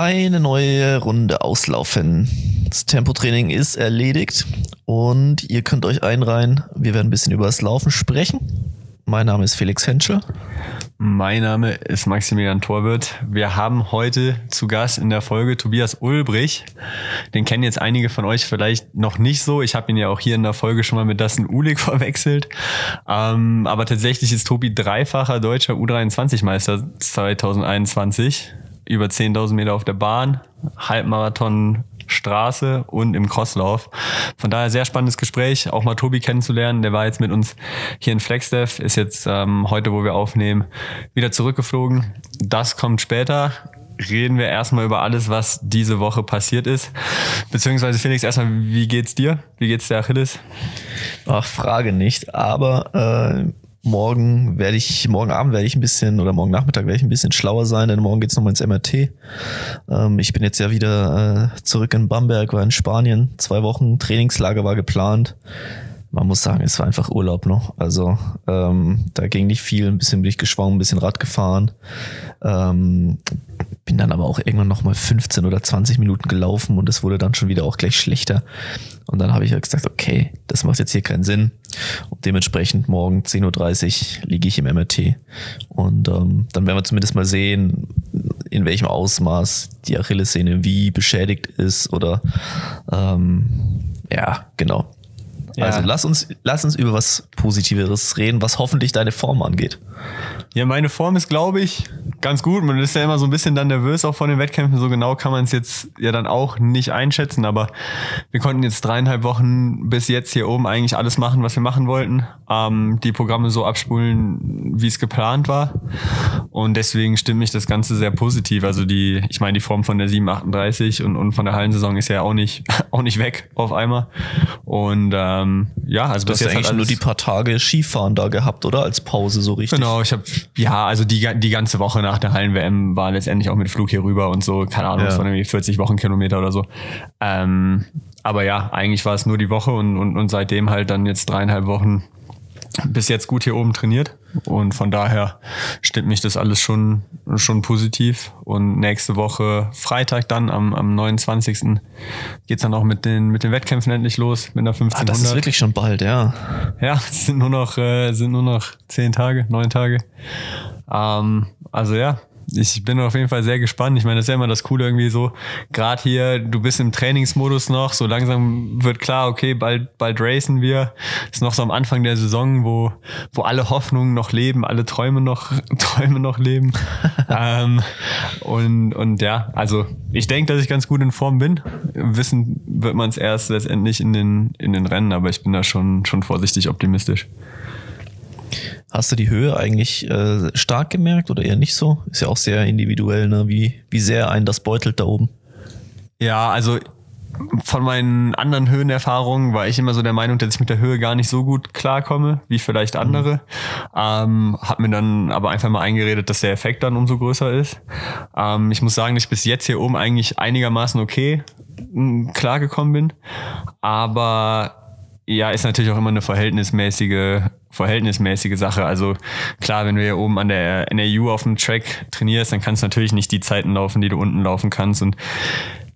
Eine neue Runde auslaufen. Das Tempotraining ist erledigt und ihr könnt euch einreihen. Wir werden ein bisschen über das Laufen sprechen. Mein Name ist Felix Henschel. Mein Name ist Maximilian Torwirt. Wir haben heute zu Gast in der Folge Tobias Ulbrich. Den kennen jetzt einige von euch vielleicht noch nicht so. Ich habe ihn ja auch hier in der Folge schon mal mit Dustin Ulig verwechselt. Ähm, aber tatsächlich ist Tobi dreifacher deutscher U23-Meister 2021 über 10.000 Meter auf der Bahn, Halbmarathon Straße und im Crosslauf. Von daher sehr spannendes Gespräch, auch mal Tobi kennenzulernen. Der war jetzt mit uns hier in Flagstaff, ist jetzt ähm, heute, wo wir aufnehmen, wieder zurückgeflogen. Das kommt später. Reden wir erstmal über alles, was diese Woche passiert ist. Beziehungsweise Felix, erstmal, wie geht's dir? Wie geht's der Achilles? Ach, Frage nicht, aber äh morgen werde ich, morgen Abend werde ich ein bisschen oder morgen Nachmittag werde ich ein bisschen schlauer sein, denn morgen geht's nochmal ins MRT. Ähm, ich bin jetzt ja wieder äh, zurück in Bamberg, war in Spanien. Zwei Wochen Trainingslager war geplant. Man muss sagen, es war einfach Urlaub noch. Also ähm, da ging nicht viel, ein bisschen bin ich geschwommen, ein bisschen Rad gefahren. Ähm, bin dann aber auch irgendwann nochmal 15 oder 20 Minuten gelaufen und es wurde dann schon wieder auch gleich schlechter. Und dann habe ich halt gesagt, okay, das macht jetzt hier keinen Sinn. Und dementsprechend morgen 10.30 Uhr liege ich im MRT. Und ähm, dann werden wir zumindest mal sehen, in welchem Ausmaß die Achillessehne wie beschädigt ist oder ähm, ja, genau. Ja. Also lass uns, lass uns über was Positiveres reden, was hoffentlich deine Form angeht. Ja, meine Form ist, glaube ich, ganz gut. Man ist ja immer so ein bisschen dann nervös auch vor den Wettkämpfen. So genau kann man es jetzt ja dann auch nicht einschätzen. Aber wir konnten jetzt dreieinhalb Wochen bis jetzt hier oben eigentlich alles machen, was wir machen wollten. Ähm, die Programme so abspulen, wie es geplant war. Und deswegen stimmt mich das Ganze sehr positiv. Also die, ich meine, die Form von der 738 und, und von der Hallensaison ist ja auch nicht, auch nicht weg auf einmal. Und ähm, ja, also du hast ja eigentlich nur die paar Tage Skifahren da gehabt, oder? Als Pause so richtig. Genau, ich habe ja, also die, die ganze Woche nach der Hallen-WM war letztendlich auch mit Flug hier rüber und so, keine Ahnung, es ja. waren irgendwie 40 Wochenkilometer oder so. Ähm, aber ja, eigentlich war es nur die Woche und, und, und seitdem halt dann jetzt dreieinhalb Wochen bis jetzt gut hier oben trainiert. Und von daher stimmt mich das alles schon, schon positiv. Und nächste Woche Freitag dann am, am 29. geht's dann auch mit den, mit den Wettkämpfen endlich los, mit einer 1500. Ah, das ist wirklich schon bald, ja. Ja, es sind nur noch, äh, sind nur noch zehn Tage, neun Tage. Ähm, also ja, ich bin auf jeden Fall sehr gespannt. Ich meine, das ist ja immer das Coole irgendwie so, gerade hier, du bist im Trainingsmodus noch, so langsam wird klar, okay, bald, bald racen wir. Ist noch so am Anfang der Saison, wo, wo alle Hoffnungen noch leben, alle Träume noch, Träume noch leben. ähm, und, und ja, also ich denke, dass ich ganz gut in Form bin. Wissen wird man es erst letztendlich in den, in den Rennen, aber ich bin da schon, schon vorsichtig optimistisch. Hast du die Höhe eigentlich äh, stark gemerkt oder eher nicht so? Ist ja auch sehr individuell, ne? wie, wie sehr einen das beutelt da oben. Ja, also von meinen anderen Höhenerfahrungen war ich immer so der Meinung, dass ich mit der Höhe gar nicht so gut klarkomme, wie vielleicht mhm. andere. Mhm. Ähm, hab mir dann aber einfach mal eingeredet, dass der Effekt dann umso größer ist. Ähm, ich muss sagen, dass ich bis jetzt hier oben eigentlich einigermaßen okay mm, klargekommen bin. Aber ja, ist natürlich auch immer eine verhältnismäßige verhältnismäßige Sache. Also klar, wenn du hier oben an der NAU auf dem Track trainierst, dann kannst du natürlich nicht die Zeiten laufen, die du unten laufen kannst. Und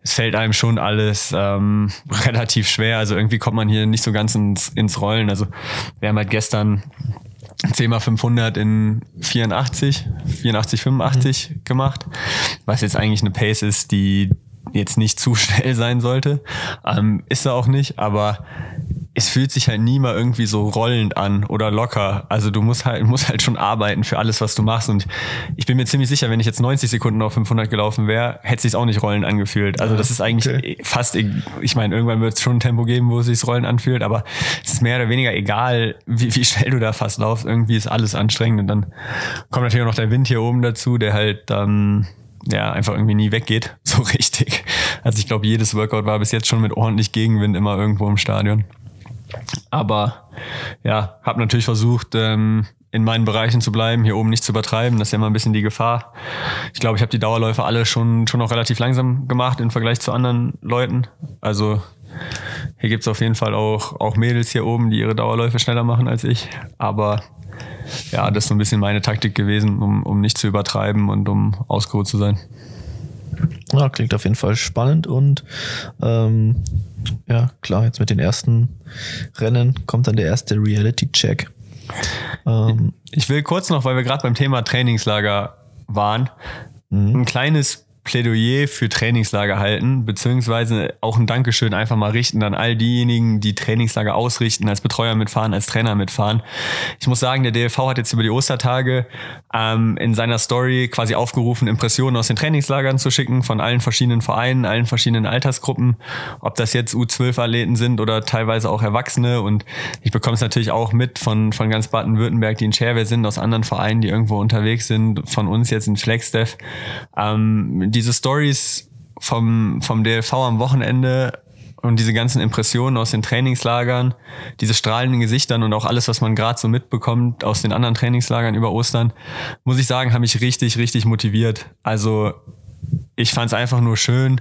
es fällt einem schon alles ähm, relativ schwer. Also irgendwie kommt man hier nicht so ganz ins, ins Rollen. Also wir haben halt gestern 10 mal 500 in 84, 84, 85 mhm. gemacht, was jetzt eigentlich eine Pace ist, die jetzt nicht zu schnell sein sollte. Ähm, ist er auch nicht, aber es fühlt sich halt nie mal irgendwie so rollend an oder locker. Also du musst halt, musst halt schon arbeiten für alles, was du machst. Und ich bin mir ziemlich sicher, wenn ich jetzt 90 Sekunden auf 500 gelaufen wäre, hätte sich auch nicht rollend angefühlt. Also das ist eigentlich okay. fast, ich meine, irgendwann wird es schon ein Tempo geben, wo es sich rollend anfühlt, aber es ist mehr oder weniger egal, wie, wie schnell du da fast laufst. Irgendwie ist alles anstrengend. Und dann kommt natürlich auch noch der Wind hier oben dazu, der halt dann ja, einfach irgendwie nie weggeht, so richtig. Also ich glaube, jedes Workout war bis jetzt schon mit ordentlich Gegenwind immer irgendwo im Stadion. Aber ja, habe natürlich versucht, ähm, in meinen Bereichen zu bleiben, hier oben nicht zu übertreiben. Das ist ja immer ein bisschen die Gefahr. Ich glaube, ich habe die Dauerläufe alle schon, schon noch relativ langsam gemacht im Vergleich zu anderen Leuten. Also hier gibt's auf jeden Fall auch, auch Mädels hier oben, die ihre Dauerläufe schneller machen als ich. Aber ja, das ist so ein bisschen meine Taktik gewesen, um, um nicht zu übertreiben und um ausgeruht zu sein. Ja, klingt auf jeden Fall spannend und ähm, ja, klar, jetzt mit den ersten Rennen kommt dann der erste Reality-Check. Ähm, ich will kurz noch, weil wir gerade beim Thema Trainingslager waren, mhm. ein kleines Plädoyer für Trainingslager halten, beziehungsweise auch ein Dankeschön einfach mal richten an all diejenigen, die Trainingslager ausrichten, als Betreuer mitfahren, als Trainer mitfahren. Ich muss sagen, der DLV hat jetzt über die Ostertage ähm, in seiner Story quasi aufgerufen, Impressionen aus den Trainingslagern zu schicken von allen verschiedenen Vereinen, allen verschiedenen Altersgruppen, ob das jetzt U12-Athleten sind oder teilweise auch Erwachsene. Und ich bekomme es natürlich auch mit von, von ganz Baden-Württemberg, die in Shareware sind, aus anderen Vereinen, die irgendwo unterwegs sind, von uns jetzt in FlexDev. Ähm, diese Stories vom, vom DLV am Wochenende und diese ganzen Impressionen aus den Trainingslagern, diese strahlenden Gesichtern und auch alles, was man gerade so mitbekommt aus den anderen Trainingslagern über Ostern, muss ich sagen, haben mich richtig, richtig motiviert. Also ich fand es einfach nur schön,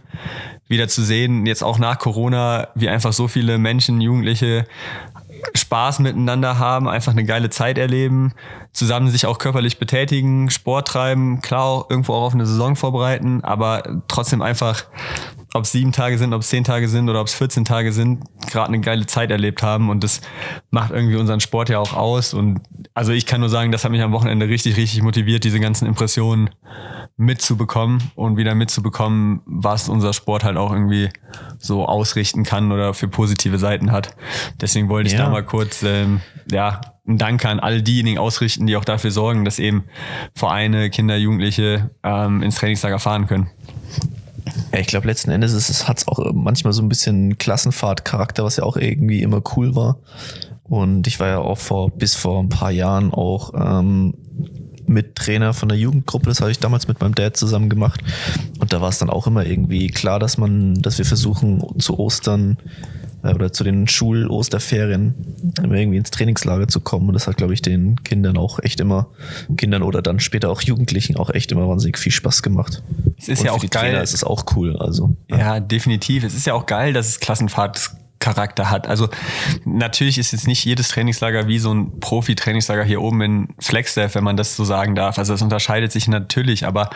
wieder zu sehen, jetzt auch nach Corona, wie einfach so viele Menschen, Jugendliche Spaß miteinander haben, einfach eine geile Zeit erleben, zusammen sich auch körperlich betätigen, Sport treiben, klar auch irgendwo auch auf eine Saison vorbereiten, aber trotzdem einfach, ob es sieben Tage sind, ob es zehn Tage sind oder ob es 14 Tage sind, gerade eine geile Zeit erlebt haben und das macht irgendwie unseren Sport ja auch aus und also ich kann nur sagen, das hat mich am Wochenende richtig, richtig motiviert, diese ganzen Impressionen mitzubekommen und wieder mitzubekommen, was unser Sport halt auch irgendwie so ausrichten kann oder für positive Seiten hat. Deswegen wollte ich ja. da mal kurz ähm, ja einen Dank an all diejenigen ausrichten, die auch dafür sorgen, dass eben Vereine, Kinder, Jugendliche ähm, ins Trainingslager fahren können. Ja, ich glaube, letzten Endes ist es, hat es auch manchmal so ein bisschen Klassenfahrtcharakter, was ja auch irgendwie immer cool war. Und ich war ja auch vor bis vor ein paar Jahren auch ähm, mit Trainer von der Jugendgruppe. Das habe ich damals mit meinem Dad zusammen gemacht. Und da war es dann auch immer irgendwie klar, dass man, dass wir versuchen, zu Ostern äh, oder zu den Schul-Osterferien immer irgendwie ins Trainingslager zu kommen. Und das hat, glaube ich, den Kindern auch echt immer, Kindern oder dann später auch Jugendlichen auch echt immer wahnsinnig viel Spaß gemacht. Es ist Und ja auch geil. es ist auch cool. Also ja. ja, definitiv. Es ist ja auch geil, dass es Klassenfahrt Charakter hat. Also natürlich ist jetzt nicht jedes Trainingslager wie so ein Profi-Trainingslager hier oben in Flexdev, wenn man das so sagen darf. Also es unterscheidet sich natürlich, aber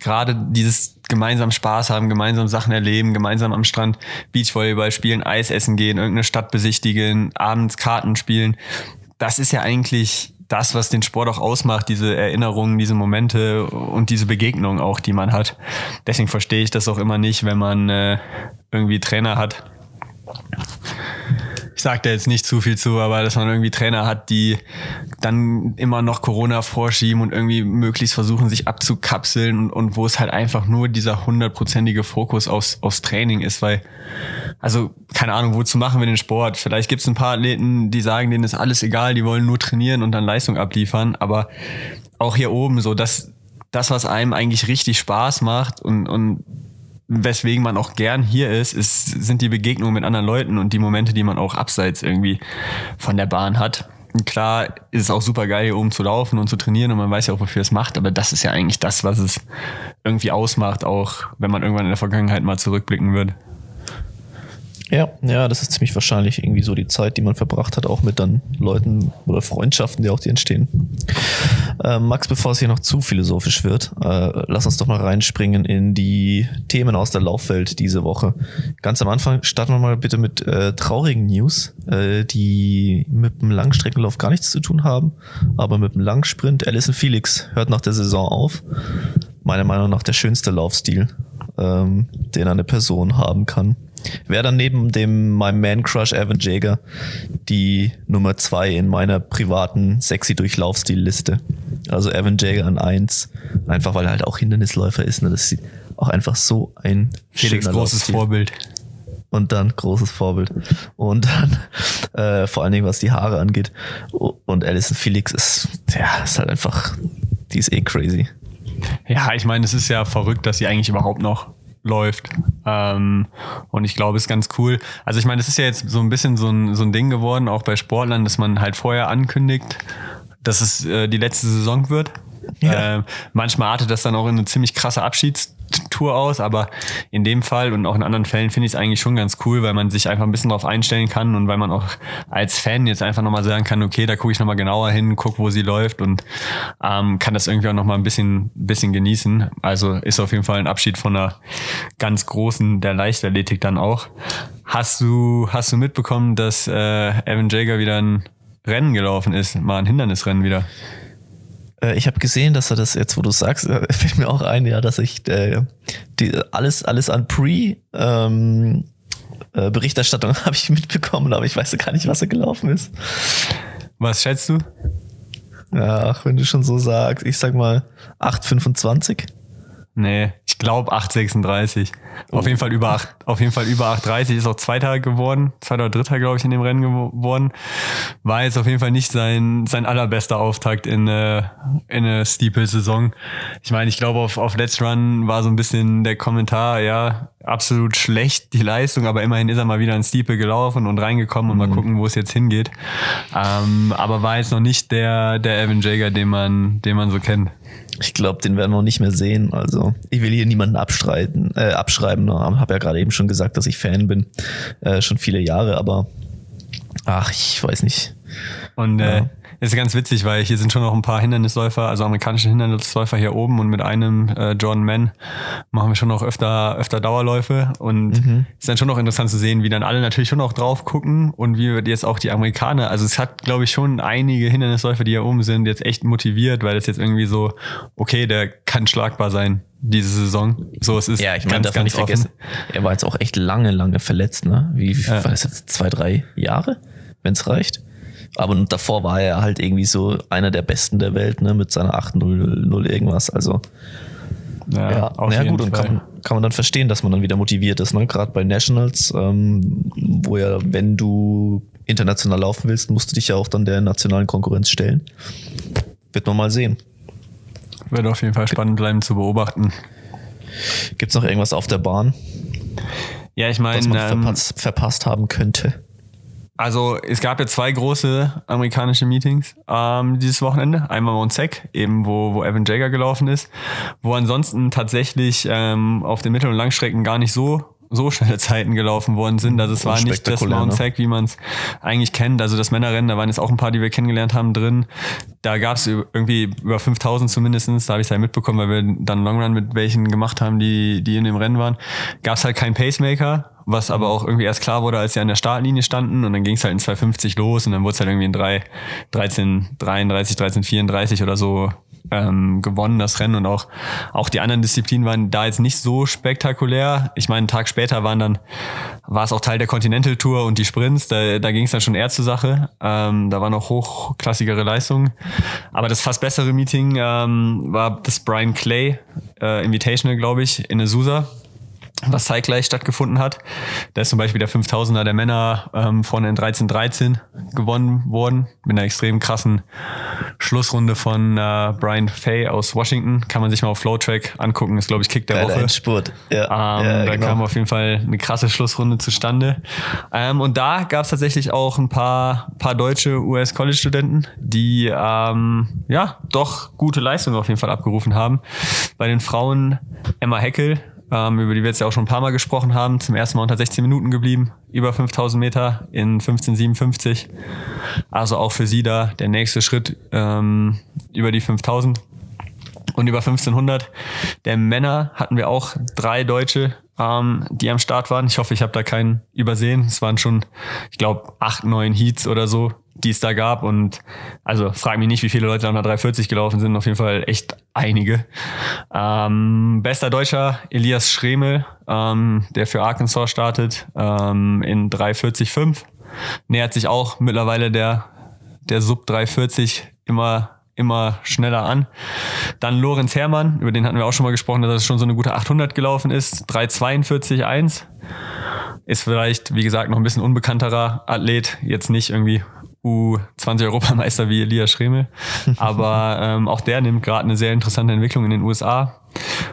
gerade dieses gemeinsam Spaß haben, gemeinsam Sachen erleben, gemeinsam am Strand Beachvolleyball spielen, Eis essen gehen, irgendeine Stadt besichtigen, abends Karten spielen, das ist ja eigentlich das, was den Sport auch ausmacht, diese Erinnerungen, diese Momente und diese Begegnungen auch, die man hat. Deswegen verstehe ich das auch immer nicht, wenn man äh, irgendwie Trainer hat, ich sag da jetzt nicht zu viel zu, aber dass man irgendwie Trainer hat, die dann immer noch Corona vorschieben und irgendwie möglichst versuchen, sich abzukapseln und, und wo es halt einfach nur dieser hundertprozentige Fokus aufs, aufs Training ist, weil, also, keine Ahnung, wozu machen wir den Sport? Vielleicht gibt es ein paar Athleten, die sagen, denen ist alles egal, die wollen nur trainieren und dann Leistung abliefern, aber auch hier oben so, dass das, was einem eigentlich richtig Spaß macht und, und weswegen man auch gern hier ist, ist, sind die Begegnungen mit anderen Leuten und die Momente, die man auch abseits irgendwie von der Bahn hat. Klar ist es auch super geil, hier oben zu laufen und zu trainieren und man weiß ja auch, wofür es macht, aber das ist ja eigentlich das, was es irgendwie ausmacht, auch wenn man irgendwann in der Vergangenheit mal zurückblicken wird. Ja, ja, das ist ziemlich wahrscheinlich irgendwie so die Zeit, die man verbracht hat, auch mit dann Leuten oder Freundschaften, die auch die entstehen. Äh, Max, bevor es hier noch zu philosophisch wird, äh, lass uns doch mal reinspringen in die Themen aus der Laufwelt diese Woche. Ganz am Anfang starten wir mal bitte mit äh, traurigen News, äh, die mit dem Langstreckenlauf gar nichts zu tun haben, aber mit dem Langsprint. Alison Felix hört nach der Saison auf. Meiner Meinung nach der schönste Laufstil, ähm, den eine Person haben kann. Wer dann neben dem meinem Man Crush Evan Jager die Nummer zwei in meiner privaten sexy Durchlaufstil-Liste. Also Evan Jager an eins, einfach weil er halt auch Hindernisläufer ist. Ne? Das sieht auch einfach so ein Felix großes Laufstil. Vorbild. Und dann großes Vorbild. Und dann äh, vor allen Dingen, was die Haare angeht. Und Alison Felix ist, ja, ist halt einfach, die ist eh crazy. Ja, ich meine, es ist ja verrückt, dass sie eigentlich überhaupt noch läuft. Ähm, und ich glaube, es ist ganz cool. Also ich meine, es ist ja jetzt so ein bisschen so ein, so ein Ding geworden, auch bei Sportlern, dass man halt vorher ankündigt, dass es äh, die letzte Saison wird. Ja. Äh, manchmal artet das dann auch in eine ziemlich krasse Abschiedstour Tour aus, aber in dem Fall und auch in anderen Fällen finde ich es eigentlich schon ganz cool, weil man sich einfach ein bisschen darauf einstellen kann und weil man auch als Fan jetzt einfach nochmal sagen kann, okay, da gucke ich nochmal genauer hin, guck, wo sie läuft und ähm, kann das irgendwie auch nochmal ein bisschen, bisschen genießen. Also ist auf jeden Fall ein Abschied von einer ganz großen der Leichtathletik dann auch. Hast du, hast du mitbekommen, dass äh, Evan Jager wieder ein Rennen gelaufen ist, mal ein Hindernisrennen wieder? Äh, ich habe gesehen, dass er das jetzt, wo du sagst, äh, fällt mir auch ein, ja, dass ich äh, die, alles, alles an Pre ähm, äh, Berichterstattung habe ich mitbekommen, aber ich weiß gar nicht, was er gelaufen ist. Was schätzt du? Ach, wenn du schon so sagst, ich sag mal 8,25. Nee, ich glaube 8,36. Oh. Auf jeden Fall über 8, auf jeden Fall über 8,30 ist auch Zweiter geworden, Zweiter oder Dritter, glaube ich, in dem Rennen geworden. War jetzt auf jeden Fall nicht sein, sein allerbester Auftakt in, äh, in eine Steeple-Saison. Ich meine, ich glaube, auf, auf Let's Run war so ein bisschen der Kommentar, ja, absolut schlecht die Leistung, aber immerhin ist er mal wieder in Steeple gelaufen und reingekommen und mhm. mal gucken, wo es jetzt hingeht. Ähm, aber war jetzt noch nicht der, der Evan Jager, den man, den man so kennt. Ich glaube, den werden wir nicht mehr sehen. Also ich will hier niemanden abstreiten, äh, abschreiben. Habe ja gerade eben schon gesagt, dass ich Fan bin, äh, schon viele Jahre. Aber ach, ich weiß nicht. Und äh, ja. Das ist ganz witzig, weil hier sind schon noch ein paar Hindernisläufer, also amerikanische Hindernisläufer hier oben und mit einem äh, Jordan Mann machen wir schon noch öfter, öfter Dauerläufe und mhm. ist dann schon noch interessant zu sehen, wie dann alle natürlich schon noch drauf gucken und wie jetzt auch die Amerikaner, also es hat glaube ich schon einige Hindernisläufer, die hier oben sind, jetzt echt motiviert, weil es jetzt irgendwie so, okay, der kann schlagbar sein diese Saison. So, es ist ja, ich meine, ganz, ganz nicht vergessen. Er war jetzt auch echt lange, lange verletzt, ne? Wie, wie ja. war das jetzt? Zwei, drei Jahre, wenn es reicht? Aber davor war er halt irgendwie so einer der Besten der Welt, ne, mit seiner 8-0 irgendwas. Also ja, ja, auf ja gut, und kann man, kann man dann verstehen, dass man dann wieder motiviert ist, ne? Gerade bei Nationals, ähm, wo ja, wenn du international laufen willst, musst du dich ja auch dann der nationalen Konkurrenz stellen. Wird man mal sehen. Wird auf jeden Fall spannend bleiben zu beobachten. Gibt's noch irgendwas auf der Bahn? Ja, ich meine, was man ähm, verpasst, verpasst haben könnte. Also es gab ja zwei große amerikanische Meetings ähm, dieses Wochenende. Einmal Mount eben wo, wo Evan Jager gelaufen ist, wo ansonsten tatsächlich ähm, auf den Mittel- und Langstrecken gar nicht so so schnelle Zeiten gelaufen worden sind. Also es war nicht das Mount ne? Sack, wie man es eigentlich kennt. Also das Männerrennen, da waren jetzt auch ein paar, die wir kennengelernt haben, drin. Da gab es irgendwie über 5000 zumindestens. da habe ich es halt mitbekommen, weil wir dann Longrun mit welchen gemacht haben, die, die in dem Rennen waren. Gab es halt keinen Pacemaker, was aber auch irgendwie erst klar wurde, als sie an der Startlinie standen und dann ging es halt in 250 los und dann wurde es halt irgendwie in 3, 13, 33, 13, 34 oder so ähm, gewonnen, das Rennen. Und auch, auch die anderen Disziplinen waren da jetzt nicht so spektakulär. Ich meine, einen Tag später waren dann, war es auch Teil der Continental Tour und die Sprints, da, da ging es dann schon eher zur Sache. Ähm, da waren noch hochklassigere Leistungen. Aber das fast bessere Meeting ähm, war das Brian Clay äh, Invitational, glaube ich, in Azusa was zeitgleich stattgefunden hat. Da ist zum Beispiel der 5000er der Männer ähm, vorne in 13-13 gewonnen worden mit einer extrem krassen Schlussrunde von äh, Brian Fay aus Washington. Kann man sich mal auf Flowtrack angucken. Ist, glaube ich, Kick der Geiler Woche. Endspurt. Ja, ähm, ja, da genau. kam auf jeden Fall eine krasse Schlussrunde zustande. Ähm, und da gab es tatsächlich auch ein paar, paar deutsche US-College-Studenten, die ähm, ja doch gute Leistungen auf jeden Fall abgerufen haben. Bei den Frauen Emma Heckel ähm, über die wir jetzt ja auch schon ein paar Mal gesprochen haben. Zum ersten Mal unter 16 Minuten geblieben, über 5000 Meter in 1557. Also auch für sie da der nächste Schritt ähm, über die 5000 und über 1500. Der Männer hatten wir auch drei Deutsche, ähm, die am Start waren. Ich hoffe, ich habe da keinen übersehen. Es waren schon, ich glaube, acht, neun Heats oder so, die es da gab. Und also frag mich nicht, wie viele Leute an der 340 gelaufen sind. Auf jeden Fall echt einige. Ähm, bester Deutscher Elias Schremel, ähm, der für Arkansas startet, ähm, in 340,5. Nähert sich auch mittlerweile der, der Sub 340 immer immer schneller an. Dann Lorenz Hermann, über den hatten wir auch schon mal gesprochen, dass er schon so eine gute 800 gelaufen ist. 342,1. Ist vielleicht, wie gesagt, noch ein bisschen unbekannterer Athlet. Jetzt nicht irgendwie U20-Europameister wie Elias Schremel. Aber ähm, auch der nimmt gerade eine sehr interessante Entwicklung in den USA.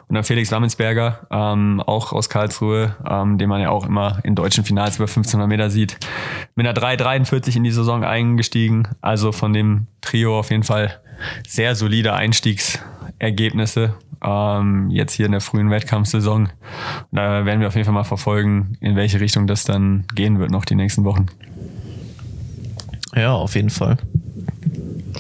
Und dann Felix Lammensberger, ähm, auch aus Karlsruhe, ähm, den man ja auch immer in deutschen Finals über 1500 Meter sieht, mit einer 3,43 in die Saison eingestiegen. Also von dem Trio auf jeden Fall sehr solide Einstiegsergebnisse. ähm, jetzt hier in der frühen Wettkampfsaison. Da werden wir auf jeden Fall mal verfolgen, in welche Richtung das dann gehen wird noch die nächsten Wochen. Ja, auf jeden Fall.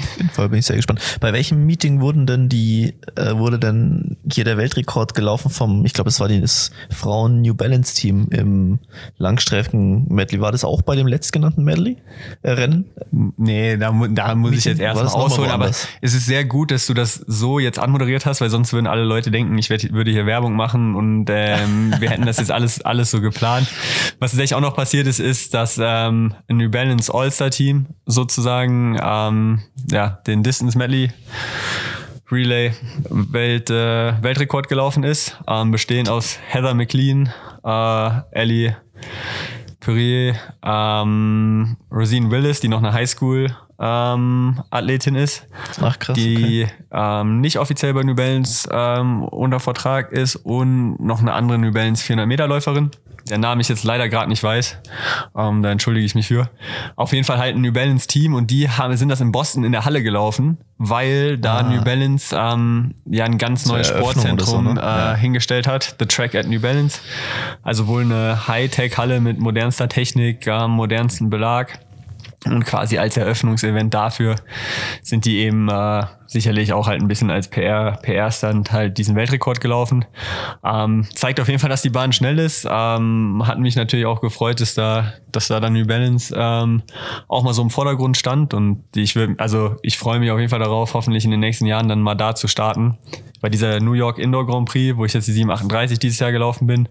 Auf jeden Fall bin ich sehr gespannt. Bei welchem Meeting wurden denn die, äh, wurde denn hier der Weltrekord gelaufen vom, ich glaube, es war das Frauen New Balance Team im Langstreifen-Medley. War das auch bei dem letztgenannten Medley? Äh, Rennen? Nee, da, da muss ich jetzt erstmal ausholen, aber es ist sehr gut, dass du das so jetzt anmoderiert hast, weil sonst würden alle Leute denken, ich werd, würde hier Werbung machen und ähm, wir hätten das jetzt alles, alles so geplant. Was tatsächlich auch noch passiert ist, ist, dass ähm, ein New Balance All-Star-Team sozusagen ähm, ja, den Distance Medley Relay Welt, äh, Weltrekord gelaufen ist, ähm, bestehend aus Heather McLean, äh, Ellie Perrier, ähm, Rosine Willis, die noch eine Highschool ähm, Athletin ist, Ach krass. okay. die ähm, nicht offiziell bei New Balance ähm, unter Vertrag ist und noch eine andere New Balance 400 Meter Läuferin. Der Name ich jetzt leider gerade nicht weiß, ähm, da entschuldige ich mich für. Auf jeden Fall halt ein New Balance Team und die haben, sind das in Boston in der Halle gelaufen, weil da Ah. New Balance ähm, ja ein ganz neues oder so, Sportzentrum ne? äh, Ja. hingestellt hat, The Track at New Balance. Also wohl eine Hightech-Halle mit modernster Technik, äh, modernsten Belag. Und quasi als Eröffnungsevent dafür sind die eben äh, sicherlich auch halt ein bisschen als PR, PR-Stand halt diesen Weltrekord gelaufen. Ähm, zeigt auf jeden Fall, dass die Bahn schnell ist. Ähm, hat mich natürlich auch gefreut, dass da, dass da dann New Balance ähm, auch mal so im Vordergrund stand. Und ich will, also ich freue mich auf jeden Fall darauf, hoffentlich in den nächsten Jahren dann mal da zu starten. Bei dieser New York Indoor Grand Prix, wo ich jetzt die 738 dieses Jahr gelaufen bin,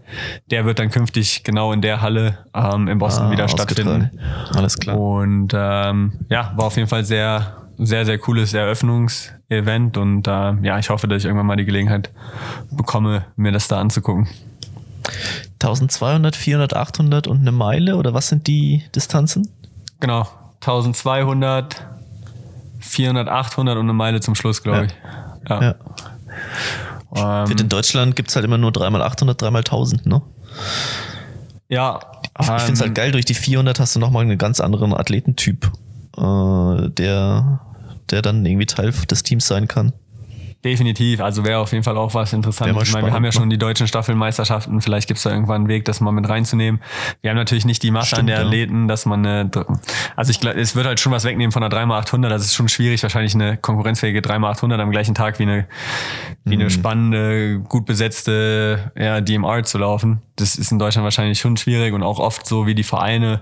der wird dann künftig genau in der Halle ähm, in Boston Ah, wieder stattfinden. Alles klar. Und ähm, ja, war auf jeden Fall sehr, sehr, sehr cooles Eröffnungsevent und äh, ja, ich hoffe, dass ich irgendwann mal die Gelegenheit bekomme, mir das da anzugucken. 1200, 400, 800 und eine Meile oder was sind die Distanzen? Genau, 1200, 400, 800 und eine Meile zum Schluss, glaube Ja. ich. Ja. Ja. Ähm, Wird in Deutschland gibt's halt immer nur 3x800, 3x1000, ne? ja Ich, ich finde es halt ähm, geil, durch die 400 hast du nochmal einen ganz anderen Athletentyp, äh, der, der dann irgendwie Teil des Teams sein kann. Definitiv, also wäre auf jeden Fall auch was Interessantes. Ich meine, wir haben ja schon die deutschen Staffelmeisterschaften, vielleicht gibt es da irgendwann einen Weg, das mal mit reinzunehmen. Wir haben natürlich nicht die Masse an Stimmt, der ja. Athleten, dass man eine, also ich glaube, es wird halt schon was wegnehmen von einer 3x800, das ist schon schwierig, wahrscheinlich eine konkurrenzfähige 3x800 am gleichen Tag wie eine, wie Mhm. eine spannende, gut besetzte ja, DMR zu laufen. Das ist in Deutschland wahrscheinlich schon schwierig und auch oft so, wie die Vereine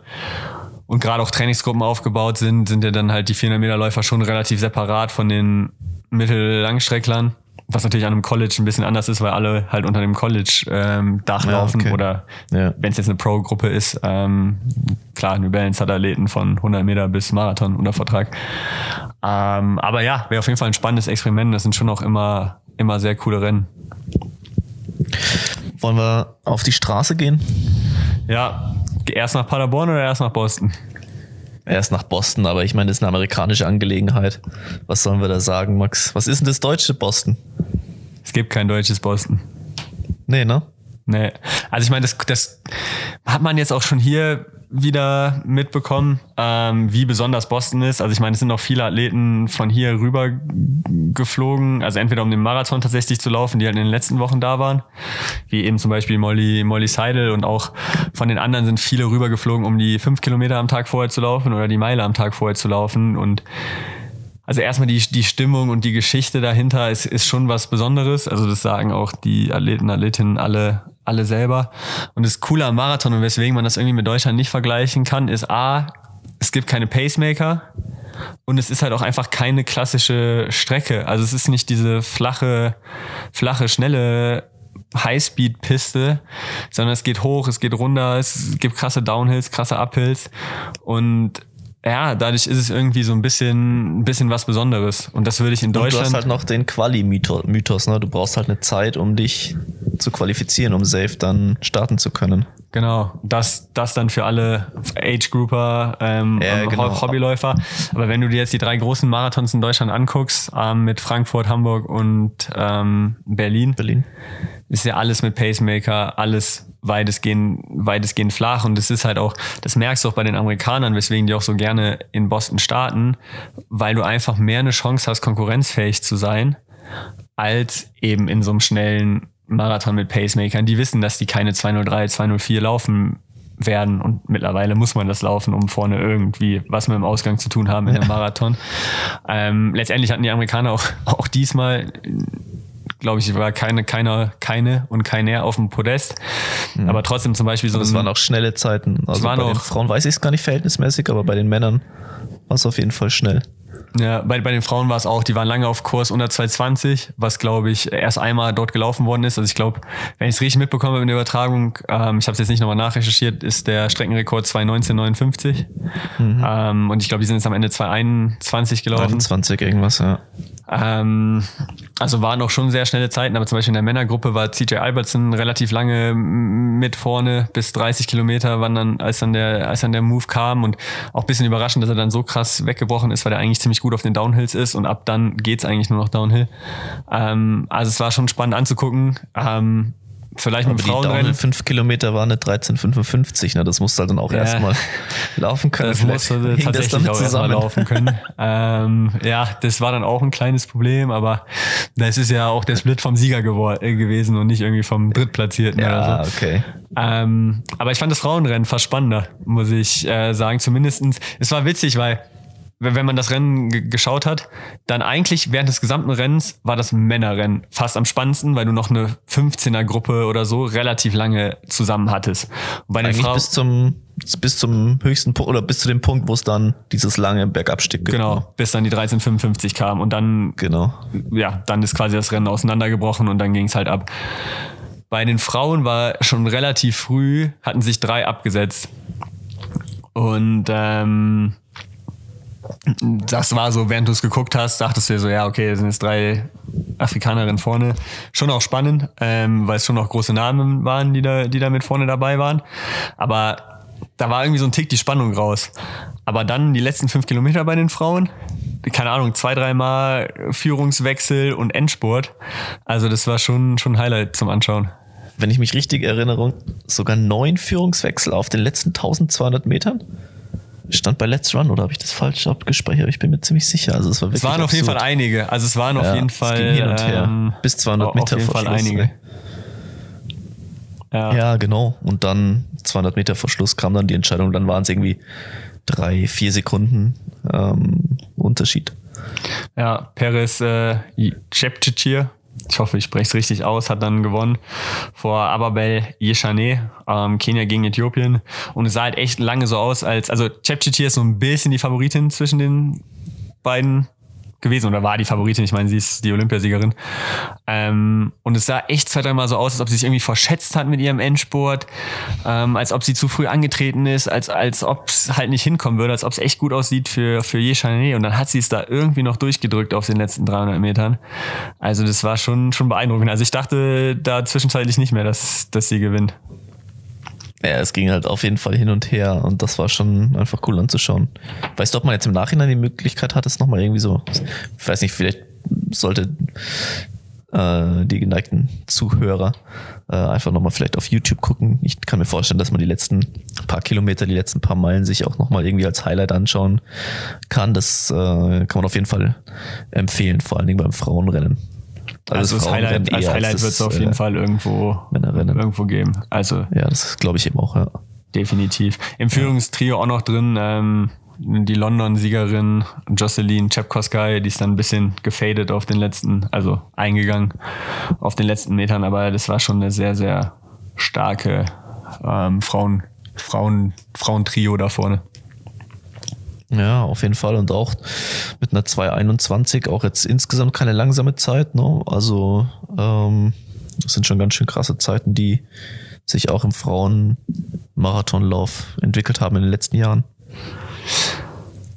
und gerade auch Trainingsgruppen aufgebaut sind, sind ja dann halt die 400 Meter Läufer schon relativ separat von den Mittel-Langstrecklern. Was natürlich an einem College ein bisschen anders ist, weil alle halt unter dem College-Dach ähm, Dach Ja, laufen okay. oder Ja. wenn es jetzt eine Pro-Gruppe ist, ähm, klar, New Balance hat Athleten von 100 Meter bis Marathon unter Vertrag. Ähm, aber ja, wäre auf jeden Fall ein spannendes Experiment. Das sind schon auch immer, immer sehr coole Rennen. Wollen wir auf die Straße gehen? Ja, erst nach Paderborn oder erst nach Boston? Erst nach Boston, aber ich meine, das ist eine amerikanische Angelegenheit. Was sollen wir da sagen, Max? Was ist denn das deutsche Boston? Es gibt kein deutsches Boston. Nee, ne? Nee. Also ich meine, das, das hat man jetzt auch schon hier wieder mitbekommen, ähm, wie besonders Boston ist. Also ich meine, es sind auch viele Athleten von hier rüber geflogen, also entweder um den Marathon tatsächlich zu laufen, die halt in den letzten Wochen da waren, wie eben zum Beispiel Molly, Molly Seidel und auch von den anderen sind viele rüber geflogen, um die fünf Kilometer am Tag vorher zu laufen oder die Meile am Tag vorher zu laufen und also erstmal die, die Stimmung und die Geschichte dahinter ist, ist schon was Besonderes. Also das sagen auch die Athleten, Athletinnen alle, alle selber. Und das Coole am Marathon und weswegen man das irgendwie mit Deutschland nicht vergleichen kann, ist A, es gibt keine Pacemaker und es ist halt auch einfach keine klassische Strecke. Also es ist nicht diese flache, flache, schnelle Highspeed-Piste, sondern es geht hoch, es geht runter, es gibt krasse Downhills, krasse Uphills und ja, dadurch ist es irgendwie so ein bisschen, ein bisschen was Besonderes. Und das würde ich in Und du Deutschland. hast halt noch den Quali-Mythos, ne? Du brauchst halt eine Zeit, um dich zu qualifizieren, um safe dann starten zu können. Genau, das, das dann für alle Age-Grouper, ähm, Ja, ähm, genau. Ho- Hobbyläufer. Aber wenn du dir jetzt die drei großen Marathons in Deutschland anguckst, ähm, mit Frankfurt, Hamburg und ähm, Berlin, Berlin. ist ja alles mit Pacemaker, alles weitestgehend, weitestgehend flach. Und das ist halt auch, das merkst du auch bei den Amerikanern, weswegen die auch so gerne in Boston starten, weil du einfach mehr eine Chance hast, konkurrenzfähig zu sein. als eben in so einem schnellen Marathon mit Pacemakern. Die wissen, dass die keine 203, 204 laufen werden und mittlerweile muss man das laufen, um vorne irgendwie was mit dem Ausgang zu tun haben in einem Marathon. Ähm, letztendlich hatten die Amerikaner auch, auch diesmal glaube ich, war keine, keiner, keine und keiner auf dem Podest. Mhm. Aber trotzdem zum Beispiel so. Das waren auch schnelle Zeiten. Also bei den Frauen weiß ich es gar nicht verhältnismäßig, aber bei den Männern war es auf jeden Fall schnell. Ja, bei, bei den Frauen war es auch, die waren lange auf Kurs unter 220, was glaube ich erst einmal dort gelaufen worden ist. Also ich glaube, wenn ich es richtig mitbekomme in der Übertragung, ähm, ich habe es jetzt nicht nochmal nachrecherchiert, ist der Streckenrekord 219,59. Mhm. Ähm, und ich glaube, die sind jetzt am Ende 221 gelaufen. 21 irgendwas, ja. Ähm, also waren auch schon sehr schnelle Zeiten, aber zum Beispiel in der Männergruppe war CJ Albertson relativ lange mit vorne, bis 30 Kilometer, wann dann, als dann der, als dann der Move kam und auch bisschen überraschend, dass er dann so krass weggebrochen ist, weil er eigentlich ziemlich gut auf den Downhills ist und ab dann geht's eigentlich nur noch Downhill. Ähm, also es war schon spannend anzugucken. Ähm, Vielleicht mit Frauenrennen. Die fünf Kilometer waren eine 13,55. Ne? Das musst du halt dann auch ja. erstmal laufen können. Das musst du tatsächlich auch erstmal laufen können. ähm, ja, das war dann auch ein kleines Problem, aber das ist ja auch der Split vom Sieger äh, gewesen und nicht irgendwie vom Drittplatzierten ja, so. okay. Ähm, aber ich fand das Frauenrennen fast spannender, muss ich äh, sagen. Zumindestens. Es war witzig, weil wenn man das Rennen geschaut hat, dann eigentlich während des gesamten Rennens war das Männerrennen fast am spannendsten, weil du noch eine 15er Gruppe oder so relativ lange zusammen hattest. Und bei den eigentlich bis zum bis zum höchsten Punkt oder bis zu dem Punkt, wo es dann dieses lange Bergabstieg gibt. Genau, ne? bis dann die 1355 kam und dann genau. Ja, dann ist quasi das Rennen auseinandergebrochen und dann ging es halt ab. Bei den Frauen war schon relativ früh, hatten sich drei abgesetzt. Und ähm, das war so, während du es geguckt hast, dachtest du dir so, ja, okay, sind jetzt drei Afrikanerinnen vorne. Schon auch spannend, ähm, weil es schon auch große Namen waren, die da, die da mit vorne dabei waren. Aber da war irgendwie so ein Tick die Spannung raus. Aber dann die letzten fünf Kilometer bei den Frauen, keine Ahnung, zwei, dreimal Führungswechsel und Endspurt. Also das war schon, schon ein Highlight zum Anschauen. Wenn ich mich richtig erinnere, sogar neun Führungswechsel auf den letzten 1200 Metern stand bei Let's Run oder habe ich das falsch abgespeichert? Ich bin mir ziemlich sicher. Also es war wirklich. Es waren auf jeden Fall einige. Also es waren auf jeden Fall hin und her. Ähm, bis 200 Meter auf jeden Fall einige. Ja. ja, genau. Und dann 200 Meter vor Schluss kam dann die Entscheidung. Dann waren es irgendwie drei, vier Sekunden ähm, Unterschied. Ja, Perez äh, Cepcicir ich hoffe, ich spreche es richtig aus, hat dann gewonnen vor Ababel Yeshane, ähm, Kenia gegen Äthiopien. Und es sah halt echt lange so aus, als, also Chepchirchir ist so ein bisschen die Favoritin zwischen den beiden gewesen oder war die Favoritin. Ich meine, sie ist die Olympiasiegerin. Ähm, und es sah echt zwei, dreimal so aus, als ob sie sich irgendwie verschätzt hat mit ihrem Endspurt, ähm, als ob sie zu früh angetreten ist, als, als ob es halt nicht hinkommen würde, als ob es echt gut aussieht für, für Yeshane. Und dann hat sie es da irgendwie noch durchgedrückt auf den letzten 300 Metern. Also das war schon, schon beeindruckend. Also ich dachte da zwischenzeitlich nicht mehr, dass, dass sie gewinnt. Ja, es ging halt auf jeden Fall hin und her und das war schon einfach cool anzuschauen. Weißt du, ob man jetzt im Nachhinein die Möglichkeit hat, es nochmal irgendwie so, ich weiß nicht, vielleicht sollte äh, die geneigten Zuhörer äh, einfach nochmal vielleicht auf YouTube gucken. Ich kann mir vorstellen, dass man die letzten paar Kilometer, die letzten paar Meilen sich auch nochmal irgendwie als Highlight anschauen kann. Das äh, kann man auf jeden Fall empfehlen, vor allen Dingen beim Frauenrennen. Also, also das Highlight, als Highlight wird es auf jeden äh, Fall irgendwo, irgendwo geben. Also ja, das glaube ich eben auch, ja. Definitiv. Im Führungstrio auch noch drin ähm, die London-Siegerin Jocelyn Chepkoskai, die ist dann ein bisschen gefadet auf den letzten, also eingegangen auf den letzten Metern, aber das war schon eine sehr, sehr starke ähm, Frauen, Frauen, Frauentrio da vorne. Ja, auf jeden Fall. Und auch mit einer 221 auch jetzt insgesamt keine langsame Zeit. Ne? Also ähm, das sind schon ganz schön krasse Zeiten, die sich auch im Frauen-Marathonlauf entwickelt haben in den letzten Jahren.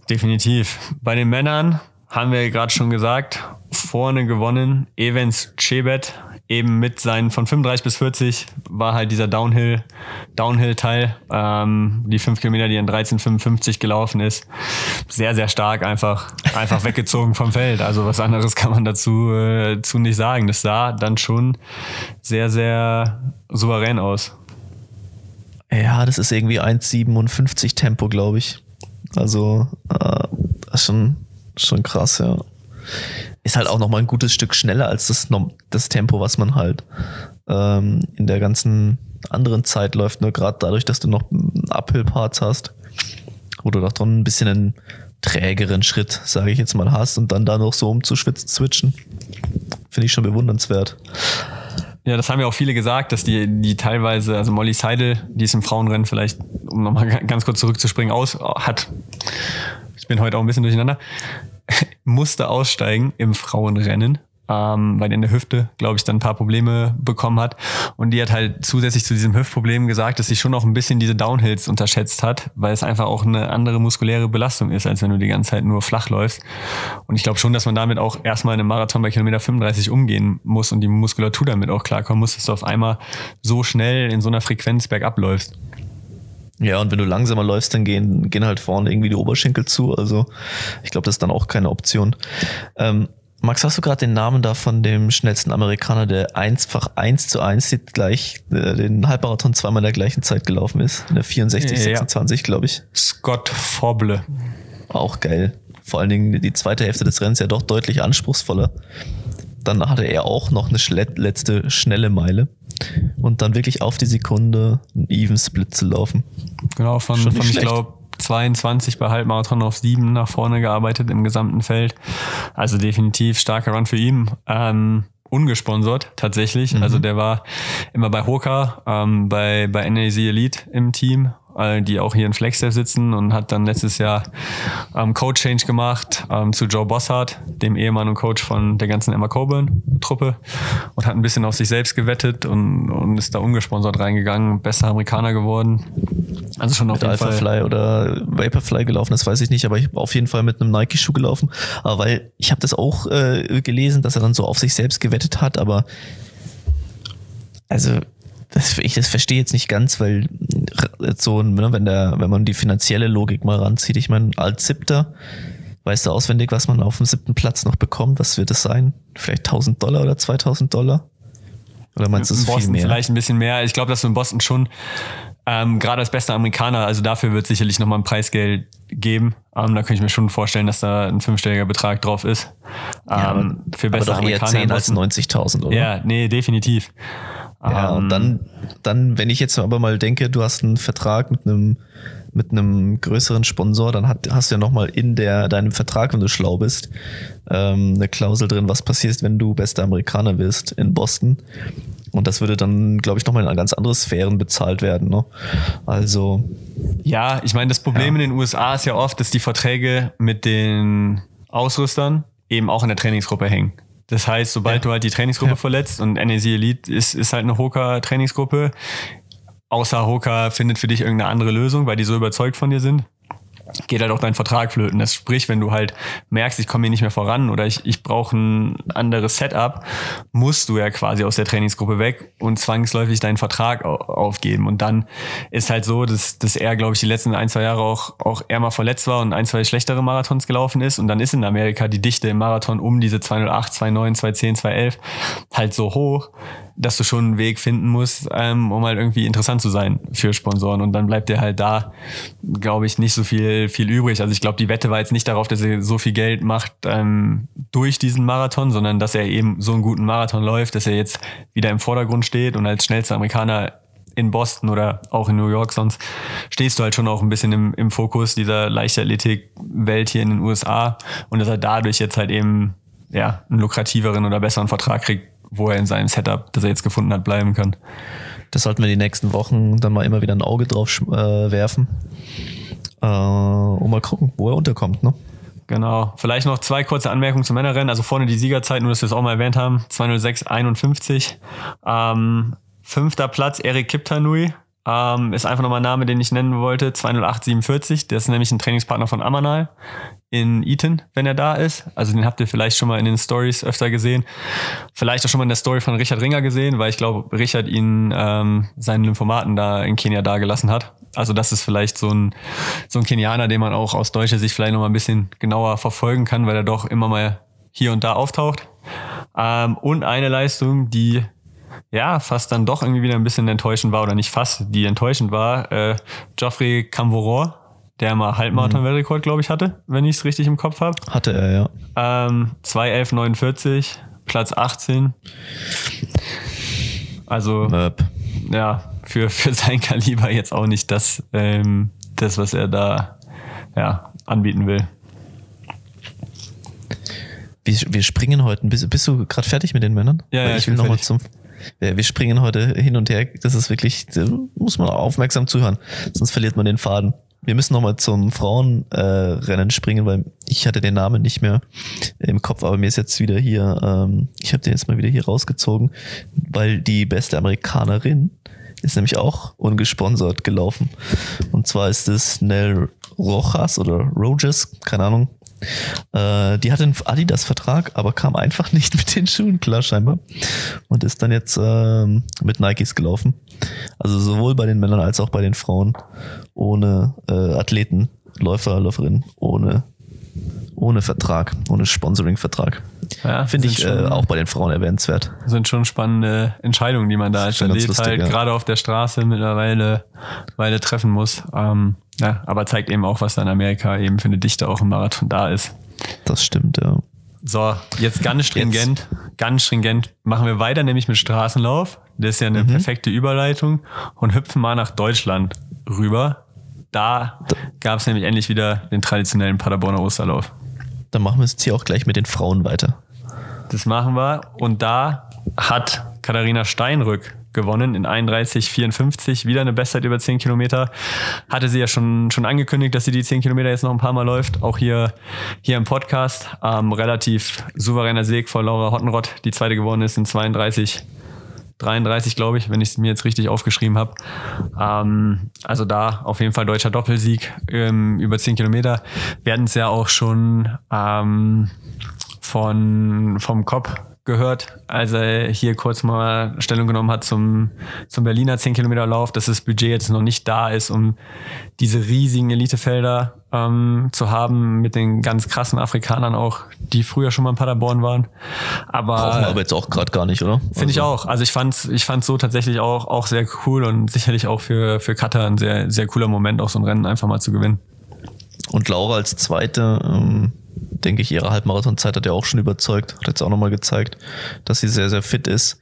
Definitiv. Bei den Männern haben wir gerade schon gesagt, vorne gewonnen Evans Chebet eben mit seinen von 35 bis 40 war halt dieser Downhill, Downhill-Teil, ähm, die 5 Kilometer, die in 13,55 gelaufen ist. Sehr, sehr stark einfach, einfach weggezogen vom Feld. Also was anderes kann man dazu äh, zu nicht sagen. Das sah dann schon sehr, sehr souverän aus. Ja, das ist irgendwie 1,57 Tempo, glaube ich. Also, äh, schon, schon krass, ja. Ist halt auch noch mal ein gutes Stück schneller als das, das Tempo, was man halt ähm, in der ganzen anderen Zeit läuft. Nur gerade dadurch, dass du noch Uphill-Parts hast, wo du doch dann ein bisschen einen trägeren Schritt, sage ich jetzt mal, hast und dann da noch so umzuswitchen, finde ich schon bewundernswert. Ja, das haben ja auch viele gesagt, dass die, die teilweise, also Molly Seidel, die ist im Frauenrennen vielleicht, um nochmal ganz kurz zurückzuspringen, aus, hat, ich bin heute auch ein bisschen durcheinander, musste aussteigen im Frauenrennen, ähm, weil die in der Hüfte, glaube ich, dann ein paar Probleme bekommen hat. Und die hat halt zusätzlich zu diesem Hüftproblem gesagt, dass sie schon noch ein bisschen diese Downhills unterschätzt hat, weil es einfach auch eine andere muskuläre Belastung ist, als wenn du die ganze Zeit nur flach läufst. Und ich glaube schon, dass man damit auch erstmal in einem Marathon bei Kilometer 35 umgehen muss und die Muskulatur damit auch klarkommen muss, dass du auf einmal so schnell in so einer Frequenz bergab läufst. Ja, und wenn du langsamer läufst, dann gehen, gehen halt vorne irgendwie die Oberschenkel zu. Also ich glaube, das ist dann auch keine Option. Ähm, Max, hast du gerade den Namen da von dem schnellsten Amerikaner, der einfach eins zu eins gleich äh, den Halbmarathon zweimal in der gleichen Zeit gelaufen ist? In der 64, ja, 26, glaube ich. Scott Foble. Auch geil. Vor allen Dingen die zweite Hälfte des Rennens ja doch deutlich anspruchsvoller. Dann hatte er auch noch eine letzte schnelle Meile und dann wirklich auf die Sekunde einen Even Split zu laufen. Genau, von, von ich glaube 22 bei Halbmarathon auf 7 nach vorne gearbeitet im gesamten Feld. Also definitiv starker Run für ihn. Ähm, ungesponsert tatsächlich. Mhm. Also der war immer bei Hoka, ähm, bei, bei NAC Elite im Team die auch hier in Flagstaff sitzen und hat dann letztes Jahr ähm, Coach Change gemacht ähm, zu Joe Bossart, dem Ehemann und Coach von der ganzen Emma Coburn Truppe und hat ein bisschen auf sich selbst gewettet und, und ist da ungesponsert reingegangen, bester Amerikaner geworden. Also schon auf mit jeden Alpha Fall. Fly oder Vaporfly gelaufen, das weiß ich nicht, aber ich habe auf jeden Fall mit einem Nike Schuh gelaufen, aber weil ich habe das auch äh, gelesen, dass er dann so auf sich selbst gewettet hat, aber also das, ich das verstehe jetzt nicht ganz, weil so, ne, wenn der, wenn man die finanzielle Logik mal ranzieht, ich meine, als Siebter, weißt du auswendig, was man auf dem siebten Platz noch bekommt? Was wird es sein? Vielleicht 1000 Dollar oder 2000 Dollar? Oder meinst du es viel mehr? Vielleicht ein bisschen mehr. Ich glaube, dass du in Boston schon ähm, gerade als bester Amerikaner, also dafür wird sicherlich nochmal ein Preisgeld geben. Ähm, da könnte ich mir schon vorstellen, dass da ein fünfstelliger Betrag drauf ist. Ähm, ja, für bester aber doch eher Amerikaner 10 als 90.000, oder? Ja, nee, definitiv. Ja, und dann, dann, wenn ich jetzt aber mal denke, du hast einen Vertrag mit einem, mit einem größeren Sponsor, dann hat, hast du ja nochmal in der, deinem Vertrag, wenn du schlau bist, ähm, eine Klausel drin, was passiert, wenn du bester Amerikaner wirst in Boston. Und das würde dann, glaube ich, nochmal in ganz andere Sphären bezahlt werden. Ne? Also. Ja, ich meine, das Problem ja. in den USA ist ja oft, dass die Verträge mit den Ausrüstern eben auch in der Trainingsgruppe hängen. Das heißt, sobald ja. du halt die Trainingsgruppe ja. verletzt und NAC Elite ist, ist halt eine Hoka-Trainingsgruppe, außer Hoka findet für dich irgendeine andere Lösung, weil die so überzeugt von dir sind, geht halt auch dein Vertrag flöten. Das sprich, wenn du halt merkst, ich komme hier nicht mehr voran oder ich, ich brauche ein anderes Setup, musst du ja quasi aus der Trainingsgruppe weg und zwangsläufig deinen Vertrag aufgeben. Und dann ist halt so, dass, dass er, glaube ich, die letzten ein, zwei Jahre auch, auch eher mal verletzt war und ein, zwei schlechtere Marathons gelaufen ist. Und dann ist in Amerika die Dichte im Marathon um diese 208, 209, 210, 211 halt so hoch, dass du schon einen Weg finden musst, ähm, um halt irgendwie interessant zu sein für Sponsoren. Und dann bleibt dir halt da, glaube ich, nicht so viel, viel übrig. Also ich glaube, die Wette war jetzt nicht darauf, dass er so viel Geld macht ähm, durch diesen Marathon, sondern dass er eben so einen guten Marathon läuft, dass er jetzt wieder im Vordergrund steht und als schnellster Amerikaner in Boston oder auch in New York, sonst stehst du halt schon auch ein bisschen im, im Fokus dieser Leichtathletik-Welt hier in den USA und dass er dadurch jetzt halt eben ja, einen lukrativeren oder besseren Vertrag kriegt, wo er in seinem Setup, das er jetzt gefunden hat, bleiben kann. Das sollten wir die nächsten Wochen dann mal immer wieder ein Auge drauf äh, werfen. Äh, und mal gucken, wo er unterkommt, ne? Genau. Vielleicht noch zwei kurze Anmerkungen zum Männerrennen. Also vorne die Siegerzeit, nur dass wir es auch mal erwähnt haben. 206,51. Ähm, fünfter Platz Erik Kiptanui. Ähm, ist einfach nochmal ein Name, den ich nennen wollte. 208,47. Der ist nämlich ein Trainingspartner von Amanal in Eton, wenn er da ist. Also den habt ihr vielleicht schon mal in den Stories öfter gesehen. Vielleicht auch schon mal in der Story von Richard Ringer gesehen, weil ich glaube, Richard ihn ähm, seinen Lymphomaten da in Kenia dagelassen hat. Also das ist vielleicht so ein, so ein Kenianer, den man auch aus deutscher Sicht vielleicht noch mal ein bisschen genauer verfolgen kann, weil er doch immer mal hier und da auftaucht. Ähm, und eine Leistung, die ja fast dann doch irgendwie wieder ein bisschen enttäuschend war, oder nicht fast, die enttäuschend war, äh, Geoffrey Camvoror, der mal Halbmarathon-Weltrekord, glaube ich, hatte, wenn ich es richtig im Kopf habe. Hatte er, ja. Ähm, 2.11.49, Platz 18. Also, Möp. ja, für, für sein Kaliber jetzt auch nicht das, ähm, das was er da ja, anbieten will. Wir, wir springen heute ein bisschen. Bist du gerade fertig mit den Männern? Ja, Weil ja, ich will nochmal zum. Wir wir springen heute hin und her. Das ist wirklich, da muss man aufmerksam zuhören, sonst verliert man den Faden. Wir müssen nochmal zum Frauenrennen äh, springen, weil ich hatte den Namen nicht mehr im Kopf, aber mir ist jetzt wieder hier, ähm, ich habe den jetzt mal wieder hier rausgezogen, weil die beste Amerikanerin ist nämlich auch ungesponsert gelaufen. Und zwar ist es Nell Rojas oder Rogers, keine Ahnung. Äh, die hatte einen Adidas-Vertrag, aber kam einfach nicht mit den Schuhen klar scheinbar. Und ist dann jetzt ähm, mit Nikes gelaufen. Also sowohl bei den Männern als auch bei den Frauen. Ohne äh, Athleten, Läufer, Läuferinnen, ohne, ohne Vertrag, ohne Sponsoring-Vertrag. Ja, Finde ich äh, schon- auch bei den Frauen erwähnenswert. sind schon spannende Entscheidungen, die man da als Athlet halt ja. gerade auf der Straße mittlerweile Weile treffen muss. Ähm, ja, aber zeigt eben auch, was da in Amerika eben für eine Dichte auch im Marathon da ist. Das stimmt, ja. So, jetzt ganz stringent, ganz stringent machen wir weiter, nämlich mit Straßenlauf. Das ist ja eine perfekte Überleitung und hüpfen mal nach Deutschland rüber. Da gab es nämlich endlich wieder den traditionellen Paderborner Osterlauf. Dann machen wir es jetzt hier auch gleich mit den Frauen weiter. Das machen wir. Und da hat Katharina Steinrück gewonnen in 31,54. Wieder eine Bestzeit über 10 Kilometer. Hatte sie ja schon, schon angekündigt, dass sie die 10 Kilometer jetzt noch ein paar Mal läuft. Auch hier, hier im Podcast. Ähm, relativ souveräner Sieg vor Laura Hottenrott, die zweite gewonnen ist in 32. 33, glaube ich, wenn ich es mir jetzt richtig aufgeschrieben habe. Ähm, also da auf jeden Fall deutscher Doppelsieg ähm, über 10 Kilometer. Wir hatten es ja auch schon ähm, von, vom Kopf gehört, als er hier kurz mal Stellung genommen hat zum, zum Berliner 10 Kilometer Lauf, dass das Budget jetzt noch nicht da ist, um diese riesigen Elitefelder ähm, zu haben mit den ganz krassen Afrikanern auch, die früher schon mal in Paderborn waren. Aber Brauchen wir aber jetzt auch gerade gar nicht, oder? Finde ich auch. Also ich fand's, ich fand's so tatsächlich auch, auch sehr cool und sicherlich auch für, für Katar ein sehr, sehr cooler Moment, auch so ein Rennen einfach mal zu gewinnen. Und Laura als Zweite, ähm, denke ich, ihre Halbmarathonzeit hat ja auch schon überzeugt, hat jetzt auch nochmal gezeigt, dass sie sehr, sehr fit ist.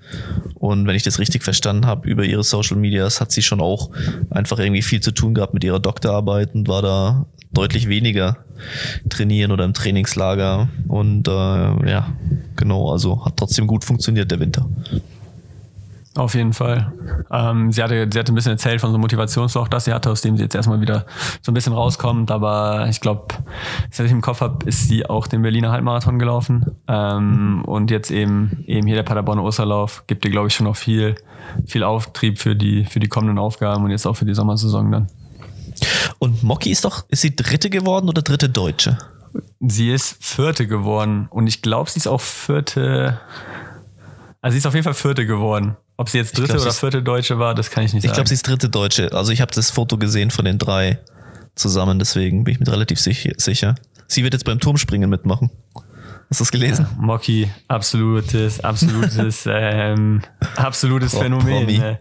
Und wenn ich das richtig verstanden habe, über ihre Social Medias hat sie schon auch einfach irgendwie viel zu tun gehabt mit ihrer Doktorarbeit und war da deutlich weniger trainieren oder im Trainingslager. Und äh, ja, genau, also hat trotzdem gut funktioniert der Winter. Auf jeden Fall. Ähm, sie, hatte, sie hatte ein bisschen erzählt von so einem Motivationsloch, das sie hatte, aus dem sie jetzt erstmal wieder so ein bisschen rauskommt. Aber ich glaube, wenn ich im Kopf habe, ist sie auch den Berliner Halbmarathon gelaufen. Ähm, und jetzt eben, eben hier der Paderborner Osterlauf gibt ihr, glaube ich, schon noch viel, viel Auftrieb für die, für die kommenden Aufgaben und jetzt auch für die Sommersaison dann. Und Mocky ist doch, ist sie dritte geworden oder dritte Deutsche? Sie ist Vierte geworden und ich glaube, sie ist auch Vierte. Also sie ist auf jeden Fall Vierte geworden. Ob sie jetzt Dritte glaub, oder Vierte Deutsche war, das kann ich nicht Ich sagen. glaube, sie ist dritte Deutsche. Also ich habe das Foto gesehen von den drei zusammen, deswegen bin ich mir relativ sicher. Sie wird jetzt beim Turmspringen mitmachen. Hast du das gelesen? Mocky, absolutes, absolutes, ähm, absolutes Pro- Phänomen. Ne?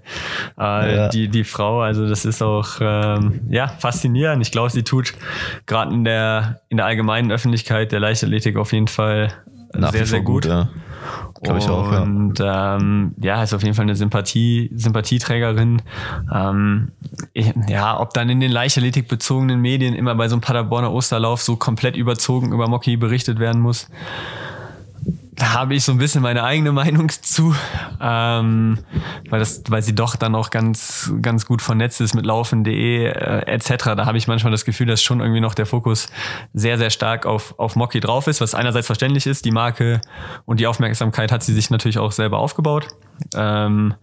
Äh, Ja. die, die Frau, also das ist auch ähm, ja, faszinierend. Ich glaube, sie tut gerade in der, in der allgemeinen Öffentlichkeit der Leichtathletik auf jeden Fall Nach sehr, sehr vor gut. ja. Glaube ich auch, ja. Und ähm, ja, ist auf jeden Fall eine Sympathie, Sympathieträgerin. Ähm, ja, ob dann in den Leichtathletik bezogenen Medien immer bei so einem Paderborner Osterlauf so komplett überzogen über Mocky berichtet werden muss, da habe ich so ein bisschen meine eigene Meinung zu, ähm, weil das, weil sie doch dann auch ganz, ganz gut vernetzt ist mit laufen.de äh, etc. Da habe ich manchmal das Gefühl, dass schon irgendwie noch der Fokus sehr, sehr stark auf, auf Mocky drauf ist, was einerseits verständlich ist. Die Marke und die Aufmerksamkeit hat sie sich natürlich auch selber aufgebaut. Ähm,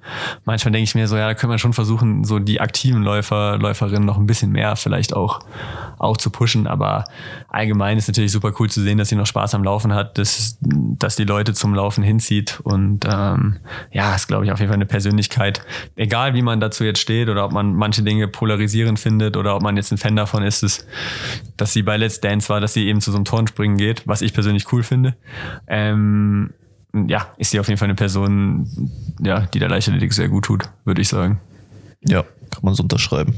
manchmal denke ich mir so, ja, da könnte man schon versuchen, so die aktiven Läufer, Läuferinnen noch ein bisschen mehr vielleicht auch, auch zu pushen. Aber allgemein ist natürlich super cool zu sehen, dass sie noch Spaß am Laufen hat, dass, dass die Leute zum Laufen hinzieht. Und ähm, ja, ist, glaube ich, auf jeden Fall eine Persönlichkeit. Egal, wie man dazu jetzt steht oder ob man manche Dinge polarisierend findet oder ob man jetzt ein Fan davon ist, dass, dass sie bei Let's Dance war, dass sie eben zu so einem Turnspringen geht, was ich persönlich cool finde. Ähm, ja, ist sie auf jeden Fall eine Person, ja, die der Leichtathletik sehr gut tut, würde ich sagen. Ja, kann man so unterschreiben.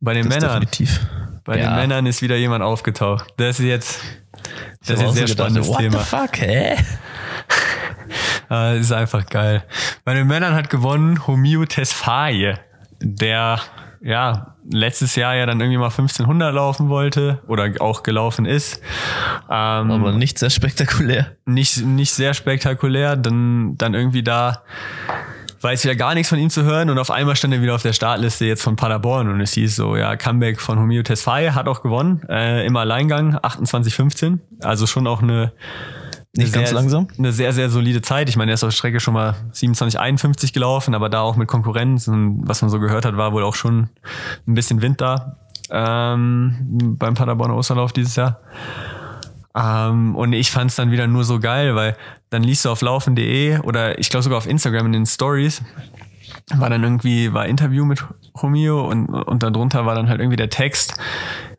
Bei den Das Männern, definitiv. bei Ja. den Männern ist wieder jemand aufgetaucht. Das ist jetzt, das ist auch sehr so gedacht, spannendes What Thema. the fuck, hä? Ah, das ist einfach geil. Bei den Männern hat gewonnen Homio Tesfaye, der ja letztes Jahr ja dann irgendwie mal 1500 laufen wollte oder auch gelaufen ist. Ähm, Aber nicht sehr spektakulär. nicht, nicht sehr spektakulär, dann, dann irgendwie da war jetzt wieder gar nichts von ihm zu hören und auf einmal stand er wieder auf der Startliste jetzt von Paderborn und es hieß so, ja, Comeback von Homio Tesfaye hat auch gewonnen, äh, im Alleingang 28,15, also schon auch eine Nicht eine ganz sehr, langsam. Eine sehr, sehr solide Zeit. Ich meine, er ist auf der Strecke schon mal 27,51 gelaufen, aber da auch mit Konkurrenz und was man so gehört hat, war wohl auch schon ein bisschen Wind da ähm, beim Paderborner Osterlauf dieses Jahr. Ähm, und ich fand es dann wieder nur so geil, weil dann liest du auf laufen.de oder ich glaube sogar auf Instagram in den Stories, war dann irgendwie, war Interview mit Romeo und, und darunter war dann halt irgendwie der Text,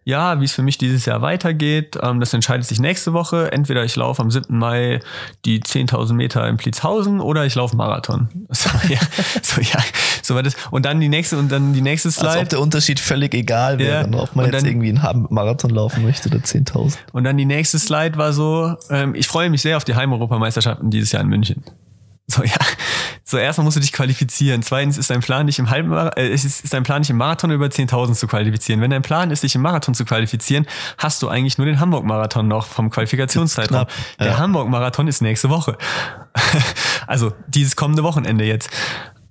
ja, wie es für mich dieses Jahr weitergeht, ähm, das entscheidet sich nächste Woche. Entweder ich laufe am 7. Mai die 10.000 Meter in Pliezhausen oder ich laufe Marathon. So, ja, so, ja, so war das. Und dann die nächste, und dann die nächste Als Slide. ob der Unterschied völlig egal wäre, Ja, ob man und jetzt dann- irgendwie einen Marathon laufen möchte oder 10.000. Und dann die nächste Slide war so, ähm, ich freue mich sehr auf die Heimeuropameisterschaften dieses Jahr in München. So, ja. So, erstmal musst du dich qualifizieren. Zweitens ist dein Plan nicht im halben, Mar- äh, ist, ist dein Plan nicht im Marathon über 10.000 zu qualifizieren. Wenn dein Plan ist, dich im Marathon zu qualifizieren, hast du eigentlich nur den Hamburg-Marathon noch vom Qualifikationszeitraum. Knapp, Der ja. Hamburg-Marathon ist nächste Woche. also, dieses kommende Wochenende jetzt.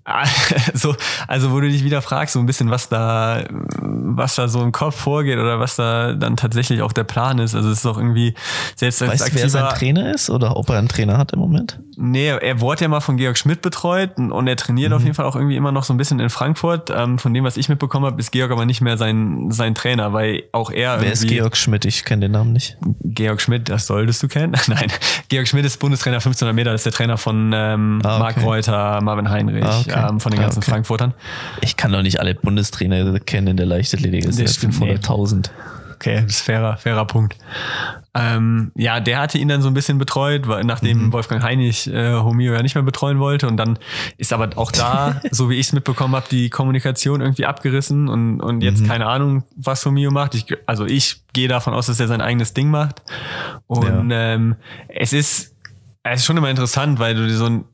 Also, also wo du dich wieder fragst, so ein bisschen, was da, was da so im Kopf vorgeht oder was da dann tatsächlich auch der Plan ist. Also es ist auch irgendwie, selbst als Weißt du, wer sein aktiver, Trainer ist oder ob er einen Trainer hat im Moment? nee, er wurde ja mal von Georg Schmidt betreut und, er trainiert Mhm. auf jeden Fall auch irgendwie immer noch so ein bisschen in Frankfurt. Ähm, von dem, was ich mitbekommen habe, ist Georg aber nicht mehr sein, sein Trainer, weil auch er Wer ist Georg Schmidt? Ich kenne den Namen nicht. Georg Schmidt, das solltest du kennen. Nein, Georg Schmidt ist Bundestrainer 1500 Meter, das ist der Trainer von ähm, Ah, okay. Marc Reuter, Marvin Heinrich, Ah, okay. Ähm, von den Ah, ganzen okay. Frankfurtern. Ich kann doch nicht alle Bundestrainer kennen in der Leichtathletik. Es Das sind stimmt, 500.000. Okay, das ist fairer, fairer Punkt. Ähm, ja, der hatte ihn dann so ein bisschen betreut, weil, nachdem Wolfgang Heinig äh, Homio ja nicht mehr betreuen wollte. Und dann ist aber auch da, so wie ich es mitbekommen habe, die Kommunikation irgendwie abgerissen und, und jetzt keine Ahnung, was Homio macht. Ich, also ich gehe davon aus, dass er sein eigenes Ding macht. Und ähm, es ist es ist schon immer interessant, weil du so ein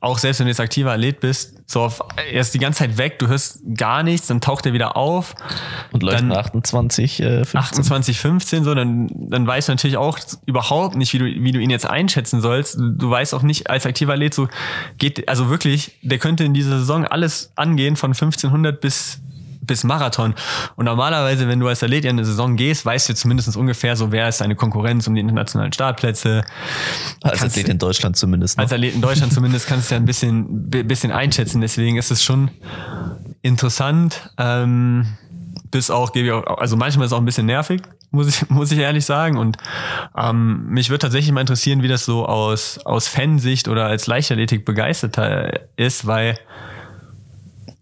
auch selbst wenn du jetzt aktiver Athlet bist, so auf, er ist die ganze Zeit weg, du hörst gar nichts, dann taucht er wieder auf. Und läuft Dann- nach 28, äh, 15. 28, 15, so, dann, dann weißt du natürlich auch überhaupt nicht, wie du, wie du ihn jetzt einschätzen sollst. Du weißt auch nicht als aktiver Athlet, so geht, also wirklich, der könnte in dieser Saison alles angehen von 1500 bis bis Marathon. Und normalerweise, wenn du als Athlet in eine Saison gehst, weißt du zumindest ungefähr so, wer ist deine Konkurrenz um die internationalen Startplätze. Als kannst- Athlet in Deutschland zumindest. Noch. Als Athlet in Deutschland zumindest kannst du ja ein bisschen, bi- bisschen einschätzen. Deswegen ist es schon interessant. Ähm, bis auch, gebe ich auch, also manchmal ist es auch ein bisschen nervig, muss ich, muss ich ehrlich sagen. Und ähm, mich würde tatsächlich mal interessieren, wie das so aus, aus Fansicht oder als Leichtathletik begeisterter ist, weil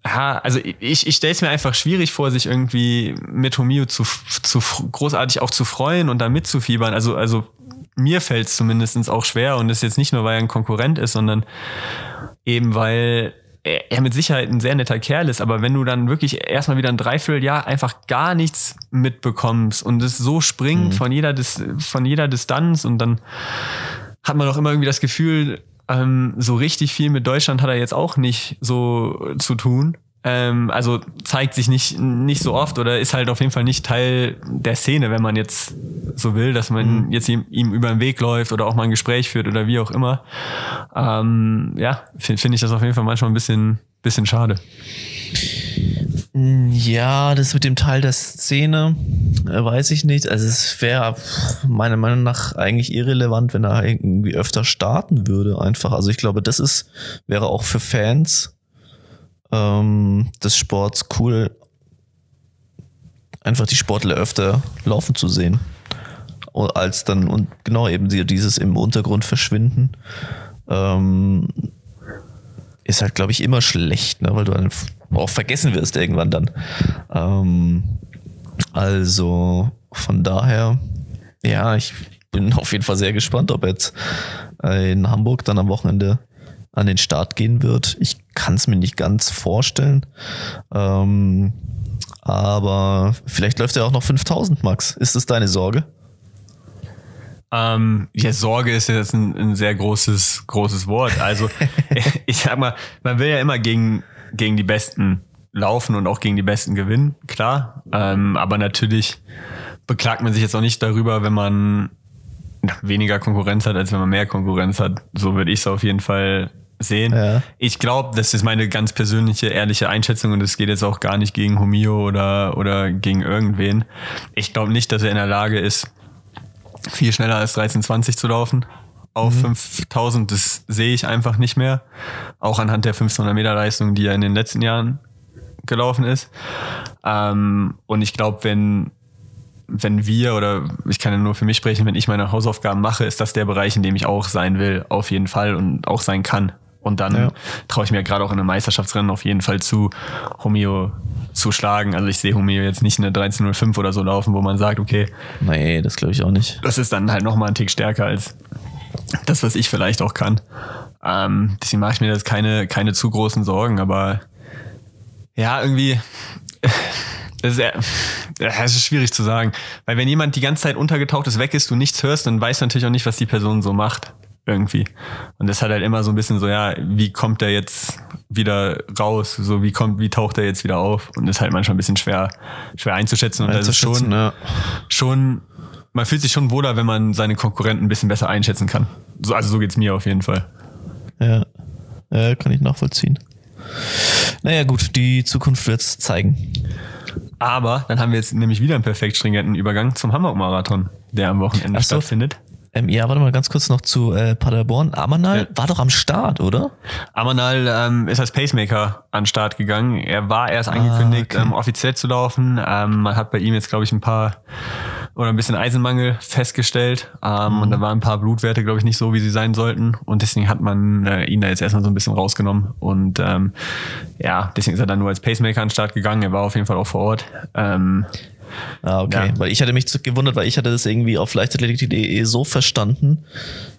ja, also ich, ich stelle es mir einfach schwierig vor, sich irgendwie mit Homio zu, zu großartig auch zu freuen und da mitzufiebern. Also, also mir fällt es zumindest auch schwer und das ist jetzt nicht nur, weil er ein Konkurrent ist, sondern eben weil er, mit Sicherheit ein sehr netter Kerl ist, aber wenn du dann wirklich erstmal wieder ein Dreivierteljahr einfach gar nichts mitbekommst und es so springt von jeder Dis von jeder Distanz und dann hat man auch immer irgendwie das Gefühl, ähm, so richtig viel mit Deutschland hat er jetzt auch nicht so zu tun. Ähm, also zeigt sich nicht, nicht so oft oder ist halt auf jeden Fall nicht Teil der Szene, wenn man jetzt so will, dass man jetzt ihm, ihm über den Weg läuft oder auch mal ein Gespräch führt oder wie auch immer. Ähm, ja, finde find ich das auf jeden Fall manchmal ein bisschen, bisschen schade. Ja, das mit dem Teil der Szene äh, weiß ich nicht. Also es wäre meiner Meinung nach eigentlich irrelevant, wenn er irgendwie öfter starten würde. Einfach. Also ich glaube, das ist wäre auch für Fans ähm, des Sports cool, einfach die Sportler öfter laufen zu sehen, als dann und genau eben die- dieses im Untergrund verschwinden. Ähm, ist halt, glaube ich, immer schlecht, ne? weil du f- auch vergessen wirst irgendwann dann. Ähm, also von daher, ja, ich bin auf jeden Fall sehr gespannt, ob jetzt äh, in Hamburg dann am Wochenende an den Start gehen wird. Ich kann es mir nicht ganz vorstellen. Ähm, Aber vielleicht läuft er auch noch 5000, Max. Ist das deine Sorge? Ähm, ja, Sorge ist jetzt ein, ein sehr großes, großes Wort. Also ich sag mal, man will ja immer gegen, gegen die Besten laufen und auch gegen die Besten gewinnen, klar. Ähm, aber natürlich beklagt man sich jetzt auch nicht darüber, wenn man weniger Konkurrenz hat, als wenn man mehr Konkurrenz hat. So würde ich es auf jeden Fall sehen. Ja. Ich glaube, das ist meine ganz persönliche, ehrliche Einschätzung und es geht jetzt auch gar nicht gegen Homio oder, oder gegen irgendwen. Ich glaube nicht, dass er in der Lage ist, viel schneller als 1320 zu laufen. Auf 5000, das sehe ich einfach nicht mehr. Auch anhand der 1500 Meter Leistung, die er in den letzten Jahren gelaufen ist. Ähm, und ich glaube, wenn, wenn wir oder ich kann ja nur für mich sprechen, wenn ich meine Hausaufgaben mache, ist das der Bereich, in dem ich auch sein will, auf jeden Fall und auch sein kann. Und dann Ja. traue ich mir gerade auch in einem Meisterschaftsrennen auf jeden Fall zu, Homeo zu schlagen. Also ich sehe Homeo jetzt nicht eine 13.05 oder so laufen, wo man sagt, okay, Nee, das glaube ich auch nicht. das ist dann halt nochmal ein Tick stärker als das, was ich vielleicht auch kann. Ähm, deswegen mache ich mir jetzt keine, keine zu großen Sorgen, aber ja, irgendwie, das ist, ja- das ist schwierig zu sagen. Weil wenn jemand die ganze Zeit untergetaucht ist, weg ist, du nichts hörst, dann weißt du natürlich auch nicht, was die Person so macht. Irgendwie. Und das hat halt immer so ein bisschen so, ja, wie kommt der jetzt wieder raus? So, wie kommt, wie taucht er jetzt wieder auf? Und das ist halt manchmal ein bisschen schwer, schwer einzuschätzen. Und das ist schon, ja. schon, man fühlt sich schon wohler, wenn man seine Konkurrenten ein bisschen besser einschätzen kann. So, also so geht's mir auf jeden Fall. Ja. ja, kann ich nachvollziehen. Naja, gut, die Zukunft wird's zeigen. Aber dann haben wir jetzt nämlich wieder einen perfekt stringenten Übergang zum Hamburg-Marathon, der am Wochenende so. stattfindet. Ähm, ja, warte mal ganz kurz noch zu äh, Paderborn. Amanal Ja. war doch am Start, oder? Amanal ähm, ist als Pacemaker an Start gegangen. Er war erst angekündigt, okay. ähm, offiziell zu laufen. Ähm, man hat bei ihm jetzt, glaube ich, ein paar oder ein bisschen Eisenmangel festgestellt. Ähm, Und da waren ein paar Blutwerte, glaube ich, nicht so, wie sie sein sollten. Und deswegen hat man äh, ihn da jetzt erstmal so ein bisschen rausgenommen. Und ähm, ja, deswegen ist er dann nur als Pacemaker an den Start gegangen. Er war auf jeden Fall auch vor Ort. Ah, okay. Ja. Weil ich hatte mich gewundert, weil ich hatte das irgendwie auf leichtathletik.de so verstanden,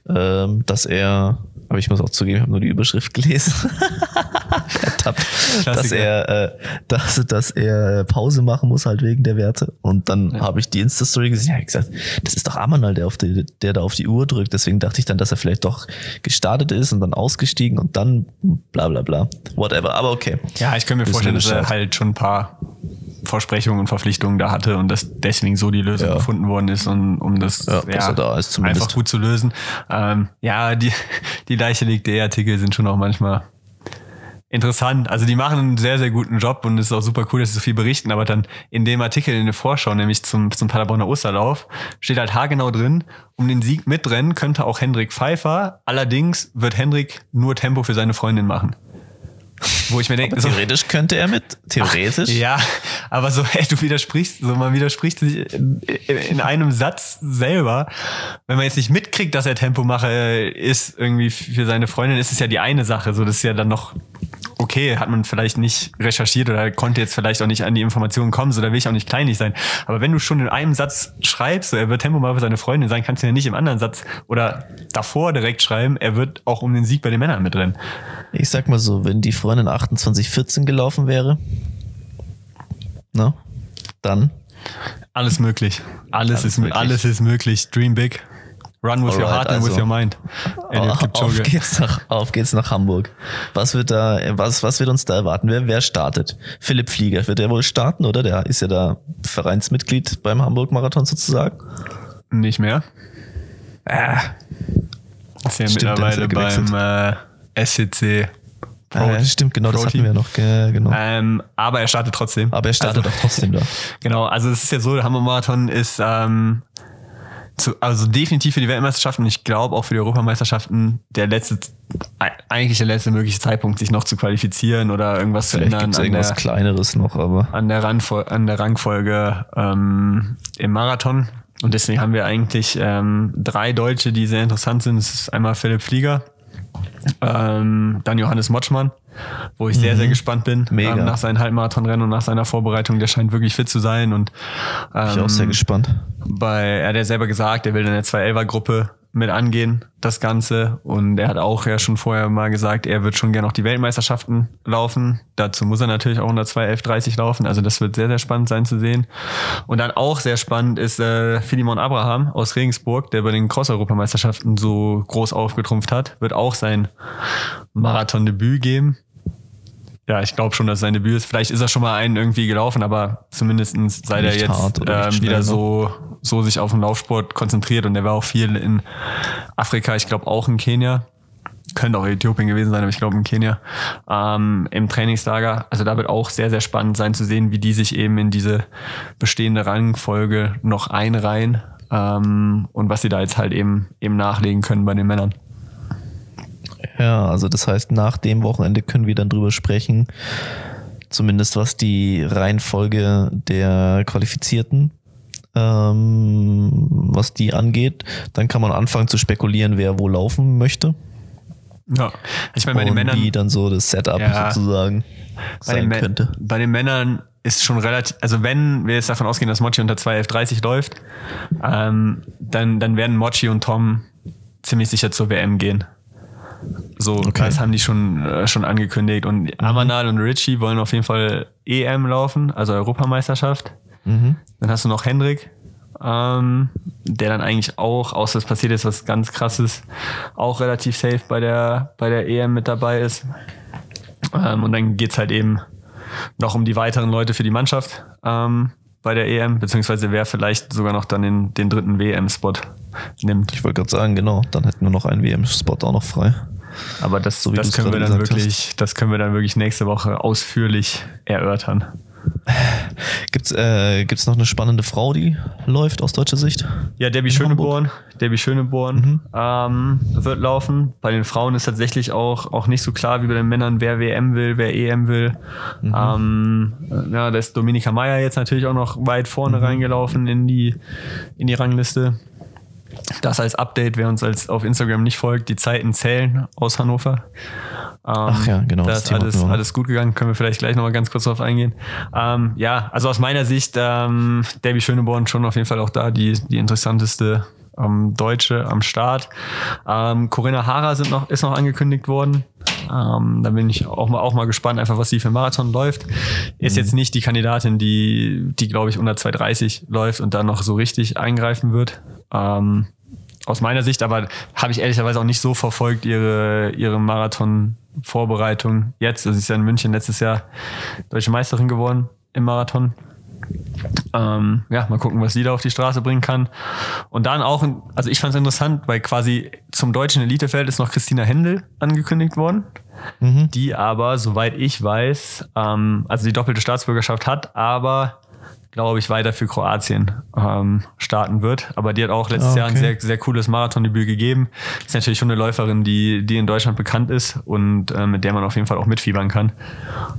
ähm, dass er, aber ich muss auch zugeben, ich habe nur die Überschrift gelesen. Ertappt, dass er, äh, dass, dass er Pause machen muss halt wegen der Werte. Und dann habe ich die Insta-Story gesehen, ja, ich gesagt, das ist doch Amanal, der auf die, der da auf die Uhr drückt. Deswegen dachte ich dann, dass er vielleicht doch gestartet ist und dann ausgestiegen und dann bla bla bla. Whatever. Aber okay. Ja, ich kann mir vorstellen, dass er halt schon ein paar Versprechungen und Verpflichtungen da hatte und dass deswegen so die Lösung Ja. gefunden worden ist, um, um das Ja, er da einfach gut zu lösen. Ähm, ja, die, die Leichtathletik.de-Artikel sind schon auch manchmal interessant. Also die machen einen sehr, sehr guten Job und es ist auch super cool, dass sie so viel berichten, aber dann in dem Artikel in der Vorschau, nämlich zum, zum Paderborner Osterlauf, steht halt haargenau drin, um den Sieg mitrennen könnte auch Hendrik Pfeiffer, allerdings wird Hendrik nur Tempo für seine Freundin machen. Wo ich mir denke, so, Theoretisch könnte er mit. Theoretisch. ja, aber so, hey, du widersprichst, so man widerspricht sich in, in einem Satz selber. Wenn man jetzt nicht mitkriegt, dass er Tempomacher ist irgendwie für seine Freundin, ist es ja die eine Sache. So, das ist ja dann noch okay, hat man vielleicht nicht recherchiert oder konnte jetzt vielleicht auch nicht an die Informationen kommen, so da will ich auch nicht kleinlich sein. Aber wenn du schon in einem Satz schreibst, so, er wird Tempomacher für seine Freundin sein, kannst du ja nicht im anderen Satz oder davor direkt schreiben, er wird auch um den Sieg bei den Männern mitrennen. Ich sag mal so, wenn die Freundin 2814 gelaufen wäre, ne, dann Alles möglich. Alles, Alles ist möglich. alles ist möglich. Dream big. Run with your Alright, heart and with also. your mind. Auf geht's nach, auf geht's nach Hamburg. Was wird da, was, was wird uns da erwarten? Wer, wer startet? Philipp Flieger, wird er wohl starten, oder? Der ist ja da Vereinsmitglied beim Hamburg-Marathon sozusagen. Nicht mehr. Ah, Ist ja Stimmt, mittlerweile beim äh, SCC. Pro- ah, stimmt, genau, das Pro hatten Team. wir noch, ge- genau. Ähm, aber er startet trotzdem. Aber er startet also, auch trotzdem da. Genau, also es ist ja so, der Hamburg-Marathon ist ähm, zu, also definitiv für die Weltmeisterschaften und ich glaube auch für die Europameisterschaften der letzte, eigentlich der letzte mögliche Zeitpunkt, sich noch zu qualifizieren oder irgendwas zu Vielleicht ändern gibt's irgendwas der, Kleineres noch, aber an der, Rangfol an der Rangfolge ähm, im Marathon. Und deswegen haben wir eigentlich ähm, drei Deutsche, die sehr interessant sind. Das ist einmal Philipp Flieger, ähm, dann Johannes Motschmann, wo ich sehr, sehr gespannt bin Mhm. Mega. ähm, nach seinem Halbmarathonrennen und nach seiner Vorbereitung. Der scheint wirklich fit zu sein und bin ich auch ähm, sehr gespannt. bei, er hat ja selber gesagt, er will in der 211er-Gruppe mit angehen, das Ganze. Und er hat auch ja schon vorher mal gesagt, er wird schon gerne auch die Weltmeisterschaften laufen. Dazu muss er natürlich auch unter 2.11.30 laufen. Also das wird sehr, sehr spannend sein zu sehen. Und dann auch sehr spannend ist äh, Philemon Abraham aus Regensburg, der bei den Cross-Europameisterschaften so groß aufgetrumpft hat, wird auch sein Marathon-Debüt geben. Ja, ich glaube schon, dass sein Debüt ist. Vielleicht ist er schon mal einen irgendwie gelaufen, aber zumindestens seit er jetzt ähm, wieder ne? so, so sich auf den Laufsport konzentriert und er war auch viel in Afrika, ich glaube auch in Kenia. Könnte auch Äthiopien gewesen sein, aber ich glaube in Kenia. Ähm, Im Trainingslager. Also da wird auch sehr, sehr spannend sein zu sehen, wie die sich eben in diese bestehende Rangfolge noch einreihen ähm, und was sie da jetzt halt eben, eben nachlegen können bei den Männern. Ja, also das heißt, nach dem Wochenende können wir dann drüber sprechen, zumindest was die Reihenfolge der Qualifizierten, ähm, was die angeht. Dann kann man anfangen zu spekulieren, wer wo laufen möchte. Ja. Ich meine, bei den Männern. wie dann so das Setup Ja. sozusagen bei den, sein Mä- könnte. bei den Männern ist schon relativ, also wenn wir jetzt davon ausgehen, dass Mochi unter 2.11.30 läuft, ähm, dann, dann werden Mochi und Tom ziemlich sicher zur WM gehen. So, Okay. das haben die schon, äh, schon angekündigt. Und Amanal und Richie wollen auf jeden Fall EM laufen, also Europameisterschaft. Mhm. Dann hast du noch Hendrik, ähm, der dann eigentlich auch, außer es passiert ist was ganz krasses, auch relativ safe bei der, bei der EM mit dabei ist. Ähm, und dann geht's halt eben noch um die weiteren Leute für die Mannschaft ähm, bei der EM, beziehungsweise wer vielleicht sogar noch dann den, den dritten WM-Spot nimmt. Ich wollte gerade sagen, genau, dann hätten wir noch einen WM-Spot auch noch frei. Aber das, So wie das können wir dann wirklich, das können wir dann wirklich nächste Woche ausführlich erörtern. Gibt's, äh, gibt's noch eine spannende Frau, die läuft aus deutscher Sicht? Ja, Debbie In Schöneborn, Debbie Schöneborn ähm, wird laufen. Bei den Frauen ist tatsächlich auch, auch nicht so klar wie bei den Männern, wer WM will, wer EM will. Ähm, ja, da ist Dominika Meyer jetzt natürlich auch noch weit vorne reingelaufen in die, in die Rangliste. Das als Update, wer uns als auf Instagram nicht folgt, die Zeiten zählen aus Hannover. Ähm, Ach ja, genau, Da das ist Thema alles, noch. alles gut gegangen, können wir vielleicht gleich nochmal ganz kurz drauf eingehen. Ähm, ja, also aus meiner Sicht, ähm, Debbie Schöneborn schon auf jeden Fall auch da die, die interessanteste ähm, Deutsche am Start. Ähm, Corinna Hara sind noch, ist noch angekündigt worden. Ähm, da bin ich auch mal, auch mal gespannt, einfach was sie für einen Marathon läuft. Ist jetzt nicht die Kandidatin, die, die glaube ich, unter 2,30 läuft und dann noch so richtig eingreifen wird. Ähm, aus meiner Sicht, aber habe ich ehrlicherweise auch nicht so verfolgt, ihre, ihre Marathon-Vorbereitung jetzt. Also sie ist ja in München letztes Jahr Deutsche Meisterin geworden im Marathon. Ähm, ja, mal gucken, was sie da auf die Straße bringen kann. Und dann auch, also ich fand es interessant, weil quasi zum deutschen Elitefeld ist noch Christina Händel angekündigt worden, die aber, soweit ich weiß, ähm, also die doppelte Staatsbürgerschaft hat, aber glaube ich, weiter für Kroatien ähm, starten wird. Aber die hat auch letztes Ah, Jahr ein okay. sehr, sehr cooles Marathondebüt gegeben. Ist natürlich schon eine Läuferin, die, die in Deutschland bekannt ist und äh, mit der man auf jeden Fall auch mitfiebern kann.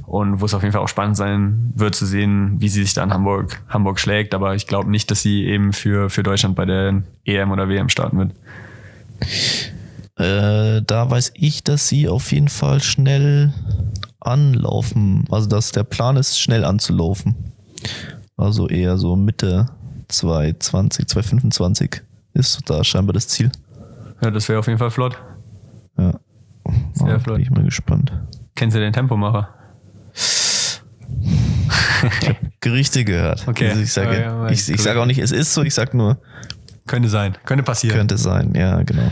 Und wo es auf jeden Fall auch spannend sein wird zu sehen, wie sie sich da in Hamburg, Hamburg schlägt. Aber ich glaube nicht, dass sie eben für, für Deutschland bei der EM oder WM starten wird. Äh, da weiß ich, dass sie auf jeden Fall schnell anlaufen. Also, dass der Plan ist, schnell anzulaufen. Also eher so Mitte 2020, 2025 ist da scheinbar das Ziel. Ja, das wäre auf jeden Fall flott. Ja. Sehr Ja, flott. bin ich mal gespannt. Kennst du den Tempomacher? Gerichte gehört. Okay. Also ich sage, Ja, ich, ich sage auch nicht, es ist so, ich sage nur, Könnte sein. Könnte passieren. könnte sein. Ja, genau.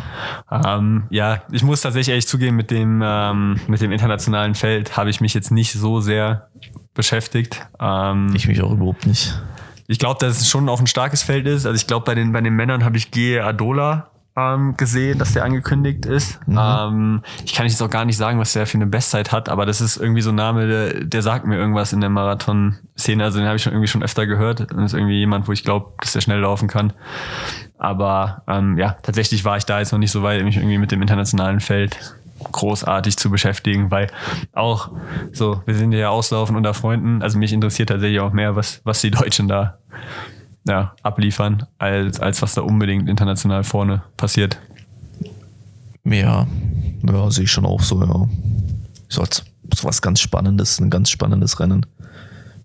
Ähm, ja, ich muss tatsächlich ehrlich zugeben, mit dem, ähm, mit dem internationalen Feld habe ich mich jetzt nicht so sehr beschäftigt. Ähm, ich Ich mich auch überhaupt nicht. ich glaube, dass es schon auch ein starkes Feld ist. Also ich glaube, bei den, bei den Männern habe ich G. Adola ähm, gesehen, dass der angekündigt ist. Ähm, ich kann jetzt auch gar nicht sagen, was der für eine Bestzeit hat, aber das ist irgendwie so ein Name, der, der sagt mir irgendwas in der Marathon-Szene. Also den habe ich schon irgendwie schon öfter gehört. Und ist irgendwie jemand, wo ich glaube, dass der schnell laufen kann. Aber ähm, ja, tatsächlich war ich da jetzt noch nicht so weit, mich irgendwie mit dem internationalen Feld großartig zu beschäftigen, weil auch so, wir sind ja auslaufen unter Freunden, also mich interessiert tatsächlich auch mehr, was, was die Deutschen da ja, abliefern, als, als was da unbedingt international vorne passiert. Ja, ja, sehe ich schon auch so, ja. So als so was ganz Spannendes, ein ganz spannendes Rennen.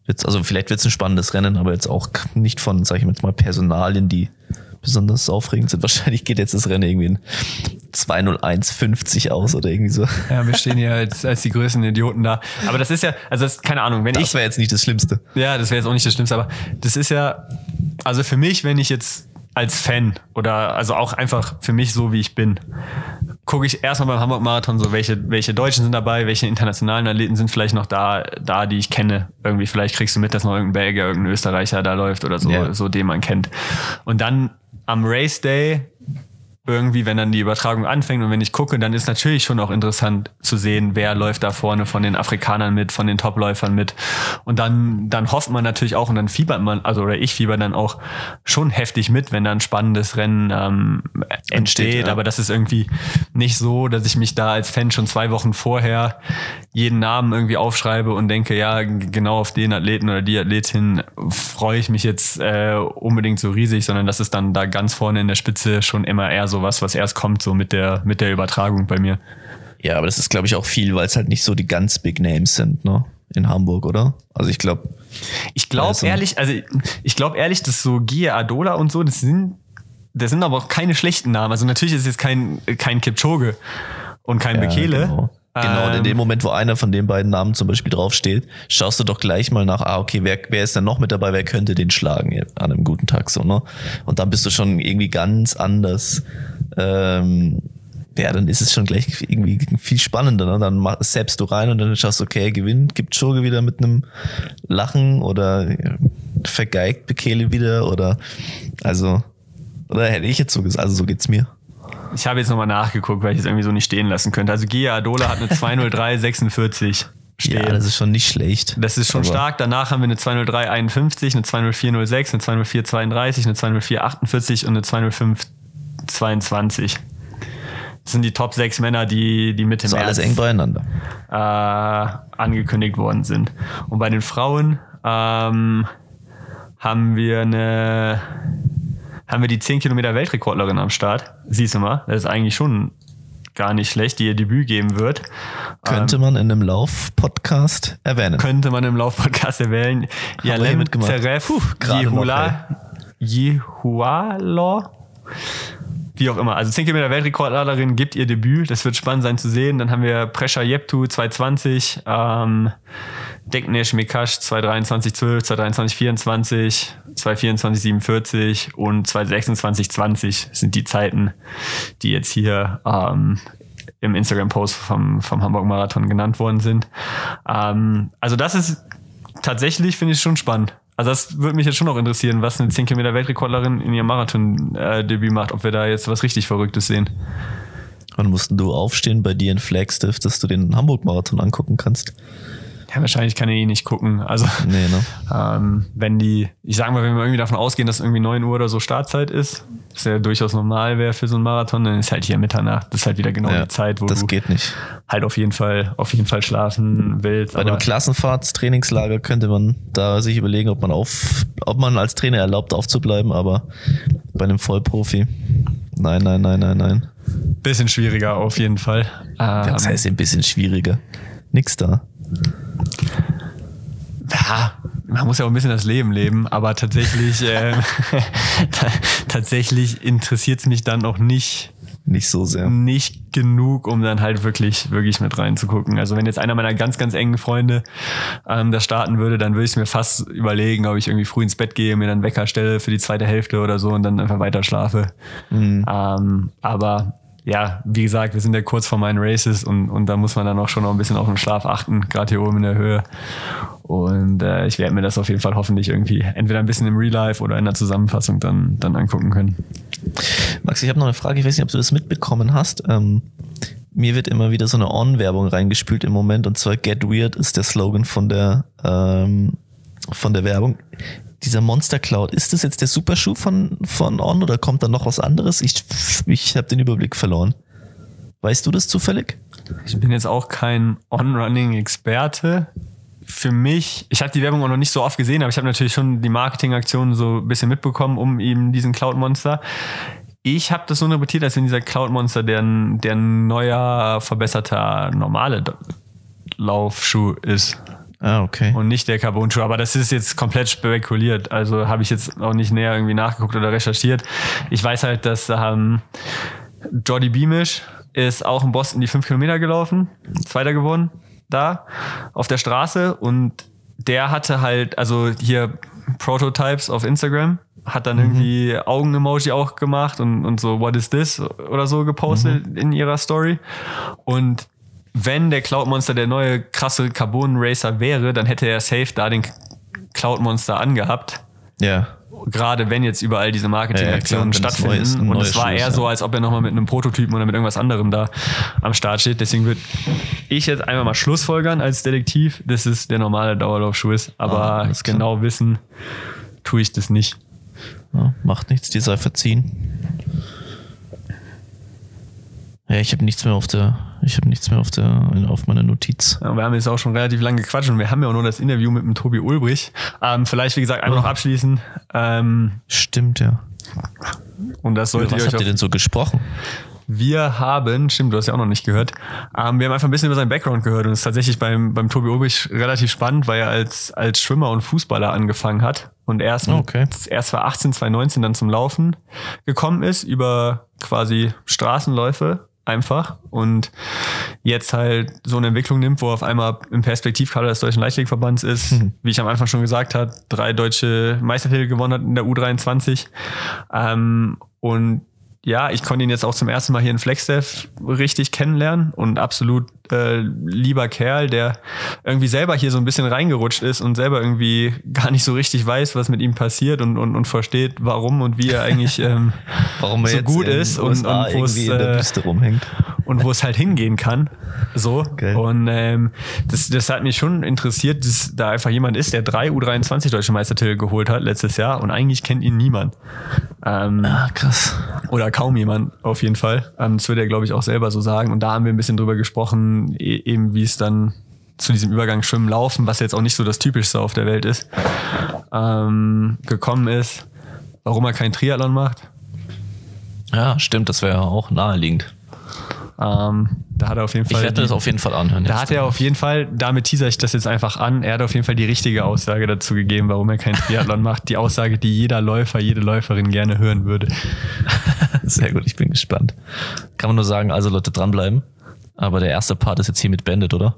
Jetzt, also vielleicht wird es ein spannendes Rennen, aber jetzt auch nicht von, sag ich mal, Personalien, die besonders aufregend sind. Wahrscheinlich geht jetzt das Rennen irgendwie in 201,50 aus oder irgendwie so. Ja, wir stehen hier als, als die größten Idioten da. Aber das ist ja, also das, keine Ahnung, wenn Das ich. wäre jetzt nicht das Schlimmste. Ja, das wäre jetzt auch nicht das Schlimmste, aber das ist ja, also für mich, wenn ich jetzt als Fan oder also auch einfach für mich so, wie ich bin, gucke ich erstmal beim Hamburg-Marathon so, welche, welche Deutschen sind dabei, welche internationalen Athleten sind vielleicht noch da, da, die ich kenne. Irgendwie, vielleicht kriegst du mit, dass noch irgendein Belgier, irgendein Österreicher da läuft oder so, Ja. so den man kennt. Und dann am Race Day irgendwie, wenn dann die Übertragung anfängt und wenn ich gucke, dann ist natürlich schon auch interessant zu sehen, wer läuft da vorne von den Afrikanern mit, von den Topläufern mit. Und dann, dann hofft man natürlich auch und dann fiebert man, also oder ich fieber dann auch schon heftig mit, wenn da ein spannendes Rennen ähm, entsteht. Entsteht, ja. Aber das ist irgendwie nicht so, dass ich mich da als Fan schon zwei Wochen vorher jeden Namen irgendwie aufschreibe und denke, ja, genau auf den Athleten oder die Athletin freue ich mich jetzt äh, unbedingt so riesig, sondern das ist dann da ganz vorne in der Spitze schon immer eher so was, was erst kommt, so mit der, mit der Übertragung bei mir. Ja, aber das ist, glaube ich, auch viel, weil es halt nicht so die ganz Big Names sind, ne? In Hamburg, oder? Also ich glaube, Ich glaube Also- ehrlich, also ich glaube ehrlich, dass so Gia Adola und so, das sind, das sind aber auch keine schlechten Namen. Also natürlich ist es jetzt kein, kein Kipchoge und kein Bekele. Genau. Genau, und in Ähm, dem Moment, wo einer von den beiden Namen zum Beispiel draufsteht, schaust du doch gleich mal nach, ah, okay, wer, wer ist denn noch mit dabei, wer könnte den schlagen an einem guten Tag so, ne? Und dann bist du schon irgendwie ganz anders. Ähm, ja, dann ist es schon gleich irgendwie viel spannender. Ne? Dann selbst du rein und dann schaust du, okay, gewinnt, gibt Schurge wieder mit einem Lachen oder vergeigt Bekele wieder oder also, oder hätte ich jetzt so gesagt, also so geht's mir. Ich habe jetzt nochmal nachgeguckt, weil ich es irgendwie so nicht stehen lassen könnte. Also Gia Adola hat eine 203,46 stehen. Ja, das ist schon nicht schlecht. Das ist schon Aber- stark. Danach haben wir eine 203,51, eine 204,06, eine 204,32, eine 204,48 und eine 205,22. Das sind die Top 6 Männer, die, die Mitte So alles eng beieinander. äh, angekündigt worden sind. Und bei den Frauen ähm, haben wir eine haben wir die 10 Kilometer Weltrekordlerin am Start. Siehst du mal, das ist eigentlich schon gar nicht schlecht, die ihr Debüt geben wird. Könnte man in einem Lauf-Podcast erwähnen. könnte man im Laufpodcast erwähnen. Yalem noch, Yehula Yehualo wie auch immer. Also 10 Kilometer Weltrekordlerin gibt ihr Debüt. Das wird spannend sein zu sehen. Dann haben wir Prescha Jeptu 220, ähm, Deknesh Mekash 223 12, 223 24, 224 47 und 226 20 sind die Zeiten, die jetzt hier ähm, im Instagram-Post vom, vom Hamburg-Marathon genannt worden sind. Ähm, also das ist tatsächlich, finde ich, schon spannend. Also das würde mich jetzt schon noch interessieren, was eine 10 Kilometer Weltrekordlerin in ihrem Marathon-Debüt macht, ob wir da jetzt was richtig Verrücktes sehen. Wann mussten du aufstehen bei dir in Flagstiff, dass du den Hamburg-Marathon angucken kannst? Ja, wahrscheinlich kann ich eh nicht gucken. Also Nee, ne? ähm, wenn die, ich sag mal, wenn wir irgendwie davon ausgehen, dass irgendwie 9 Uhr oder so Startzeit ist, was ja durchaus normal wäre für so einen Marathon, dann ist halt hier Mitternacht. Das ist halt wieder genau Ja, die Zeit, wo das du geht nicht. halt auf jeden Fall, auf jeden Fall schlafen willst. Bei einem Klassenfahrtstrainingslager könnte man da sich überlegen, ob man auf, ob man als Trainer erlaubt aufzubleiben, aber bei einem Vollprofi. Nein, nein, nein, nein, nein. bisschen schwieriger auf jeden Fall. Ähm, Das heißt ein bisschen schwieriger. Nix da. Ja, man muss ja auch ein bisschen das Leben leben, aber tatsächlich, äh, ta tatsächlich interessiert es mich dann auch nicht, Nicht so sehr. nicht genug, um dann halt wirklich, wirklich mit reinzugucken. Also wenn jetzt einer meiner ganz, ganz engen Freunde ähm, das starten würde, dann würde ich mir fast überlegen, ob ich irgendwie früh ins Bett gehe, mir dann Wecker stelle für die zweite Hälfte oder so und dann einfach weiter schlafe. Ähm, aber ja, wie gesagt, wir sind ja kurz vor meinen Races und, und da muss man dann auch schon noch ein bisschen auf den Schlaf achten, gerade hier oben in der Höhe. Und äh, ich werde mir das auf jeden Fall hoffentlich irgendwie entweder ein bisschen im Real Life oder in der Zusammenfassung dann, dann angucken können. Max, ich habe noch eine Frage. Ich weiß nicht, ob du das mitbekommen hast. Ähm, mir wird immer wieder so eine On-Werbung reingespült im Moment und zwar Get Weird ist der Slogan von der ähm, von der Werbung. Dieser Monster Cloud, ist das jetzt der Superschuh von, von On oder kommt da noch was anderes? Ich, ich habe den Überblick verloren. Weißt du das zufällig? Ich bin jetzt auch kein On-Running-Experte. Für mich, ich habe die Werbung auch noch nicht so oft gesehen, aber ich habe natürlich schon die Marketingaktionen so ein bisschen mitbekommen, um eben diesen Cloud-Monster. Ich habe das so interpretiert, als wenn dieser Cloud-Monster der, der neuer, verbesserter, normale Laufschuh ist. Ah, okay. und nicht der Carbon-Schuh. Aber das ist jetzt komplett spekuliert. Also habe ich jetzt auch nicht näher irgendwie nachgeguckt oder recherchiert. Ich weiß halt, dass ähm, Jordi Beamish ist auch in Boston die fünf Kilometer gelaufen, Zweiter geworden da auf der Straße und der hatte halt, also hier Prototypes auf Instagram, hat dann irgendwie Augen-Emoji auch gemacht und, und so, what is this oder so gepostet in ihrer Story. Und wenn der Cloud Monster der neue krasse Carbon Racer wäre, dann hätte er safe da den Cloud Monster angehabt. Ja. Gerade wenn jetzt überall diese Marketingaktionen Ja, es ist, stattfinden. ein Und es war Schuh ist, eher ja. so, als ob er nochmal mit einem Prototypen oder mit irgendwas anderem da am Start steht. Deswegen würde ich jetzt einfach mal Schlussfolgern als Detektiv, dass es der normale Dauerlaufschuh ist. Aber Ah, genau wissen tue ich das nicht. Ja, macht nichts, dir sei verziehen. Ja, ich habe nichts mehr auf der, ich habe nichts mehr auf der, auf meiner Notiz. Ja, wir haben jetzt auch schon relativ lange gequatscht und wir haben ja auch nur das Interview mit dem Tobi Ulbrich. Ähm, vielleicht, wie gesagt, einfach noch abschließen. Ähm, Stimmt, ja. und das Über sollte was ihr euch habt ihr denn so gesprochen? Wir haben, stimmt, du hast ja auch noch nicht gehört, ähm, wir haben einfach ein bisschen über seinen Background gehört und es ist tatsächlich beim, beim Tobi Ulbrich relativ spannend, weil er als, als Schwimmer und Fußballer angefangen hat und erst, mit, Okay. erst 2018, 2019 dann zum Laufen gekommen ist über quasi Straßenläufe einfach und jetzt halt so eine Entwicklung nimmt, wo auf einmal im Perspektivkader des Deutschen Leichtathletikverbands ist, Mhm. wie ich am Anfang schon gesagt habe, drei deutsche Meistertitel gewonnen hat in der U23 ähm, und ja, ich konnte ihn jetzt auch zum ersten Mal hier in Flagstaff richtig kennenlernen und absolut äh, lieber Kerl, der irgendwie selber hier so ein bisschen reingerutscht ist und selber irgendwie gar nicht so richtig weiß, was mit ihm passiert und, und, und versteht, warum und wie er eigentlich ähm, Warum er so gut ist und, und wo es irgendwie in der äh, Wüste rumhängt. und wo es halt hingehen kann. So. Geil. Und ähm, das, das hat mich schon interessiert, dass da einfach jemand ist, der drei U23 deutsche Meistertitel geholt hat letztes Jahr und eigentlich kennt ihn niemand. Ähm, Ah, krass. oder kaum jemand auf jeden Fall. Ähm, das würde er, glaube ich, auch selber so sagen. Und da haben wir ein bisschen drüber gesprochen, e eben wie es dann zu diesem Übergang Schwimmen Laufen, was jetzt auch nicht so das Typischste auf der Welt ist, ähm, gekommen ist. Warum er keinen Triathlon macht. Ja, stimmt, das wäre auch naheliegend. Ähm, da hat er auf jeden Ich Fall. werde die- das auf jeden Fall anhören. Da hat er auf jeden Fall, damit teaser ich das jetzt einfach an, er hat auf jeden Fall die richtige Aussage dazu gegeben, warum er keinen Triathlon macht. Die Aussage, die jeder Läufer, jede Läuferin gerne hören würde. Sehr gut, ich bin gespannt. Kann man nur sagen, also Leute dranbleiben. Aber der erste Part ist jetzt hiermit beendet, oder?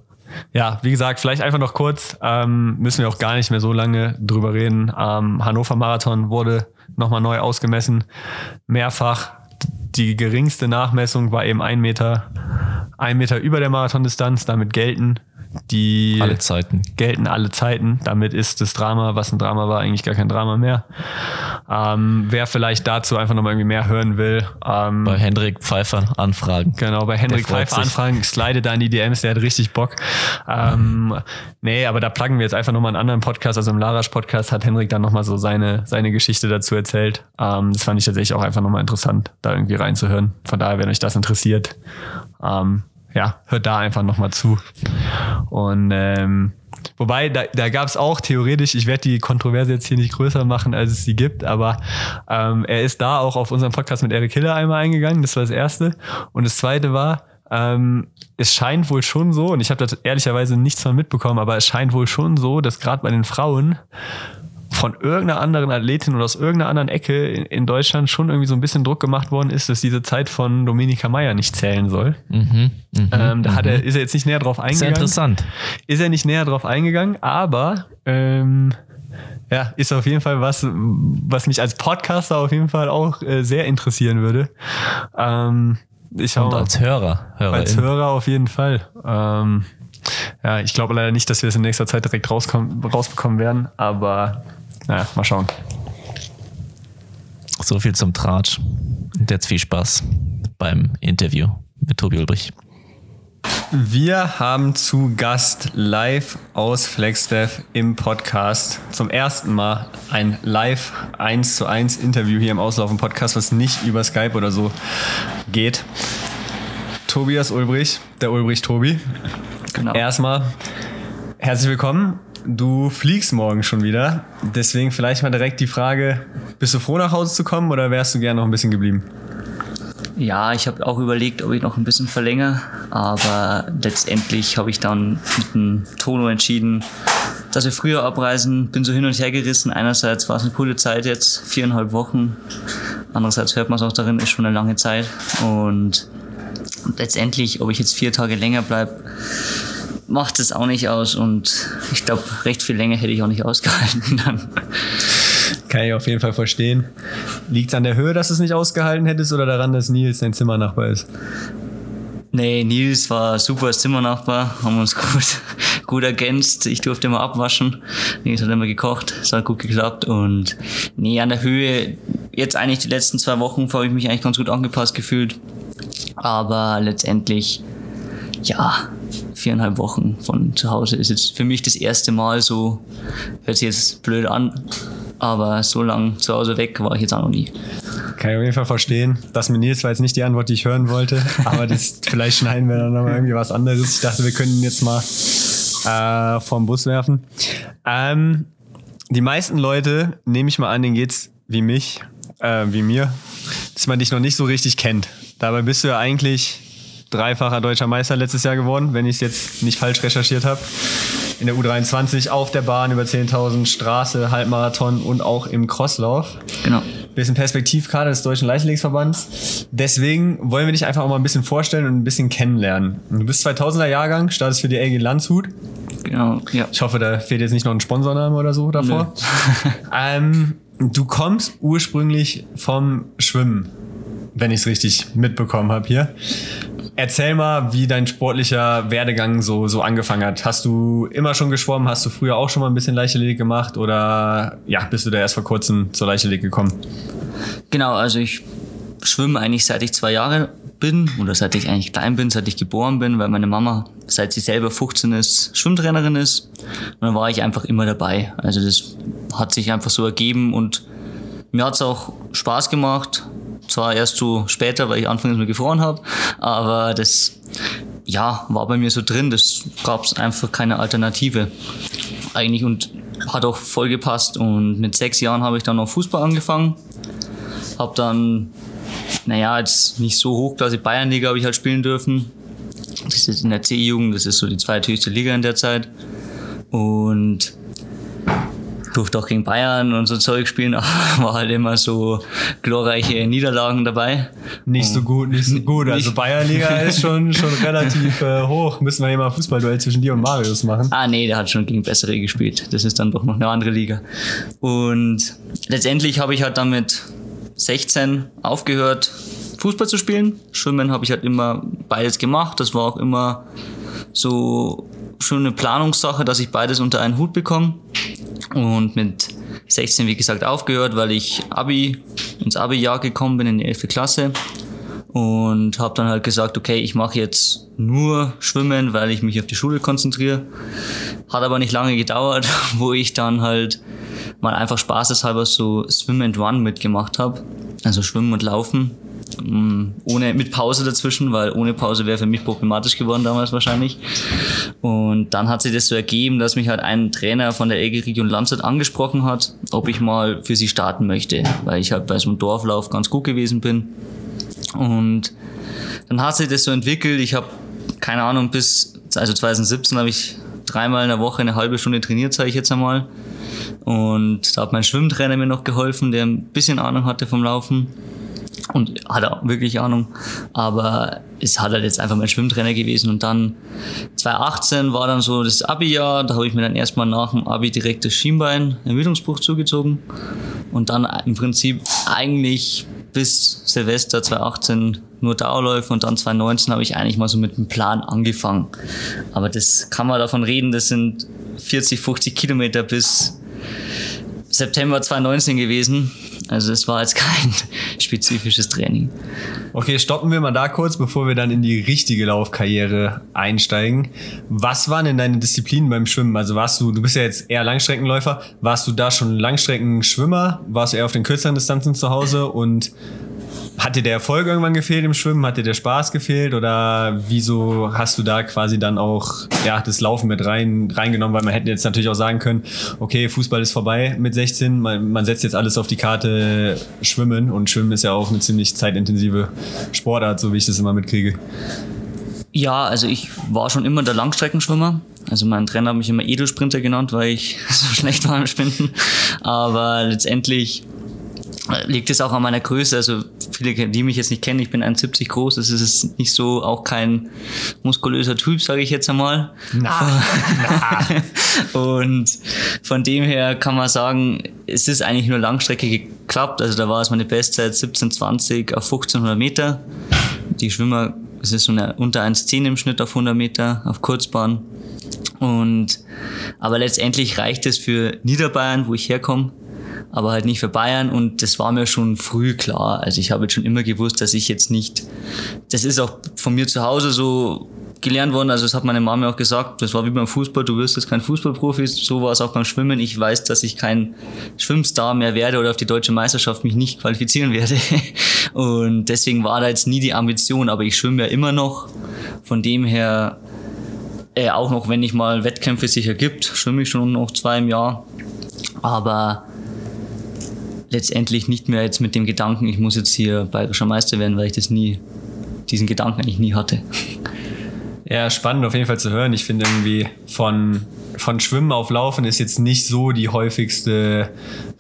Ja, wie gesagt, vielleicht einfach noch kurz, ähm, müssen wir auch gar nicht mehr so lange drüber reden. Ähm, Hannover Marathon wurde nochmal neu ausgemessen, mehrfach. Die geringste Nachmessung war eben ein Meter, ein Meter über der Marathondistanz. Damit gelten die Alle Zeiten. gelten alle Zeiten. Damit ist das Drama, was ein Drama war, eigentlich gar kein Drama mehr. Ähm, wer vielleicht dazu einfach nochmal irgendwie mehr hören will, ähm, Bei Hendrik Pfeiffer anfragen. Genau, bei Hendrik Pfeiffer sich. anfragen, slide da in die DMs, der hat richtig Bock. Ähm, nee, aber da pluggen wir jetzt einfach nochmal einen anderen Podcast, also im Larasch-Podcast hat Hendrik dann nochmal so seine, seine Geschichte dazu erzählt. Ähm, das fand ich tatsächlich auch einfach nochmal interessant, da irgendwie reinzuhören. Von daher, wenn euch das interessiert, ähm, ja, hört da einfach nochmal zu. Und ähm, Wobei, da, da gab es auch theoretisch, ich werde die Kontroverse jetzt hier nicht größer machen, als es sie gibt, aber ähm, er ist da auch auf unseren Podcast mit Eric Hiller einmal eingegangen, das war das Erste. Und das Zweite war, ähm, es scheint wohl schon so, und ich habe da ehrlicherweise nichts von mitbekommen, aber es scheint wohl schon so, dass gerade bei den Frauen von irgendeiner anderen Athletin oder aus irgendeiner anderen Ecke in, in Deutschland schon irgendwie so ein bisschen Druck gemacht worden ist, dass diese Zeit von Dominika Meyer nicht zählen soll. Mhm, mhm. Ähm, da hat er, ist er jetzt nicht näher drauf Sehr eingegangen. interessant. Ist er nicht näher drauf eingegangen, aber ähm, ja, ist auf jeden Fall was, was mich als Podcaster auf jeden Fall auch äh, sehr interessieren würde. Ähm, ich Und als Hörer. Hörerin. Als Hörer auf jeden Fall. Ähm, ja, ich glaube leider nicht, dass wir es in nächster Zeit direkt rauskommen, rausbekommen werden, aber naja, mal schauen. So viel zum Tratsch. Und jetzt viel Spaß beim Interview mit Tobi Ulbrich. Wir haben zu Gast live aus Flagstaff im Podcast zum ersten Mal ein live 1 zu 1 Interview hier im Auslaufen Podcast, was nicht über Skype oder so geht. Tobias Ulbrich, der Ulbrich Tobi. Genau. Erstmal herzlich willkommen. Du fliegst morgen schon wieder. Deswegen vielleicht mal direkt die Frage, bist du froh nach Hause zu kommen oder wärst du gerne noch ein bisschen geblieben? Ja, ich habe auch überlegt, ob ich noch ein bisschen verlängere, aber letztendlich habe ich dann mit dem Tono entschieden, dass wir früher abreisen, bin so hin und her gerissen. Einerseits war es eine coole Zeit jetzt, viereinhalb Wochen. Andererseits hört man es auch darin, ist schon eine lange Zeit. Und letztendlich, ob ich jetzt vier Tage länger bleib, macht es auch nicht aus. Und ich glaube, recht viel länger hätte ich auch nicht ausgehalten dann. Kann ich auf jeden Fall verstehen. Liegt es an der Höhe, dass du es nicht ausgehalten hättest oder daran, dass Nils dein Zimmernachbar ist? Nee, Nils war super als Zimmernachbar, haben uns gut, gut ergänzt. Ich durfte immer abwaschen. Nils hat immer gekocht, es hat gut geklappt. Und nee, an der Höhe, jetzt eigentlich die letzten zwei Wochen habe ich mich eigentlich ganz gut angepasst gefühlt. Aber letztendlich, ja, viereinhalb Wochen von zu Hause ist jetzt für mich das erste Mal so, hört sich jetzt blöd an, aber so lang zu Hause weg war ich jetzt auch noch nie. Kann ich auf jeden Fall verstehen. Das mit Nils war jetzt nicht die Antwort, die ich hören wollte, aber das, vielleicht schneiden wir dann nochmal irgendwie was anderes. Ich dachte, wir können ihn jetzt mal äh, vom Bus werfen. Ähm, die meisten Leute, nehme ich mal an, denen geht's wie mich, äh, wie mir, dass man dich noch nicht so richtig kennt. Dabei bist du ja eigentlich dreifacher deutscher Meister letztes Jahr geworden, wenn ich es jetzt nicht falsch recherchiert habe. In der U23 auf der Bahn über 10.000 Straße, Halbmarathon und auch im Crosslauf. Genau. Bisschen Perspektivkarte des Deutschen Leichtathletiksverbands. Deswegen wollen wir dich einfach auch mal ein bisschen vorstellen und ein bisschen kennenlernen. Du bist 2000er Jahrgang, startest für die LG Landshut. Genau, ja. Ich hoffe, da fehlt jetzt nicht noch ein Sponsorname oder so davor. ähm, du kommst ursprünglich vom Schwimmen, wenn ich es richtig mitbekommen habe hier. Erzähl mal, wie dein sportlicher Werdegang so, so angefangen hat. Hast du immer schon geschwommen? Hast du früher auch schon mal ein bisschen Leichtathletik gemacht? Oder ja, bist du da erst vor kurzem zur Leichtathletik gekommen? Genau, also ich schwimme eigentlich seit ich zwei Jahre bin oder seit ich eigentlich klein bin, seit ich geboren bin, weil meine Mama, seit sie selber 15 ist, Schwimmtrainerin ist. Und dann war ich einfach immer dabei. Also das hat sich einfach so ergeben und mir hat's auch Spaß gemacht. Zwar erst so später, weil ich anfangs mal gefroren habe, aber das ja, war bei mir so drin, das gab's einfach keine Alternative eigentlich und hat auch voll gepasst und mit sechs Jahren habe ich dann noch Fußball angefangen, habe dann naja, jetzt nicht so hochklassig Bayernliga habe ich halt spielen dürfen. Das ist in der C-Jugend, das ist so die zweithöchste Liga in der Zeit. Und durfte auch gegen Bayern und so Zeug spielen, aber war halt immer so glorreiche Niederlagen dabei. Nicht so gut, nicht so gut. Also Bayernliga ist schon, schon relativ äh, hoch. Müssen wir hier mal ein Fußballduell zwischen dir und Marius machen. Ah, nee, der hat schon gegen bessere gespielt. Das ist dann doch noch eine andere Liga. Und letztendlich habe ich halt dann mit 16 aufgehört, Fußball zu spielen. Schwimmen habe ich halt immer beides gemacht. Das war auch immer so schon eine Planungssache, dass ich beides unter einen Hut bekomme. Und mit 16, wie gesagt, aufgehört, weil ich Abi, ins Abi-Jahr gekommen bin, in die 11. Klasse. Und habe dann halt gesagt, okay, ich mache jetzt nur Schwimmen, weil ich mich auf die Schule konzentriere. Hat aber nicht lange gedauert, wo ich dann halt mal einfach spaßeshalber so Swim and Run mitgemacht habe. Also Schwimmen und Laufen. Mm, Ohne, mit Pause dazwischen, weil ohne Pause wäre für mich problematisch geworden damals wahrscheinlich. Und dann hat sich das so ergeben, dass mich halt ein Trainer von der EG Region Landshut angesprochen hat, ob ich mal für sie starten möchte, weil ich halt bei so einem Dorflauf ganz gut gewesen bin. Und dann hat sich das so entwickelt. Ich habe, keine Ahnung, bis, also 2017 habe ich dreimal in der Woche eine halbe Stunde trainiert, sage ich jetzt einmal. Und da hat mein Schwimmtrainer mir noch geholfen, der ein bisschen Ahnung hatte vom Laufen. Und hat auch wirklich Ahnung. Aber es hat halt jetzt einfach mein Schwimmtrainer gewesen. Und dann 2018 war dann so das Abi-Jahr. Da habe ich mir dann erstmal nach dem Abi direkt das Schienbein, Ermüdungsbruch zugezogen. Und dann im Prinzip eigentlich bis Silvester 2018 nur Dauerläufe und dann 2019 habe ich eigentlich mal so mit einem Plan angefangen. Aber das kann man davon reden, das sind 40, 50 Kilometer bis September 2019 gewesen. Also es war jetzt kein spezifisches Training. Okay, stoppen wir mal da kurz, bevor wir dann in die richtige Laufkarriere einsteigen. Was waren denn deine Disziplinen beim Schwimmen? Also warst du, du bist ja jetzt eher Langstreckenläufer, warst du da schon Langstreckenschwimmer? Warst du eher auf den kürzeren Distanzen zu Hause und hat dir der Erfolg irgendwann gefehlt im Schwimmen? Hat dir der Spaß gefehlt? Oder wieso hast du da quasi dann auch ja, das Laufen mit rein, reingenommen? Weil man hätte jetzt natürlich auch sagen können, okay, Fußball ist vorbei mit 16, man, man setzt jetzt alles auf die Karte Schwimmen und Schwimmen ist ja auch eine ziemlich zeitintensive Sportart, so wie ich das immer mitkriege. Ja, also ich war schon immer der Langstreckenschwimmer. Also mein Trainer hat mich immer Edelsprinter genannt, weil ich so schlecht war im Sprinten. Aber letztendlich liegt es auch an meiner Größe. Also viele, die mich jetzt nicht kennen, ich bin 1,70 groß. Das ist nicht so, auch kein muskulöser Typ, sage ich jetzt einmal. Na, na. Und von dem her kann man sagen, es ist eigentlich nur Langstrecke geklappt. Also da war es meine Bestzeit 17,20 auf 1500 Meter. Die Schwimmer, es ist so eine, unter 1,10 im Schnitt auf 100 Meter auf Kurzbahn. Und aber letztendlich reicht es für Niederbayern, wo ich herkomme, aber halt nicht für Bayern und das war mir schon früh klar. Also ich habe jetzt schon immer gewusst, dass ich jetzt nicht, das ist auch von mir zu Hause so gelernt worden, also das hat meine Mama auch gesagt, das war wie beim Fußball, du wirst jetzt kein Fußballprofi, so war es auch beim Schwimmen. Ich weiß, dass ich kein Schwimmstar mehr werde oder auf die deutsche Meisterschaft mich nicht qualifizieren werde. Und deswegen war da jetzt nie die Ambition, aber ich schwimme ja immer noch. Von dem her, äh, auch noch wenn ich mal Wettkämpfe sicher gibt, schwimme ich schon noch zwei im Jahr. Aber letztendlich nicht mehr jetzt mit dem Gedanken, ich muss jetzt hier bayerischer Meister werden, weil ich das nie, diesen Gedanken eigentlich nie hatte. Ja, spannend auf jeden Fall zu hören. Ich finde irgendwie von, von Schwimmen auf Laufen ist jetzt nicht so die häufigste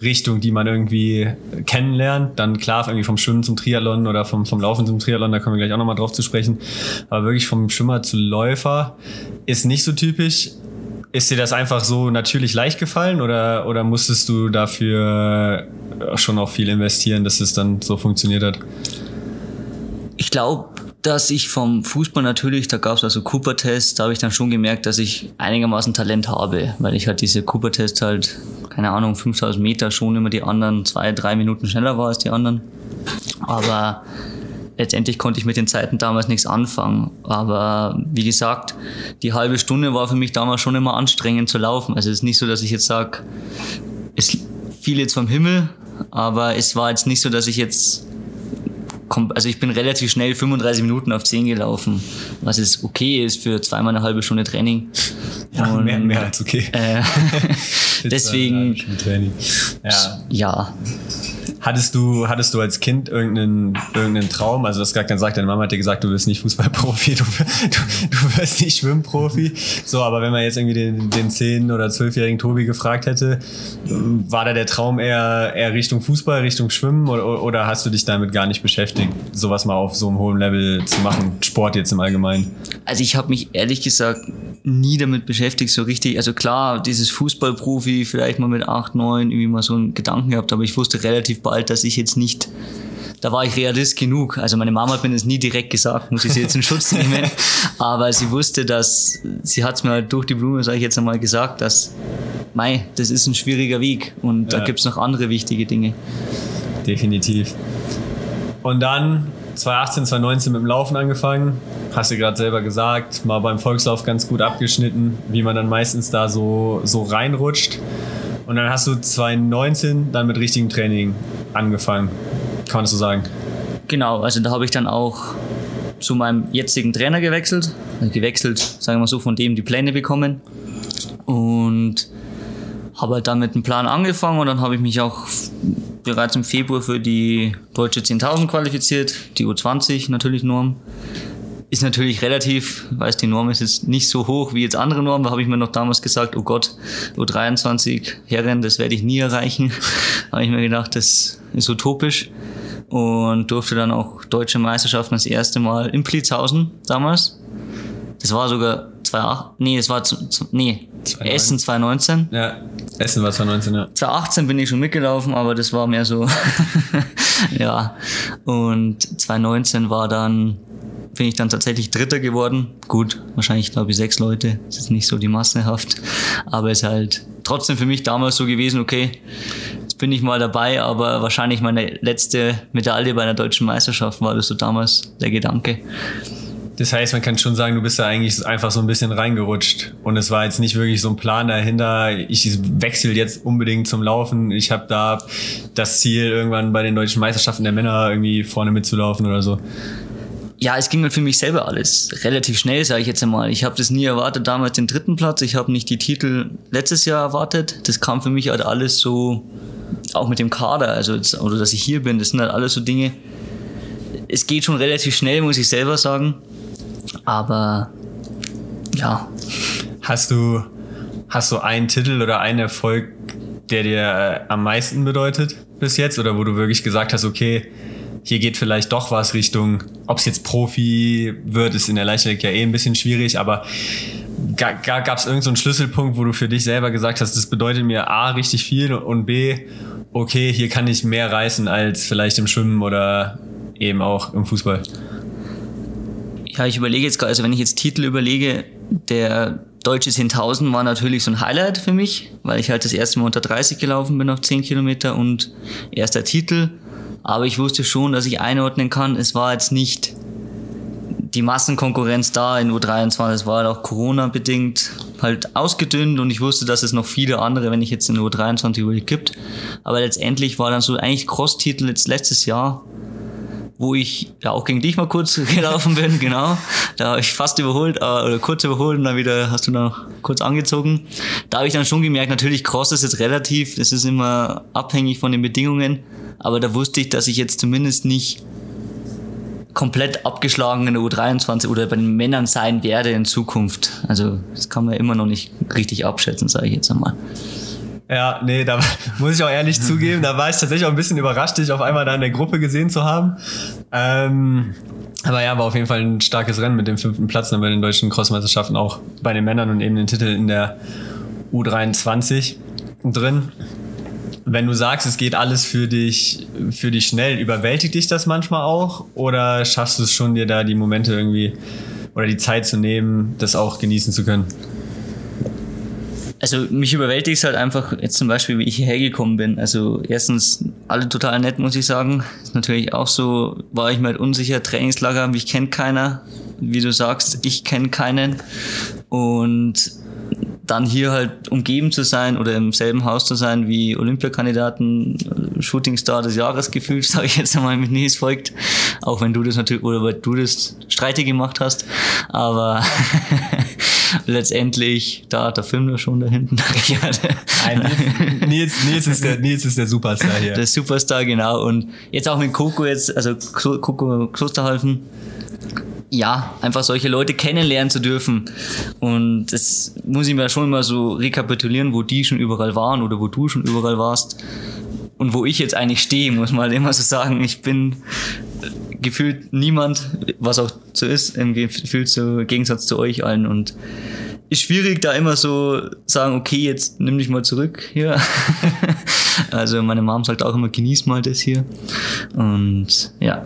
Richtung, die man irgendwie kennenlernt. Dann klar, irgendwie vom Schwimmen zum Triathlon oder vom, vom Laufen zum Triathlon, da kommen wir gleich auch nochmal drauf zu sprechen. Aber wirklich vom Schwimmer zu Läufer ist nicht so typisch. Ist dir das einfach so natürlich leicht gefallen oder, oder musstest du dafür schon auch viel investieren, dass es dann so funktioniert hat? Ich glaube, dass ich vom Fußball natürlich, da gab es also Cooper-Tests, da habe ich dann schon gemerkt, dass ich einigermaßen Talent habe, weil ich halt diese Cooper-Tests halt, keine Ahnung, 5000 Meter schon immer die anderen zwei, drei Minuten schneller war als die anderen. Aber letztendlich konnte ich mit den Zeiten damals nichts anfangen. Aber wie gesagt, die halbe Stunde war für mich damals schon immer anstrengend zu laufen. Also es ist nicht so, dass ich jetzt sage, es fiel jetzt vom Himmel, aber es war jetzt nicht so, dass ich jetzt also ich bin relativ schnell 35 Minuten auf 10 gelaufen, was ist okay ist für zweimal eine halbe Stunde Training. Ja, Und, mehr, mehr als okay. Äh, deswegen, ja. ja, Hattest du, hattest du als Kind irgendeinen, irgendeinen Traum? Also, das gerade gesagt, deine Mama hat dir gesagt, du wirst nicht Fußballprofi, du, du, du wirst nicht Schwimmprofi. So, aber wenn man jetzt irgendwie den, den 10- oder 12-jährigen Tobi gefragt hätte, war da der Traum eher, eher Richtung Fußball, Richtung Schwimmen oder, oder hast du dich damit gar nicht beschäftigt, sowas mal auf so einem hohen Level zu machen? Sport jetzt im Allgemeinen? Also, ich habe mich ehrlich gesagt nie damit beschäftigt, so richtig. Also klar, dieses Fußballprofi, vielleicht mal mit 8, 9 irgendwie mal so einen Gedanken gehabt, aber ich wusste relativ bald, dass ich jetzt nicht da war ich Realist genug. Also meine Mama hat mir das nie direkt gesagt, muss ich sie jetzt in Schutz nehmen. Aber sie wusste, dass, sie hat es mir halt durch die Blume, sage ich jetzt einmal, gesagt, dass, mei, das ist ein schwieriger Weg und ja. da gibt's noch andere wichtige Dinge. Definitiv. Und dann 2018, 2019 mit dem Laufen angefangen. Hast du gerade selber gesagt, mal beim Volkslauf ganz gut abgeschnitten, wie man dann meistens da so, so reinrutscht. Und dann hast du 2019 dann mit richtigem Training angefangen. Kann man so sagen? Genau, also da habe ich dann auch zu meinem jetzigen Trainer gewechselt. Also gewechselt, sagen wir mal so, von dem die Pläne bekommen. Und habe halt dann mit dem Plan angefangen und dann habe ich mich auch bereits im Februar für die deutsche 10.000 qualifiziert, die U20 natürlich Norm. Ist natürlich relativ, weiß die Norm ist jetzt nicht so hoch wie jetzt andere Normen, da habe ich mir noch damals gesagt, oh Gott, U23 Herren, das werde ich nie erreichen. habe ich mir gedacht, das ist utopisch und durfte dann auch deutsche Meisterschaften das erste Mal in Plitzhausen damals. Das war sogar 2008, nee, das war, nee, 2009. Essen 2019. Ja, Essen war 2019, ja. 2018 bin ich schon mitgelaufen, aber das war mehr so, ja. Und 2019 war dann, bin ich dann tatsächlich Dritter geworden. Gut, wahrscheinlich glaube ich sechs Leute. Das ist nicht so die massenhaft. Aber es ist halt trotzdem für mich damals so gewesen, okay, jetzt bin ich mal dabei, aber wahrscheinlich meine letzte Medaille bei einer deutschen Meisterschaft war das so damals der Gedanke. Das heißt, man kann schon sagen, du bist da eigentlich einfach so ein bisschen reingerutscht. Und es war jetzt nicht wirklich so ein Plan dahinter, ich wechsle jetzt unbedingt zum Laufen. Ich habe da das Ziel, irgendwann bei den deutschen Meisterschaften der Männer irgendwie vorne mitzulaufen oder so. Ja, es ging halt für mich selber alles relativ schnell, sage ich jetzt einmal. Ich habe das nie erwartet, damals den dritten Platz. Ich habe nicht die Titel letztes Jahr erwartet. Das kam für mich halt alles so, auch mit dem Kader, also oder dass ich hier bin, das sind halt alles so Dinge. Es geht schon relativ schnell, muss ich selber sagen. Aber ja. Hast du, hast du einen Titel oder einen Erfolg, der dir äh, am meisten bedeutet bis jetzt? Oder wo du wirklich gesagt hast, okay, hier geht vielleicht doch was Richtung, ob es jetzt Profi wird, ist in der Leichtathletik ja eh ein bisschen schwierig, aber gab es irgendeinen so Schlüsselpunkt, wo du für dich selber gesagt hast, das bedeutet mir A richtig viel und B, okay, hier kann ich mehr reißen als vielleicht im Schwimmen oder eben auch im Fußball? Ja, ich überlege jetzt gerade, also wenn ich jetzt Titel überlege, der Deutsche 10.000 war natürlich so ein Highlight für mich, weil ich halt das erste Mal unter 30 gelaufen bin auf 10 Kilometer und erster Titel. Aber ich wusste schon, dass ich einordnen kann, es war jetzt nicht die Massenkonkurrenz da in U23, es war halt auch Corona-bedingt halt ausgedünnt und ich wusste, dass es noch viele andere, wenn ich jetzt in U23 über gibt. Aber letztendlich war dann so eigentlich Cross-Titel jetzt letztes Jahr, wo ich ja auch gegen dich mal kurz gelaufen bin, genau. Da habe ich fast überholt, äh, oder kurz überholt und dann wieder hast du noch kurz angezogen. Da habe ich dann schon gemerkt, natürlich Cross ist jetzt relativ, es ist immer abhängig von den Bedingungen, aber da wusste ich, dass ich jetzt zumindest nicht komplett abgeschlagen in der U23 oder bei den Männern sein werde in Zukunft. Also das kann man immer noch nicht richtig abschätzen, sage ich jetzt einmal. Ja, nee, da muss ich auch ehrlich zugeben, da war ich tatsächlich auch ein bisschen überrascht, dich auf einmal da in der Gruppe gesehen zu haben. Ähm, aber ja, war auf jeden Fall ein starkes Rennen mit dem fünften Platz dann bei den deutschen Crossmeisterschaften, auch bei den Männern und eben den Titel in der U23 drin wenn du sagst, es geht alles für dich, für dich schnell, überwältigt dich das manchmal auch? Oder schaffst du es schon, dir da die Momente irgendwie oder die Zeit zu nehmen, das auch genießen zu können? Also mich überwältigt es halt einfach jetzt zum Beispiel, wie ich hierher gekommen bin. Also erstens alle total nett, muss ich sagen. Ist natürlich auch so, war ich mir halt unsicher, Trainingslager, mich kennt keiner. Wie du sagst, ich kenne keinen. Und dann hier halt umgeben zu sein oder im selben Haus zu sein wie Olympiakandidaten, äh, Shootingstar des Jahres gefühlt, sage ich jetzt einmal mit Nies folgt, auch wenn du das natürlich oder weil du das streitig gemacht hast, aber letztendlich da der Film da schon da hinten. Nein, Nils, Nils, ist der, Nils ist der Superstar hier. Der Superstar genau und jetzt auch mit Coco jetzt, also Coco Klosterhalfen ja, einfach solche Leute kennenlernen zu dürfen. Und das muss ich mir schon immer so rekapitulieren, wo die schon überall waren oder wo du schon überall warst. Und wo ich jetzt eigentlich stehe, muss man halt immer so sagen. Ich bin gefühlt niemand, was auch so ist, im Gefühl zu Gegensatz zu euch allen. Und ist schwierig, da immer so sagen, okay, jetzt nimm dich mal zurück hier. also meine Mom sagt auch immer, genieß mal das hier. Und ja,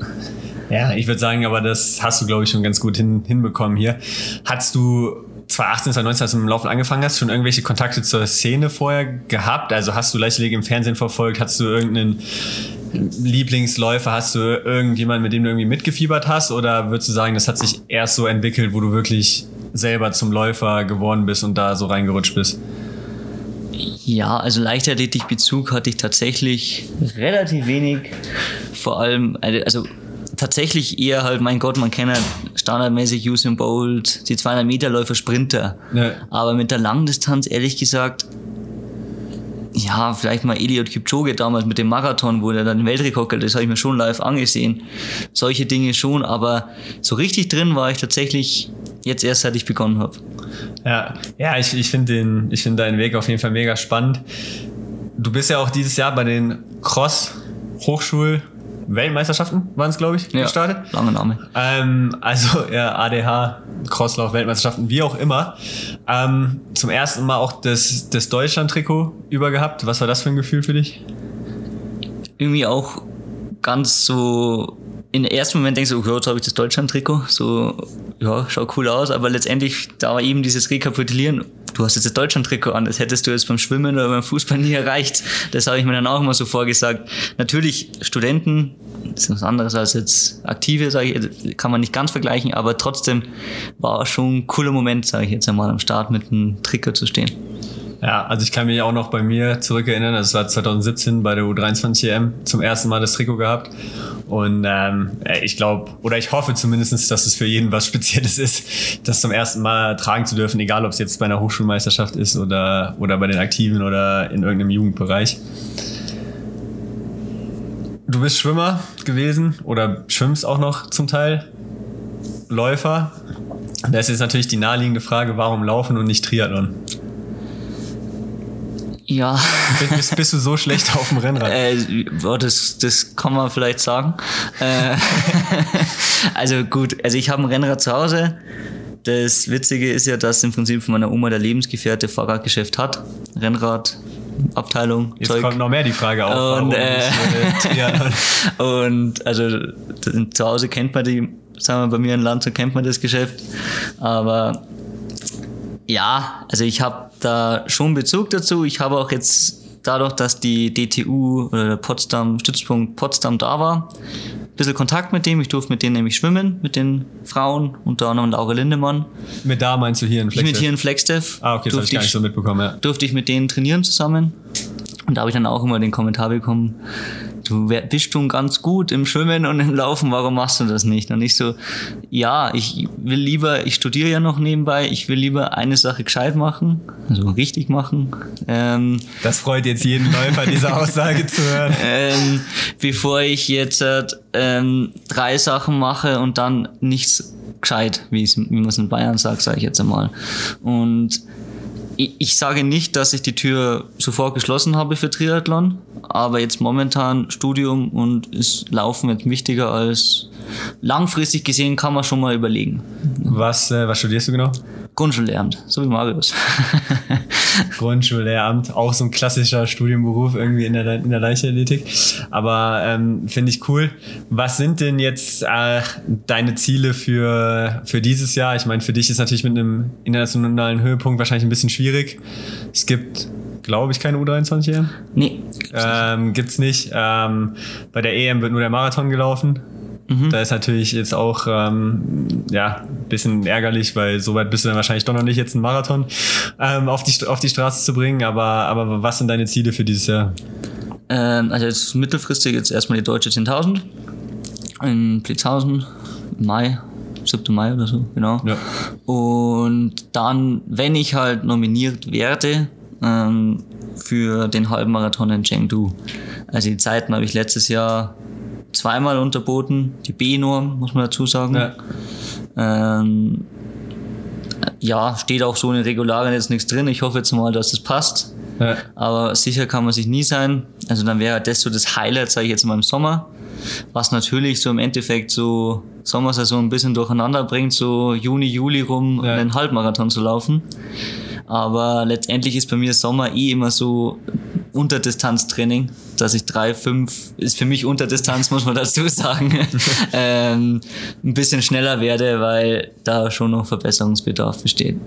ja, ich würde sagen, aber das hast du, glaube ich, schon ganz gut hin, hinbekommen hier. Hattest du 2018, 2019, als du dem Laufen angefangen hast, schon irgendwelche Kontakte zur Szene vorher gehabt? Also hast du Leichtathletik im Fernsehen verfolgt? Hast du irgendeinen Lieblingsläufer? Hast du irgendjemanden, mit dem du irgendwie mitgefiebert hast? Oder würdest du sagen, das hat sich erst so entwickelt, wo du wirklich selber zum Läufer geworden bist und da so reingerutscht bist? Ja, also Leichtathletik-Bezug hatte ich tatsächlich relativ wenig. Vor allem, also tatsächlich eher halt, mein Gott, man kennt ja standardmäßig Usain Bolt, die 200 Meter Läufer Sprinter. Ja. Aber mit der Langdistanz, ehrlich gesagt, ja, vielleicht mal Eliot Kipchoge damals mit dem Marathon, wo er dann den Weltrekord hat, das habe ich mir schon live angesehen. Solche Dinge schon, aber so richtig drin war ich tatsächlich jetzt erst, seit ich begonnen habe. Ja, ja, ich, ich finde den, ich finde deinen Weg auf jeden Fall mega spannend. Du bist ja auch dieses Jahr bei den Cross Hochschul Weltmeisterschaften waren es, glaube ich, ja, gestartet. Lange Name. Ähm, also ja, ADH, Crosslauf, Weltmeisterschaften, wie auch immer. Ähm, zum ersten Mal auch das, das Deutschland-Trikot übergehabt. Was war das für ein Gefühl für dich? Irgendwie auch ganz so in ersten Moment denkst du, okay, jetzt habe ich das Deutschland-Trikot, so, ja, schaut cool aus, aber letztendlich, da eben dieses Rekapitulieren, du hast jetzt das Deutschland-Trikot an, das hättest du jetzt beim Schwimmen oder beim Fußball nie erreicht. Das habe ich mir dann auch immer so vorgesagt. Natürlich, Studenten, ist was anderes als jetzt Aktive, sage ich, kann man nicht ganz vergleichen, aber trotzdem war schon ein cooler Moment, sage ich jetzt einmal, am Start mit einem Trikot zu stehen. Ja, also ich kann mich auch noch bei mir zurückerinnern, das war 2017 bei der U23 EM zum ersten Mal das Trikot gehabt. Und ähm, ich glaube, oder ich hoffe zumindest, dass es für jeden was Spezielles ist, das zum ersten Mal tragen zu dürfen, egal ob es jetzt bei einer Hochschulmeisterschaft ist oder, oder bei den Aktiven oder in irgendeinem Jugendbereich. Du bist Schwimmer gewesen oder schwimmst auch noch zum Teil. Läufer. Das ist natürlich die naheliegende Frage, warum Laufen und nicht Triathlon? Ja. Bist, bist du so schlecht auf dem Rennrad? Äh, boah, das, das kann man vielleicht sagen. Äh, also gut, also ich habe ein Rennrad zu Hause. Das Witzige ist ja, dass im Prinzip von meiner Oma der Lebensgefährte Fahrradgeschäft hat. Rennrad, Abteilung, Jetzt Zeug. kommt noch mehr die Frage auf. Und, äh? Und also zu Hause kennt man die, sagen wir bei mir in Land, so kennt man das Geschäft. Aber ja, also ich habe da schon Bezug dazu. Ich habe auch jetzt dadurch, dass die DTU oder der Potsdam, Stützpunkt Potsdam da war, ein bisschen Kontakt mit dem. Ich durfte mit denen nämlich schwimmen, mit den Frauen, unter anderem Laura Lindemann. Mit da meinst du hier in Ich mit Flexdev? hier in Flagstaff. Ah, okay, das habe ich gar nicht so mitbekommen, ja. durfte ich mit denen trainieren zusammen. Und da habe ich dann auch immer den Kommentar bekommen, du bist schon ganz gut im Schwimmen und im Laufen, warum machst du das nicht? Und ich so, ja, ich will lieber, ich studiere ja noch nebenbei, ich will lieber eine Sache gescheit machen, also richtig machen, ähm, Das freut jetzt jeden Läufer, diese Aussage zu hören. ähm, bevor ich jetzt ähm, drei Sachen mache und dann nichts gescheit, wie, es- wie man es in Bayern sagt, sage ich jetzt einmal. Und ich, ich sage nicht, dass ich die Tür sofort geschlossen habe für Triathlon, aber jetzt momentan Studium und ist Laufen jetzt wichtiger als langfristig gesehen kann man schon mal überlegen. Was, äh, was studierst du genau? Grundschullehramt, so wie Marius. Grundschullehramt, auch so ein klassischer Studienberuf irgendwie in der, in der Leichtathletik. Aber ähm, finde ich cool. Was sind denn jetzt äh, deine Ziele für, für dieses Jahr? Ich meine, für dich ist natürlich mit einem internationalen Höhepunkt wahrscheinlich ein bisschen schwierig. Es gibt, glaube ich, keine U23 EM. nee, Ähm, gibt's nicht. Ähm, bei der EM wird nur der Marathon gelaufen. Da ist natürlich jetzt auch ähm, ja ein bisschen ärgerlich, weil so weit bist du dann wahrscheinlich doch noch nicht jetzt einen Marathon ähm, auf, die, auf die Straße zu bringen. Aber, aber was sind deine Ziele für dieses Jahr? Ähm, also jetzt mittelfristig jetzt erstmal die deutsche 10.000 in Blitzhausen im Mai, 7. Mai oder so, genau. Ja. Und dann, wenn ich halt nominiert werde, ähm, für den Halbmarathon in Chengdu. Also die Zeiten habe ich letztes Jahr zweimal unterboten, die B-Norm, muss man dazu sagen. Ja. Ähm, ja, steht auch so in den Regularien jetzt nichts drin. Ich hoffe jetzt mal, dass das passt. Ja. Aber sicher kann man sich nie sein. Also dann wäre das so das Highlight, sage ich jetzt mal im Sommer. Was natürlich so im Endeffekt so Sommersaison ein bisschen durcheinander bringt, so Juni, Juli rum Ja. einen Halbmarathon zu laufen. Aber letztendlich ist bei mir Sommer eh immer so Unterdistanztraining, dass ich drei, fünf, ist für mich Unterdistanz, muss man dazu sagen, ähm, ein bisschen schneller werde, weil da schon noch Verbesserungsbedarf besteht.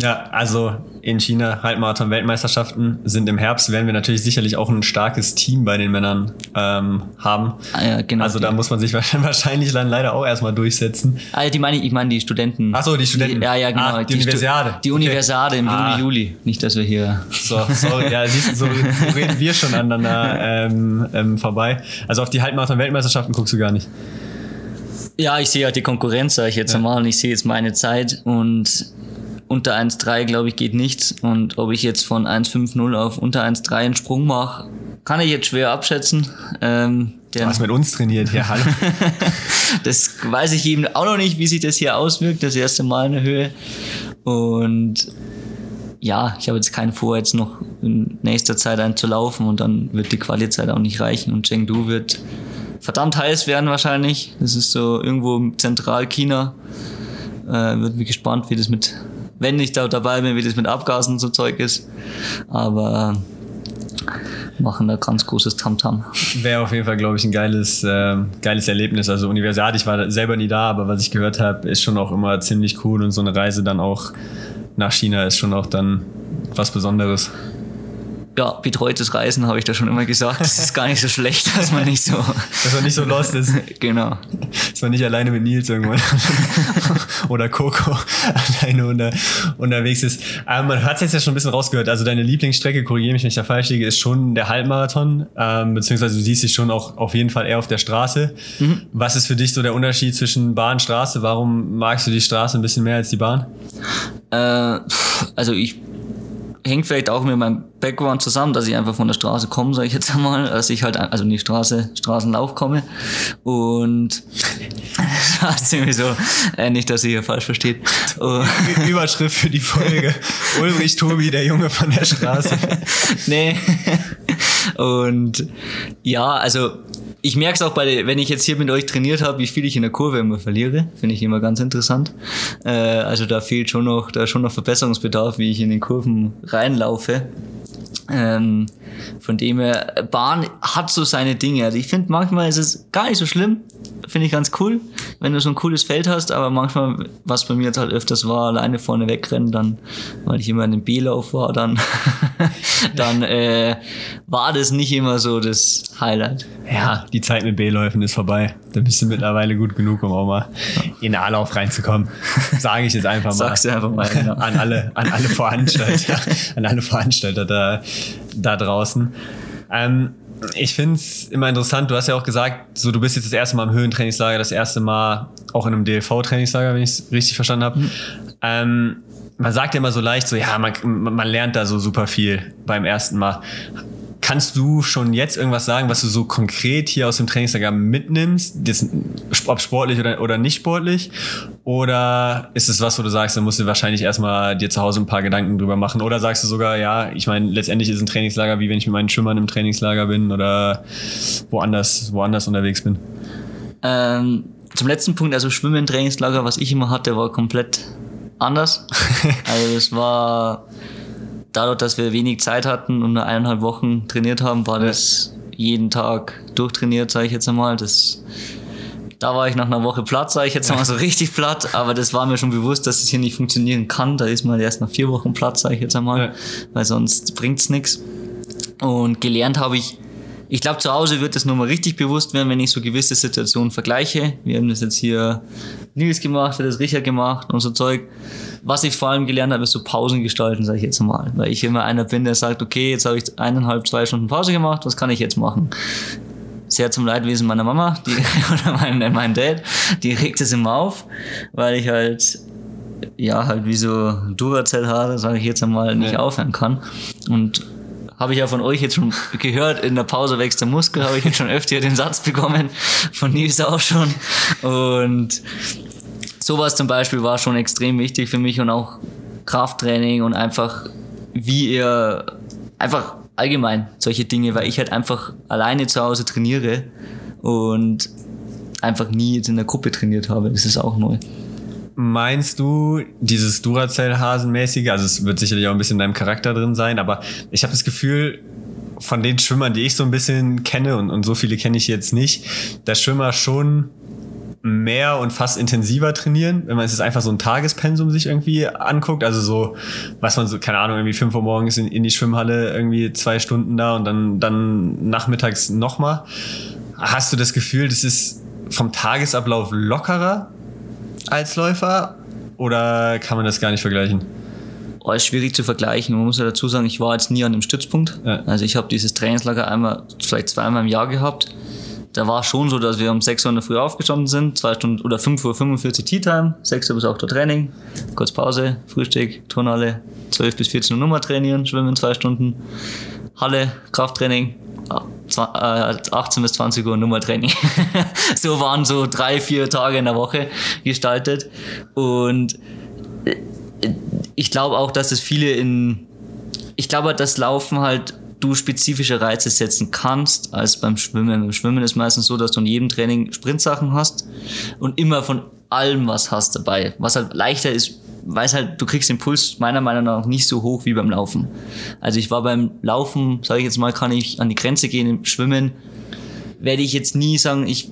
Ja, also in China Halbmarathon-Weltmeisterschaften sind im Herbst, werden wir natürlich sicherlich auch ein starkes Team bei den Männern ähm, haben. Ah, ja, genau. Also da muss man sich wahrscheinlich dann leider auch erstmal durchsetzen. Ah, die meine ich, ich meine die Studenten. Ach so, die Studenten. Die, ja, ja, genau. Ah, die Stu- Universiade. Die Okay. Universiade im Ah. Juli. Nicht, dass wir hier. So, sorry, ja, siehst du, so, so reden wir schon aneinander ähm, ähm, vorbei. Also auf die Halbmarathon-Weltmeisterschaften guckst du gar nicht. Ja, ich sehe halt die Konkurrenz, sage ich jetzt einmal, und ich sehe jetzt meine Zeit und unter 1,3 glaube ich geht nichts. Und ob ich jetzt von 1,50 auf unter 1,3 einen Sprung mache, kann ich jetzt schwer abschätzen. Ähm, Du hast mit uns trainiert hier, hallo. das weiß ich eben auch noch nicht, wie sich das hier auswirkt, das erste Mal in der Höhe. Und ja, ich habe jetzt keinen vor, jetzt noch in nächster Zeit einen zu laufen und dann wird die Quali-Zeit auch nicht reichen und Chengdu wird verdammt heiß werden wahrscheinlich. Das ist so irgendwo im Zentralchina. Äh, wird mich gespannt, wie das mit, wenn ich da dabei bin, wie das mit Abgasen und so Zeug ist. Aber machen da ganz großes Tamtam. Wäre auf jeden Fall, glaube ich, ein geiles, ähm, geiles Erlebnis. Also Universiade, ich war selber nie da, aber was ich gehört habe, ist schon auch immer ziemlich cool und so eine Reise dann auch nach China ist schon auch dann was Besonderes. Ja, betreutes Reisen habe ich da schon immer gesagt. Das ist gar nicht so schlecht, dass man nicht so. Dass man nicht so lost ist, genau. dass man nicht alleine mit Nils irgendwann oder Coco alleine unter, unterwegs ist. Aber man hat es jetzt ja schon ein bisschen rausgehört. Also deine Lieblingsstrecke, korrigiere mich, wenn ich da falsch liege, ist schon der Halbmarathon. Ähm, beziehungsweise du siehst dich schon auch auf jeden Fall eher auf der Straße. Was ist für dich so der Unterschied zwischen Bahn und Straße? Warum magst du die Straße ein bisschen mehr als die Bahn? Äh, also ich hängt vielleicht auch mit meinem Background zusammen, dass ich einfach von der Straße komme, sage ich jetzt einmal, dass ich halt, also nicht Straße, Straßenlauf komme. Und das war ziemlich so, äh, nicht, dass ihr hier falsch versteht. Und, Überschrift für die Folge. Ulrich Tobi, der Junge von der Straße. nee. Und ja, also ich merke es auch bei, wenn ich jetzt hier mit euch trainiert habe, wie viel ich in der Kurve immer verliere. Finde ich immer ganz interessant. Äh, also da fehlt schon noch, da schon noch Verbesserungsbedarf, wie ich in den Kurven reinlaufe. Ähm, von dem her, Bahn hat so seine Dinge. Also ich finde, manchmal ist es gar nicht so schlimm. Finde ich ganz cool, wenn du so ein cooles Feld hast, aber manchmal, was bei mir jetzt halt öfters war, alleine vorne wegrennen, dann, weil ich immer in einem B-Lauf war, dann, dann äh, war das nicht immer so das Highlight. Ja, die Zeit mit B-Läufen ist vorbei. Da bist du mittlerweile gut genug, um auch mal in den A-Lauf reinzukommen. Sage ich jetzt einfach mal. Sagst du einfach mal, genau. An alle, an alle Veranstalter, an alle Veranstalter da, da draußen. Ähm, ich finde es immer interessant, du hast ja auch gesagt, so du bist jetzt das erste Mal im Höhentrainingslager, das erste Mal auch in einem DLV-Trainingslager, wenn ich es richtig verstanden habe. Mhm. Ähm, man sagt ja immer so leicht, so ja, man, man lernt da so super viel beim ersten Mal. Kannst du schon jetzt irgendwas sagen, was du so konkret hier aus dem Trainingslager mitnimmst, das, ob sportlich oder, oder nicht sportlich? Oder ist es was, wo du sagst, dann musst du wahrscheinlich erstmal dir zu Hause ein paar Gedanken drüber machen? Oder sagst du sogar, ja, ich meine, letztendlich ist ein Trainingslager wie wenn ich mit meinen Schwimmern im Trainingslager bin oder woanders, woanders unterwegs bin? Ähm, zum letzten Punkt, also Schwimmen, Trainingslager, was ich immer hatte, war komplett anders. also es war dadurch, dass wir wenig Zeit hatten und nur eineinhalb Wochen trainiert haben, war das jeden Tag durchtrainiert, sage ich jetzt einmal. Das, da war ich nach einer Woche platt, sage ich jetzt einmal so richtig platt, aber das war mir schon bewusst, dass es hier nicht funktionieren kann. Da ist man erst nach vier Wochen platt, sage ich jetzt einmal, ja. weil sonst bringt's nichts. Und gelernt habe ich ich glaube, zu Hause wird das nochmal richtig bewusst werden, wenn ich so gewisse Situationen vergleiche. Wir haben das jetzt hier Nils gemacht, haben das Richard gemacht und so Zeug. Was ich vor allem gelernt habe, ist so Pausen gestalten, sage ich jetzt mal. Weil ich immer einer bin, der sagt, okay, jetzt habe ich eineinhalb, zwei Stunden Pause gemacht, was kann ich jetzt machen? Sehr zum Leidwesen meiner Mama die, oder mein, mein Dad, die regt es immer auf, weil ich halt ja, halt wie so Duracell-Haare, sage ich jetzt einmal, nicht ja. aufhören kann. Und habe ich ja von euch jetzt schon gehört, in der Pause wächst der Muskel, habe ich jetzt schon öfter den Satz bekommen, von Nils auch schon. Und sowas zum Beispiel war schon extrem wichtig für mich und auch Krafttraining und einfach, wie ihr, einfach allgemein solche Dinge, weil ich halt einfach alleine zu Hause trainiere und einfach nie jetzt in der Gruppe trainiert habe. Das ist auch neu. Meinst du dieses Duracell-Hasenmäßige, also es wird sicherlich auch ein bisschen in deinem Charakter drin sein, aber ich habe das Gefühl, von den Schwimmern, die ich so ein bisschen kenne, und, und so viele kenne ich jetzt nicht, dass Schwimmer schon mehr und fast intensiver trainieren, wenn man es einfach so ein Tagespensum sich irgendwie anguckt. Also so, was man so, keine Ahnung, irgendwie fünf Uhr morgens in, in die Schwimmhalle irgendwie zwei Stunden da und dann, dann nachmittags nochmal. Hast du das Gefühl, das ist vom Tagesablauf lockerer als Läufer oder kann man das gar nicht vergleichen? Oh, ist schwierig zu vergleichen. Man muss ja dazu sagen, ich war jetzt nie an dem Stützpunkt. Ja. Also ich habe dieses Trainingslager einmal, vielleicht zweimal im Jahr gehabt. Da war schon so, dass wir um 6 Uhr in der Früh aufgestanden sind, zwei Stunden oder 5.45 Uhr Tea Time, 6 Uhr bis 8 Uhr Training, kurz Pause, Frühstück, Turnhalle, 12 bis 14 Uhr Nummer trainieren, schwimmen zwei Stunden, Halle, Krafttraining, 18 äh, bis 20 Uhr Nummertraining. so waren so drei, vier Tage in der Woche gestaltet. Und äh, ich glaube auch, dass es viele in, ich glaube, das Laufen halt du spezifische Reize setzen kannst als beim Schwimmen. Beim Schwimmen ist meistens so, dass du in jedem Training Sprintsachen hast und immer von allem was hast dabei. Was halt leichter ist, weiß halt, du kriegst den Puls meiner Meinung nach nicht so hoch wie beim Laufen. Also ich war beim Laufen, sage ich jetzt mal, kann ich an die Grenze gehen im Schwimmen, werde ich jetzt nie sagen, ich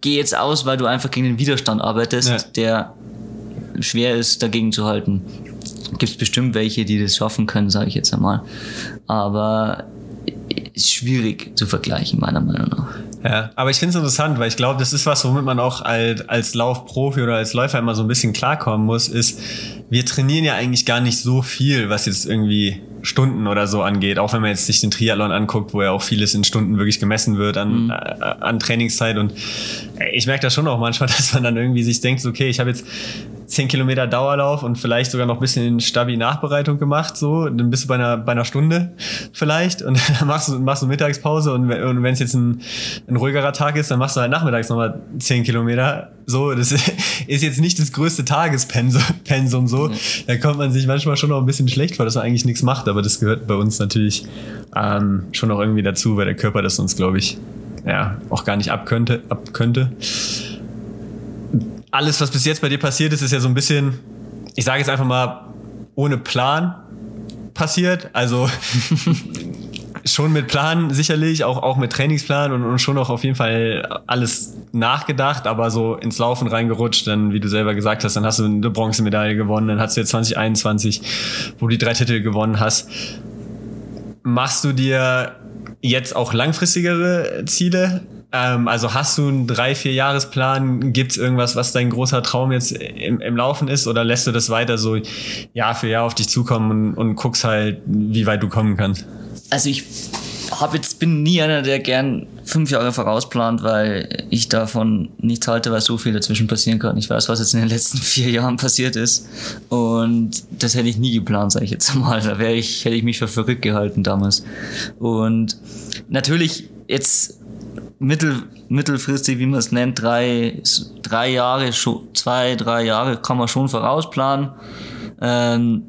gehe jetzt aus, weil du einfach gegen den Widerstand arbeitest, ja. der schwer ist, dagegen zu halten. Gibt es bestimmt welche, die das schaffen können, sage ich jetzt einmal. Aber ist schwierig zu vergleichen, meiner Meinung nach. Ja, aber ich finde es interessant, weil ich glaube, das ist was, womit man auch als, als Laufprofi oder als Läufer immer so ein bisschen klarkommen muss, ist, wir trainieren ja eigentlich gar nicht so viel, was jetzt irgendwie Stunden oder so angeht, auch wenn man jetzt sich den Triathlon anguckt, wo ja auch vieles in Stunden wirklich gemessen wird an, mhm. äh, an Trainingszeit und ich merke das schon auch manchmal, dass man dann irgendwie sich denkt, okay, ich habe jetzt 10 Kilometer Dauerlauf und vielleicht sogar noch ein bisschen Stabi-Nachbereitung gemacht, so, dann bist du bei einer, bei einer Stunde vielleicht und dann machst du, machst du Mittagspause und, und wenn es jetzt ein, ein ruhigerer Tag ist, dann machst du halt nachmittags nochmal 10 Kilometer. So, das ist jetzt nicht das größte Tagespensum so. Mhm. Da kommt man sich manchmal schon noch ein bisschen schlecht vor, dass man eigentlich nichts macht, aber das gehört bei uns natürlich ähm, schon noch irgendwie dazu, weil der Körper das uns, glaube ich, ja, auch gar nicht ab könnte, ab könnte alles, was bis jetzt bei dir passiert ist, ist ja so ein bisschen, ich sage jetzt einfach mal, ohne Plan passiert. Also schon mit Plan sicherlich, auch, auch mit Trainingsplan und, und schon auch auf jeden Fall alles nachgedacht, aber so ins Laufen reingerutscht. Dann, wie du selber gesagt hast, dann hast du eine Bronzemedaille gewonnen, dann hast du jetzt 2021, wo du die drei Titel gewonnen hast. Machst du dir jetzt auch langfristigere Ziele? Ähm, also hast du einen drei, vier Jahresplan? Gibt es irgendwas, was dein großer Traum jetzt im, im Laufen ist? Oder lässt du das weiter so Jahr für Jahr auf dich zukommen und, und guckst halt, wie weit du kommen kannst? Also ich hab jetzt, bin nie einer, der gern fünf Jahre vorausplant, weil ich davon nichts halte, weil so viel dazwischen passieren kann. Ich weiß, was jetzt in den letzten vier Jahren passiert ist. Und das hätte ich nie geplant, sage ich jetzt mal. Da wäre ich, hätte ich mich für verrückt gehalten damals. Und natürlich jetzt mittel, mittelfristig, wie man es nennt, drei, drei Jahre, zwei, drei Jahre kann man schon vorausplanen. Ähm,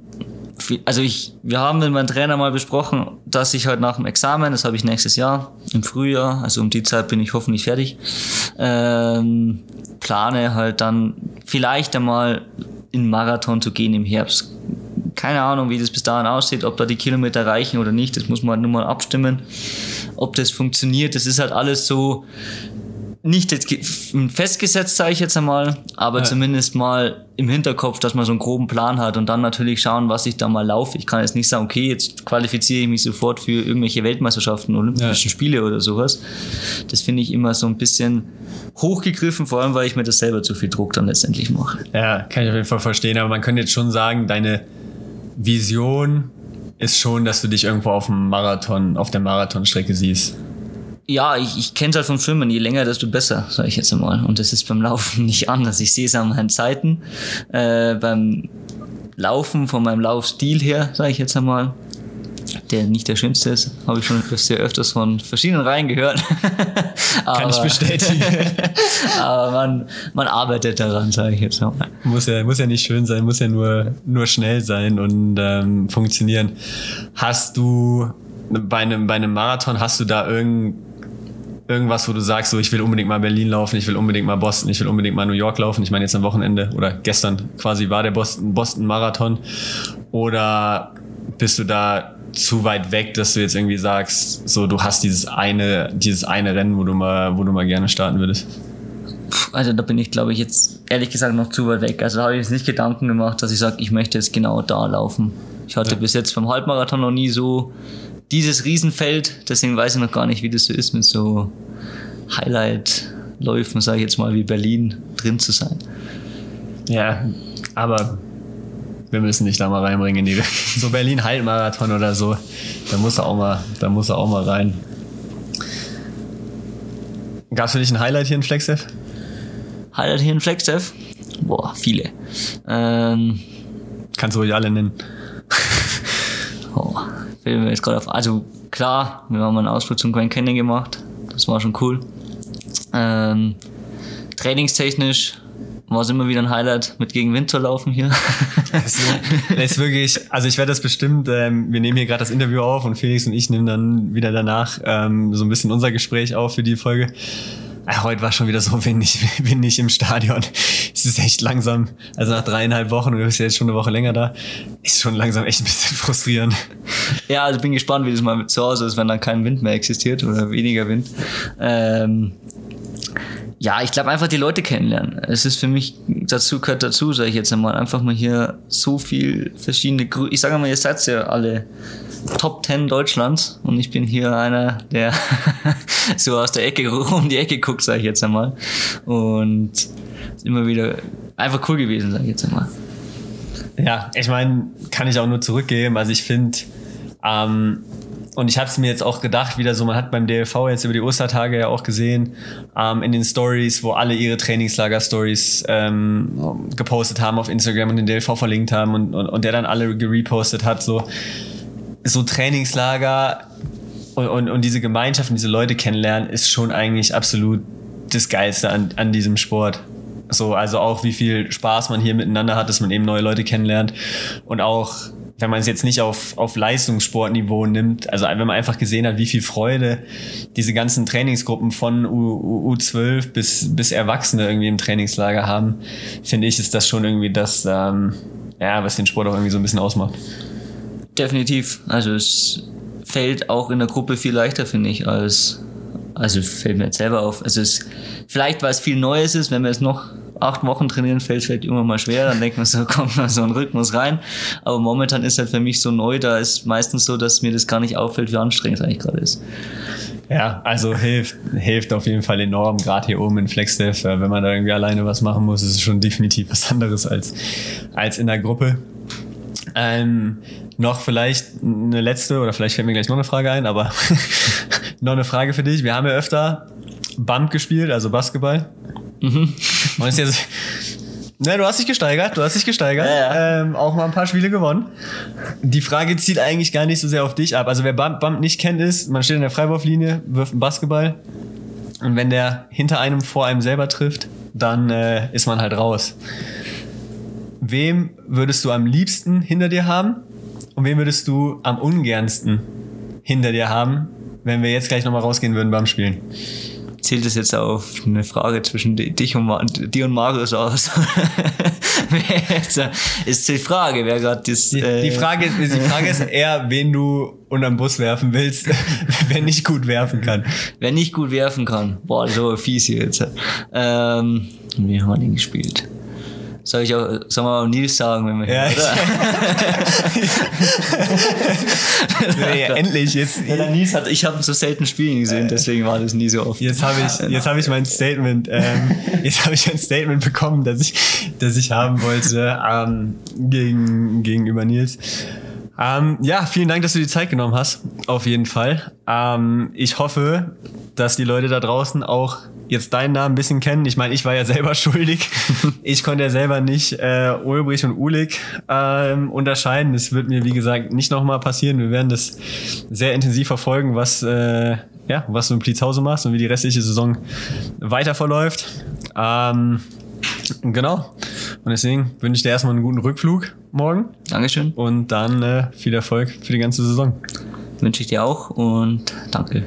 also ich, wir haben mit meinem Trainer mal besprochen, dass ich halt nach dem Examen, das habe ich nächstes Jahr im Frühjahr, also um die Zeit bin ich hoffentlich fertig, ähm, plane halt dann vielleicht einmal in Marathon zu gehen im Herbst. Keine Ahnung, wie das bis dahin aussieht, ob da die Kilometer reichen oder nicht, das muss man halt nur mal abstimmen ob das funktioniert. Das ist halt alles so nicht festgesetzt, sage ich jetzt einmal, aber ja. zumindest mal im Hinterkopf, dass man so einen groben Plan hat und dann natürlich schauen, was ich da mal laufe. Ich kann jetzt nicht sagen, okay, jetzt qualifiziere ich mich sofort für irgendwelche Weltmeisterschaften, Olympischen ja. Spiele oder sowas. Das finde ich immer so ein bisschen hochgegriffen, vor allem, weil ich mir das selber zu viel Druck dann letztendlich mache. Ja, kann ich auf jeden Fall verstehen, aber man könnte jetzt schon sagen, deine Vision ist schon, dass du dich irgendwo auf dem Marathon, auf der Marathonstrecke siehst. Ja, ich, ich kenne es halt vom Schwimmen. Je länger, desto besser, sage ich jetzt einmal. Und das ist beim Laufen nicht anders. Ich sehe es an meinen Zeiten. Äh, beim Laufen, von meinem Laufstil her, sage ich jetzt einmal, der nicht der schönste ist, habe ich schon sehr öfters von verschiedenen Reihen gehört. aber, Kann ich bestätigen. aber man, man arbeitet daran, sage ich jetzt mal. Muss ja, muss ja nicht schön sein, muss ja nur, nur schnell sein und ähm, funktionieren. Hast du bei einem, bei einem Marathon, hast du da irgend, irgendwas, wo du sagst, so ich will unbedingt mal Berlin laufen, ich will unbedingt mal Boston, ich will unbedingt mal New York laufen. Ich meine, jetzt am Wochenende oder gestern quasi war der Boston, Boston Marathon. Oder bist du da zu weit weg, dass du jetzt irgendwie sagst, so du hast dieses eine, dieses eine Rennen, wo du mal, wo du mal gerne starten würdest? Also da bin ich, glaube ich, jetzt ehrlich gesagt noch zu weit weg. Also da habe ich jetzt nicht Gedanken gemacht, dass ich sage, ich möchte jetzt genau da laufen. Ich hatte ja. bis jetzt beim Halbmarathon noch nie so dieses Riesenfeld, deswegen weiß ich noch gar nicht, wie das so ist, mit so Highlight-Läufen, sage ich jetzt mal, wie Berlin drin zu sein. Ja, aber wir müssen dich da mal reinbringen in die so Berlin Halbmarathon oder so. Da muss er auch mal, da muss er auch mal rein. Gab es für dich ein Highlight hier in Flexdev? Highlight hier in Flexdev? Boah, viele. Ähm, Kannst du ruhig alle nennen. oh, mir jetzt gerade auf. Also klar, wir haben einen Ausflug zum Grand Canyon gemacht. Das war schon cool. Ähm, trainingstechnisch war es immer wieder ein Highlight, mit gegen Wind zu laufen hier. Das ist wirklich, also ich werde das bestimmt, ähm, wir nehmen hier gerade das Interview auf und Felix und ich nehmen dann wieder danach ähm, so ein bisschen unser Gespräch auf für die Folge. Ja, äh, heute war schon wieder so windig, windig im Stadion. Es ist echt langsam, also nach dreieinhalb Wochen, und du bist ja jetzt schon eine Woche länger da, ist schon langsam echt ein bisschen frustrierend. Ja, also bin gespannt, wie das mal zu Hause ist, wenn dann kein Wind mehr existiert oder weniger Wind. Ähm, ja, ich glaube einfach die Leute kennenlernen. Es ist für mich dazu gehört dazu, sage ich jetzt einmal, einfach mal hier so viel verschiedene. Gru ich sage mal, ihr seid ja alle Top 10 Deutschlands und ich bin hier einer, der so aus der Ecke um die Ecke guckt, sage ich jetzt einmal. Und immer wieder einfach cool gewesen, sage ich jetzt einmal. Ja, ich meine, kann ich auch nur zurückgeben. Also ich finde, ähm, und ich habe es mir jetzt auch gedacht, wieder so, man hat beim DLV jetzt über die Ostertage ja auch gesehen, ähm, in den Stories, wo alle ihre Trainingslager-Stories ähm, gepostet haben auf Instagram und den DLV verlinkt haben und, und, und der dann alle gerepostet hat, so, so Trainingslager und, und, und diese Gemeinschaft und diese Leute kennenlernen, ist schon eigentlich absolut das Geilste an, an diesem Sport. So, also auch wie viel Spaß man hier miteinander hat, dass man eben neue Leute kennenlernt und auch wenn man es jetzt nicht auf, auf Leistungssportniveau nimmt, also wenn man einfach gesehen hat, wie viel Freude diese ganzen Trainingsgruppen von U, U12 bis, bis Erwachsene irgendwie im Trainingslager haben, finde ich, ist das schon irgendwie das, ähm, ja, was den Sport auch irgendwie so ein bisschen ausmacht. Definitiv. Also es fällt auch in der Gruppe viel leichter, finde ich, als, also fällt mir jetzt selber auf. Also es, vielleicht, weil es viel Neues ist, wenn wir es noch acht Wochen trainieren, fällt es vielleicht immer mal schwer, dann denkt man so, kommt mal so ein Rhythmus rein. Aber momentan ist halt für mich so neu, da ist meistens so, dass mir das gar nicht auffällt, wie anstrengend es eigentlich gerade ist. Ja, also hilft, hilft auf jeden Fall enorm, gerade hier oben in Flexdev, äh, wenn man da irgendwie alleine was machen muss, ist es schon definitiv was anderes als, als in der Gruppe. Ähm, noch vielleicht eine letzte, oder vielleicht fällt mir gleich noch eine Frage ein, aber noch eine Frage für dich. Wir haben ja öfter Bump gespielt, also Basketball. Mhm. Und ist jetzt, ne, du hast dich gesteigert, du hast dich gesteigert. Ja, ja. Ähm, auch mal ein paar Spiele gewonnen. Die Frage zielt eigentlich gar nicht so sehr auf dich ab. Also wer Bump, Bump nicht kennt, ist, man steht in der Freiwurflinie, wirft einen Basketball. Und wenn der hinter einem vor einem selber trifft, dann äh, ist man halt raus. Wem würdest du am liebsten hinter dir haben? Und wen würdest du am ungernsten hinter dir haben, wenn wir jetzt gleich nochmal rausgehen würden beim Spielen? zählt das jetzt auf eine Frage zwischen dich und, dir und Marius aus? ist die Frage, wer gerade das. Die, äh die, Frage, die Frage ist eher, wen du unterm Bus werfen willst, wer nicht gut werfen kann. Wer nicht gut werfen kann. Boah, so fies hier jetzt. Ähm, wie haben wir den gespielt? Soll ich auch, soll man auch Nils sagen, wenn wir ja, hier, oder? ja, endlich jetzt. Ja, Nils hat, ich habe so selten Spielen gesehen, deswegen war das nie so oft. Jetzt habe ich, jetzt habe ich mein Statement, ähm, jetzt habe ich ein Statement bekommen, das ich, das ich haben wollte ähm, gegen, gegenüber Nils. Ähm, ja, vielen Dank, dass du die Zeit genommen hast. Auf jeden Fall. Ähm, ich hoffe, dass die Leute da draußen auch jetzt deinen Namen ein bisschen kennen. Ich meine, ich war ja selber schuldig. ich konnte ja selber nicht äh, Ulbrich und Ulig ähm, unterscheiden. Das wird mir, wie gesagt, nicht nochmal passieren. Wir werden das sehr intensiv verfolgen, was, äh, ja, was du in Pliezhausen machst und wie die restliche Saison weiter verläuft. Ähm, genau. Und deswegen wünsche ich dir erstmal einen guten Rückflug morgen. Dankeschön. Und dann äh, viel Erfolg für die ganze Saison. Wünsche ich dir auch und danke.